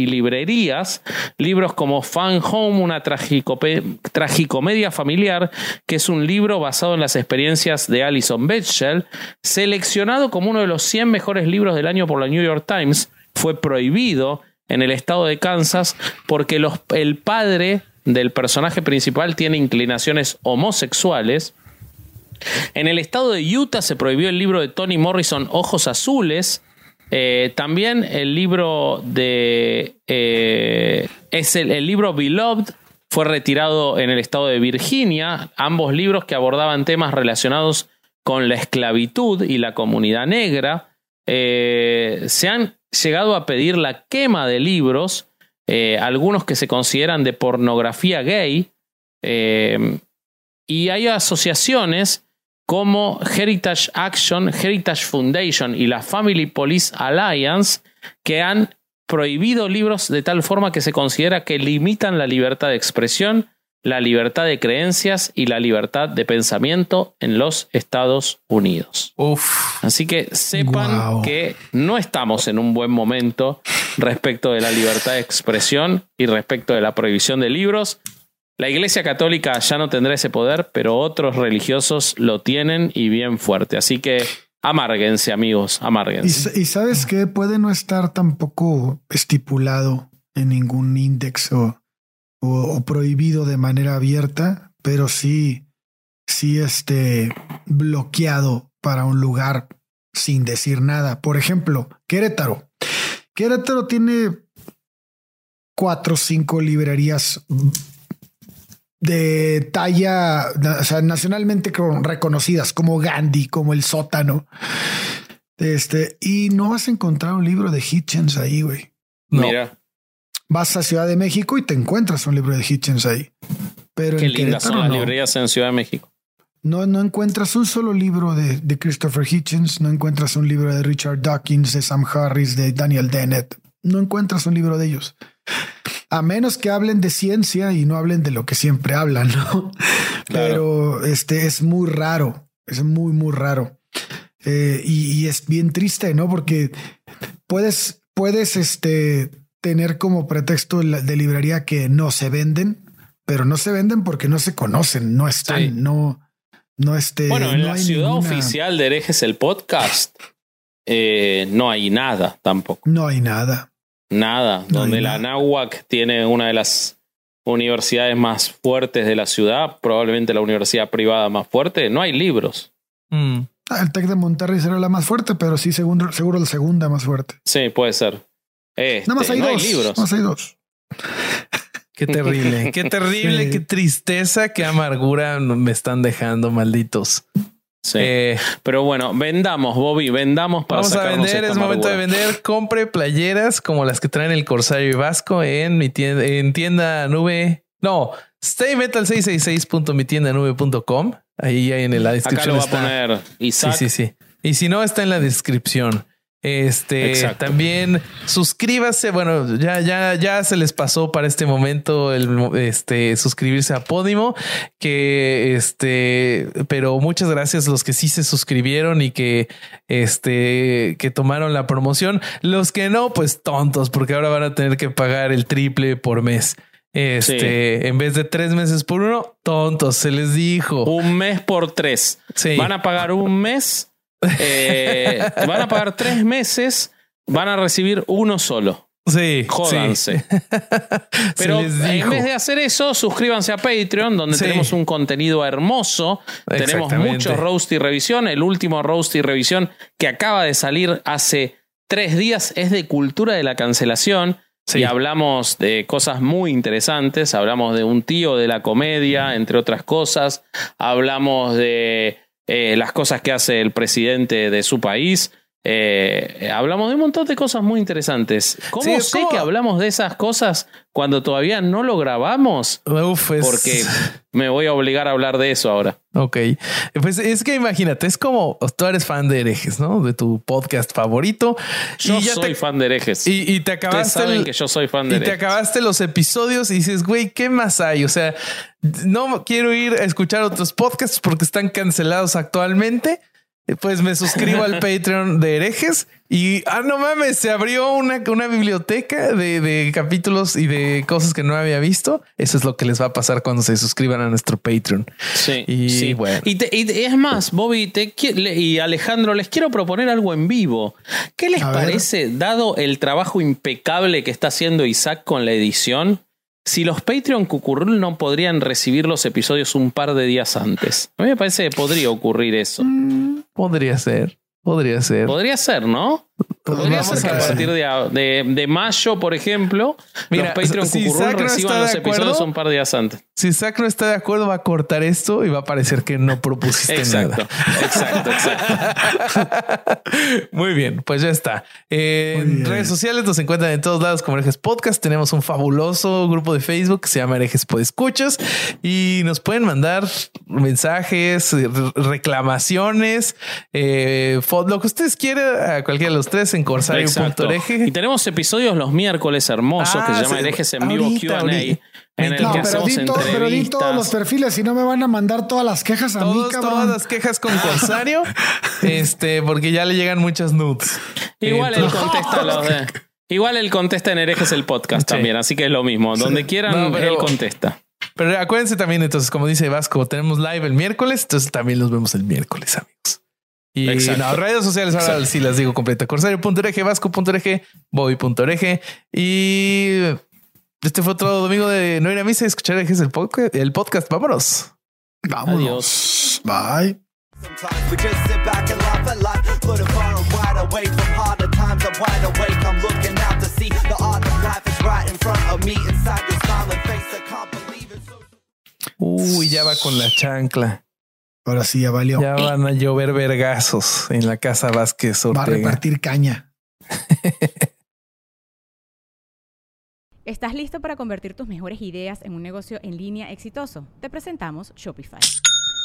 librerías libros como Fan Home, una tragicomedia familiar, que es un libro basado en las experiencias de Alison Bechdel, seleccionado como uno de los 100 mejores libros del año por la New York Times, fue prohibido en el estado de Kansas porque el padre del personaje principal tiene inclinaciones homosexuales. En el estado de Utah se prohibió el libro de Toni Morrison Ojos Azules. Eh, también el libro de. Eh, es el, el libro Beloved fue retirado en el estado de Virginia. Ambos libros que abordaban temas relacionados con la esclavitud y la comunidad negra. Eh, se han llegado a pedir la quema de libros, eh, algunos que se consideran de pornografía gay, eh, y hay asociaciones como Heritage Action, Heritage Foundation y la Family Police Alliance que han prohibido libros de tal forma que se considera que limitan la libertad de expresión la libertad de creencias y la libertad de pensamiento en los Estados Unidos. Así que sepan que no estamos en un buen momento respecto de la libertad de expresión y respecto de la prohibición de libros. La Iglesia Católica ya no tendrá ese poder, pero otros religiosos lo tienen y bien fuerte. Así que amárguense, amigos, amárguense. Y, y sabes que puede no estar tampoco estipulado en ningún índice o o, prohibido de manera abierta, pero sí, sí este, bloqueado para un lugar sin decir nada. Por ejemplo, Querétaro. Querétaro tiene cuatro o cinco librerías de talla o sea, nacionalmente reconocidas como Gandhi, como el sótano. Este, y no vas a encontrar un libro de Hitchens ahí, güey. Mira vas a Ciudad de México y te encuentras un libro de Hitchens ahí. Pero Qué lindas son las librerías en Ciudad de México. No, no encuentras un solo libro de, de, Christopher Hitchens, no encuentras un libro de Richard Dawkins, de Sam Harris, de Daniel Dennett. No encuentras un libro de ellos. A menos que hablen de ciencia y no hablen de lo que siempre hablan, ¿no? Pero este es muy raro, es muy, muy raro. Eh, y, y, es bien triste, ¿no? Porque puedes, puedes, este, tener como pretexto de librería que no se venden, pero no se venden porque no se conocen, no están, no, no este. Bueno, en la ciudad oficial de herejes el podcast eh, no hay nada tampoco. No hay nada. Nada. donde la NAWAC tiene una de las universidades más fuertes de la ciudad, probablemente la universidad privada más fuerte, no hay libros. Mm. Ah, el TEC de Monterrey será la más fuerte, pero sí, seguro, seguro la segunda más fuerte. Sí, puede ser. Este, Nada más hay dos. libros. más hay dos. Qué terrible, qué terrible, qué tristeza, qué amargura me están dejando, malditos. Sí. Eh, Pero bueno, vendamos, Bobby, vendamos para Vamos a vender, es momento de vender. Compre playeras como las que traen el Corsario y Vasco en mi tienda, en tienda nube. No, staymetal666.mitiendanube.com. Ahí hay en la descripción. Acá lo va a poner Isaac. Sí, sí, sí. Y si no, está en la descripción. Este también suscríbase. Bueno, ya, ya, ya se les pasó para este momento el este suscribirse a Podimo. Que este, pero muchas gracias a los que sí se suscribieron y que este que tomaron la promoción. Los que no, pues tontos, porque ahora van a tener que pagar el triple por mes. Este, en vez de tres meses por uno, tontos, se les dijo. Un mes por tres. Van a pagar un mes eh, van a pagar tres meses, van a recibir uno solo. Sí. Jódanse. Pero en vez de hacer eso, suscríbanse a Patreon, donde tenemos un contenido hermoso. Tenemos muchos roast y revisión. El último roast y revisión que acaba de salir hace tres días es de cultura de la cancelación. Y hablamos de cosas muy interesantes. Hablamos de un tío de la comedia, entre otras cosas. Hablamos de eh, las cosas que hace el presidente de su país. Eh, hablamos de un montón de cosas muy interesantes. ¿Cómo Sí, sé que hablamos de esas cosas cuando todavía no lo grabamos? Uf, es- Porque me voy a obligar a hablar de eso ahora. Ok. Pues es que imagínate, es como tú eres fan de herejes, ¿no? De tu podcast favorito. Yo y ya soy te, fan de herejes. Y, y te acabaste. saben el- que yo soy fan de y te herejes. acabaste los episodios y dices, güey, ¿qué más hay? O sea, no quiero ir a escuchar otros podcasts porque están cancelados actualmente. Pues me suscribo al Patreon de herejes y, ah, no mames, se abrió una, una biblioteca de, de capítulos y de cosas que no había visto. Eso es lo que les va a pasar cuando se suscriban a nuestro Patreon. Sí, Y sí. bueno. Y, te- y es más, Bobby te y Alejandro, les quiero proponer algo en vivo. ¿Qué les A ver. parece, dado el trabajo impecable que está haciendo Isaac con la edición? Si los Patreon Cucurrul no podrían recibir los episodios un par de días antes. A mí me parece que podría ocurrir eso. Podría ser, podría ser. Podría ser, ¿no? Podría ser que a partir de, de- de mayo, por ejemplo, Mira, los Patreon si no reciban está los de acuerdo, episodios un par de días antes. Si Zach no está de acuerdo, va a cortar esto y va a parecer que no propusiste Exacto, nada. exacto, exacto. Muy bien, pues ya está. En redes sociales nos encuentran en todos lados como Herejes Podcast. Tenemos un fabuloso grupo de Facebook que se llama Herejes Podescuchas y nos pueden mandar mensajes, re- reclamaciones, eh, lo que ustedes quieran a cualquiera de los tres en Exacto. Y tenemos episodios los miércoles hermosos que Ah, se llama sí. Herejes en vivo QA. En el No, que pero di, todo- pero di todos los perfiles, si no me van a mandar todas las quejas a mí, cabrón. todas las quejas con Corsario, este, porque ya le llegan muchas nudes. Igual él contesta los de. Igual él contesta en Herejes el podcast Sí. también, así que es lo mismo. Donde quieran, No, pero- él contesta. Pero acuérdense también, entonces, como dice Vasco, tenemos live el miércoles, entonces también los vemos el miércoles, amigos. Y Exacto. no, redes sociales ahora Exacto. sí las digo completa. Corsario.org, Vasco.org, Bobby.org. Y este fue otro domingo de no ir a misa y escuchar el podcast. El podcast. Vámonos. Vámonos. Bye. Sometimes we just sit back and laugh at life, floating far and wide away from harder times. I'm wide awake, I'm looking out to see the art of life is right in front of me. Inside your smiling face, I can't believe it's so. Uy, ya va con la chancla. Ahora sí, ya valió. Ya van a llover vergazos en la casa Vázquez Va a Ortega. repartir caña. ¿Estás listo para convertir tus mejores ideas en un negocio en línea exitoso? Te presentamos Shopify.